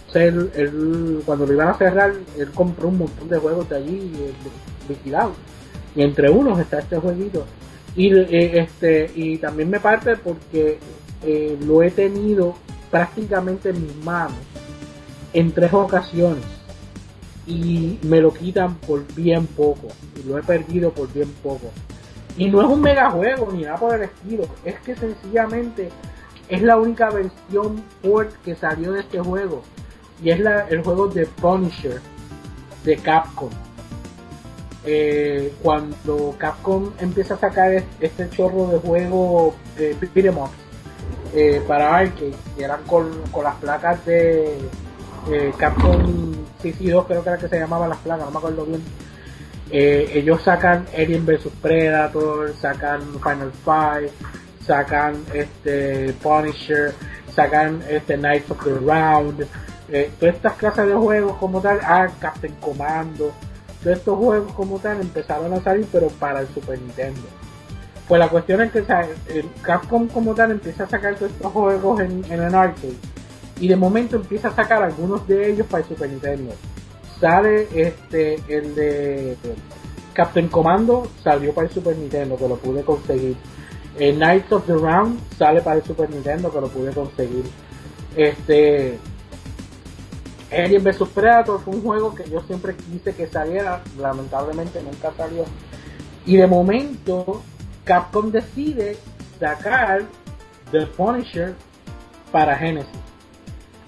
él, cuando lo iban a cerrar, él compró un montón de juegos de allí eh, liquidados. Y entre unos está este jueguito. Y, eh, este, y también me parte porque eh, lo he tenido prácticamente en mis manos en tres ocasiones. Y me lo quitan por bien poco. Y lo he perdido por bien poco. Y no es un mega juego ni nada por el estilo. Es que sencillamente es la única versión port que salió de este juego. Y es la, el juego de Punisher de Capcom. Eh, cuando Capcom empieza a sacar este chorro de juego beat'em eh, para arcade, y eran con, las placas de eh, Capcom CC2, creo que era que se llamaban las placas, no me acuerdo bien. ellos sacan Alien vs Predator, sacan Final Fight, sacan este Punisher, sacan este Knights of the Round, eh, todas estas clases de juegos como tal, ah, Captain Commando, todos estos juegos como tal empezaron a salir pero para el Super Nintendo. Pues la cuestión es que el Capcom como tal empieza a sacar todos estos juegos en, en el arcade y de momento empieza a sacar algunos de ellos para el Super Nintendo. Sale este el de Captain Commando salió para el Super Nintendo que lo pude conseguir eh, Knights of the Round sale para el Super Nintendo que lo pude conseguir. Este Alien vs Predator fue un juego que yo siempre quise que saliera, lamentablemente nunca salió. Y de momento Capcom decide sacar The Punisher para Genesis.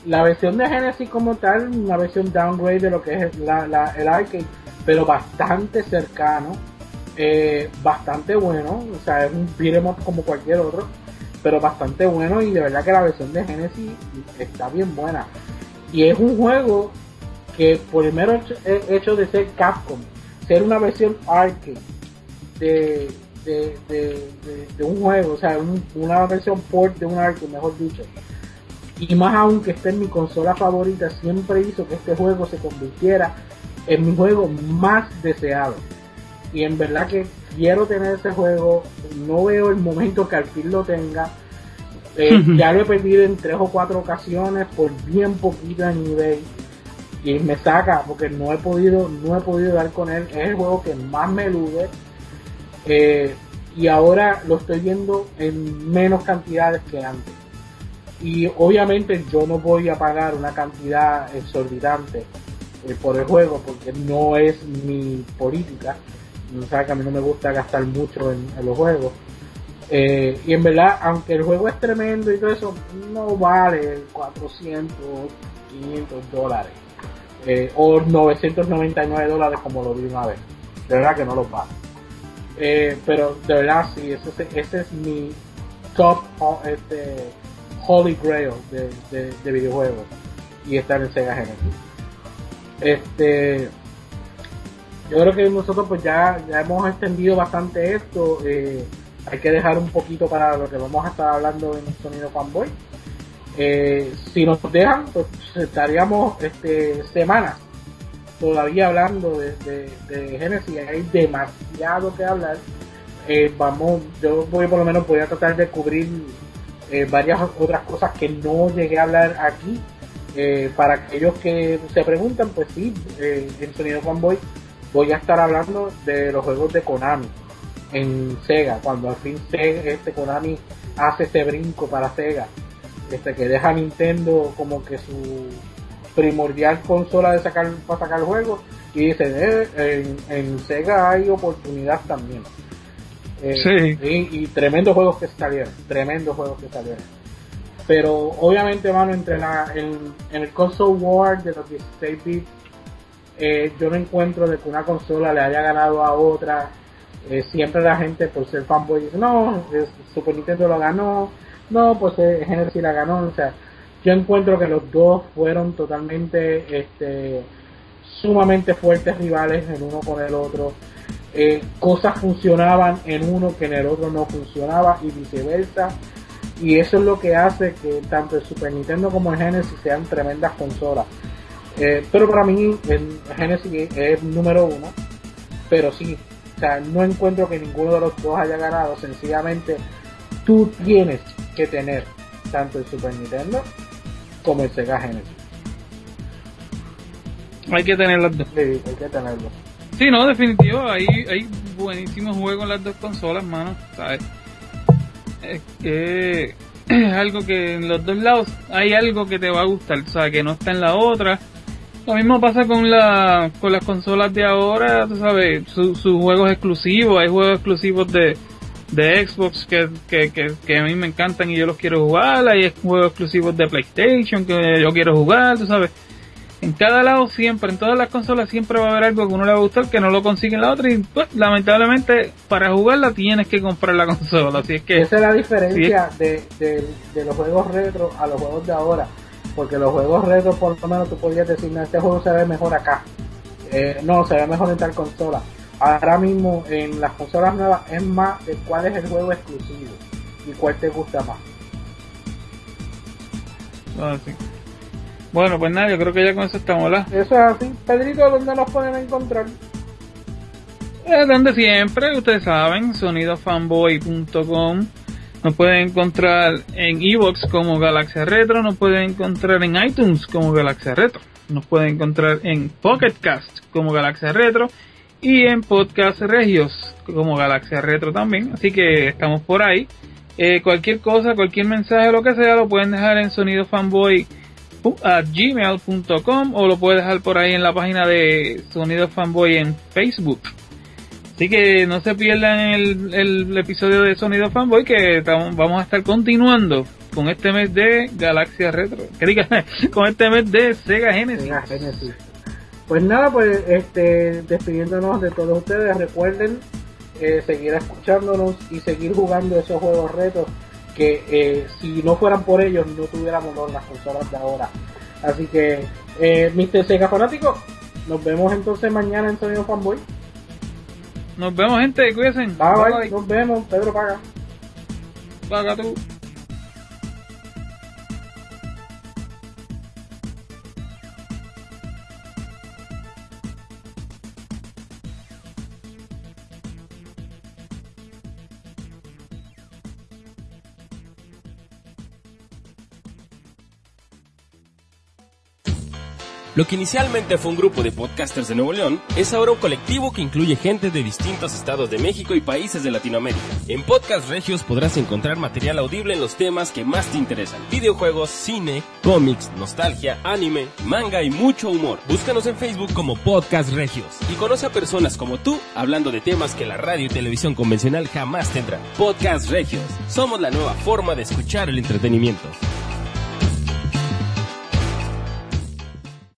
La versión de Genesis como tal, una versión downgrade de lo que es el arcade, pero bastante cercano eh, bastante bueno, o sea, es un beat'em como cualquier otro, pero bastante bueno y de verdad que la versión de Genesis está bien buena. Y es un juego que por el mero hecho de ser Capcom, ser una versión arcade de, de, un juego, o sea, una versión port de un arcade, mejor dicho, y más aún que esté en mi consola favorita, siempre hizo que este juego se convirtiera en mi juego más deseado. Y en verdad que quiero tener ese juego, no veo el momento que al fin lo tenga. Eh, ya lo he perdido en tres o cuatro ocasiones por bien poquito en eBay y me saca porque no he podido no he podido dar con él. Es el juego que más me elude eh, y ahora lo estoy viendo en menos cantidades que antes y obviamente yo no voy a pagar una cantidad exorbitante eh, por el juego porque no es mi política no sabe que a mí no me gusta gastar mucho en, los juegos. Eh, y en verdad, aunque el juego es tremendo y todo eso, no vale 400, 500 dólares. Eh, o 999 dólares como lo vi una vez. De verdad que no lo vale. Eh, pero de verdad sí, ese, ese es mi top este, holy grail de, de, videojuegos. Y está en Sega Genesis. Este yo creo que nosotros pues ya, ya hemos extendido bastante esto. Eh, hay que dejar un poquito para lo que vamos a estar hablando en Sonido Fanboy. Eh, si nos dejan, pues estaríamos este, semanas todavía hablando de, Genesis. Hay demasiado que hablar. Eh, vamos, yo voy por lo menos voy a tratar de cubrir varias otras cosas que no llegué a hablar aquí. para aquellos que se preguntan, pues sí, en Sonido Fanboy voy a estar hablando de los juegos de Konami en Sega, cuando al fin este Konami hace ese brinco para Sega, este que deja Nintendo como que su primordial consola de sacar para sacar juegos y dice eh, en, Sega hay oportunidad también Eh, Sí. y, y tremendos juegos que salieron, tremendos juegos que salieron. Pero obviamente, mano, entre la, en, en el console war de los 16 bits, eh, yo no encuentro de que una consola le haya ganado a otra. Eh, siempre la gente, por ser fanboy, dice, no, es- Super Nintendo lo ganó, no, pues eh, Genesis la ganó. O sea, yo encuentro que los dos fueron totalmente este, sumamente fuertes rivales el uno con el otro. Eh, cosas funcionaban en uno que en el otro no funcionaba y viceversa. Y eso es lo que hace que tanto el Super Nintendo como el Genesis sean tremendas consolas. Eh, pero para mí el Genesis es número uno. Pero sí, o sea, no encuentro que ninguno de los dos haya ganado. Sencillamente tú tienes que tener tanto el Super Nintendo como el Sega Genesis. Hay que tener las dos. Sí, hay que tenerlo. Sí, no, definitivo, hay, hay buenísimos juegos en las dos consolas, mano, ¿sabes? Es que es algo que en los dos lados hay algo que te va a gustar, o sea, que no está en la otra. Lo mismo pasa con la con las consolas de ahora, tú sabes, su- sus juegos exclusivos, hay juegos exclusivos de, de Xbox que, que, que, que a mí me encantan y yo los quiero jugar, hay juegos exclusivos de PlayStation que yo quiero jugar, tú sabes. En cada lado siempre, en todas las consolas siempre va a haber algo que uno le va a gustar que no lo consigue en la otra y pues lamentablemente para jugarla tienes que comprar la consola, así es que Esa es la diferencia de, de, de los juegos retro a los juegos de ahora. Porque los juegos retro, por lo menos, tú podías decir, no, este juego se ve mejor acá. Eh, no, se ve mejor en tal consola. Ahora mismo, en las consolas nuevas, es más de cuál es el juego exclusivo y cuál te gusta más. Ah, sí. Bueno, pues nada, yo creo que ya con eso estamos, ¿verdad? Eso es así. Pedrito, ¿dónde nos pueden encontrar? Es donde siempre, ustedes saben, sonidofanboy.com. Nos pueden encontrar en Evox como Galaxia Retro, nos pueden encontrar en iTunes como Galaxia Retro, nos pueden encontrar en Pocket Cast como Galaxia Retro y en Podcast Regios como Galaxia Retro también. Así que estamos por ahí. Eh, cualquier cosa, cualquier mensaje, lo que sea, lo pueden dejar en sonidofanboy a gmail.com o lo puedes dejar por ahí en la página de Sonido Fanboy en Facebook. Así que no se pierdan el, el episodio de Sonido Fanboy que vamos a estar continuando con este mes de Galaxia Retro. Que diga, con este mes de. Sega Genesis. Pues nada, pues este, despidiéndonos de todos ustedes, recuerden eh, seguir escuchándonos y seguir jugando esos juegos retos que eh, si no fueran por ellos no tuviéramos las consolas de ahora. Así que, eh, Mr. Sega Fanático, nos vemos entonces mañana en Sonido Fanboy. Nos vemos gente, cuídense. Bye, bye, nos vemos, Pedro Paga. Paga tú. Lo que inicialmente fue un grupo de podcasters de Nuevo León es ahora un colectivo que incluye gente de distintos estados de México y países de Latinoamérica. En Podcast Regios podrás encontrar material audible en los temas que más te interesan. Videojuegos, cine, cómics, nostalgia, anime, manga y mucho humor. Búscanos en Facebook como Podcast Regios y conoce a personas como tú hablando de temas que la radio y televisión convencional jamás tendrán. Podcast Regios. Somos la nueva forma de escuchar el entretenimiento.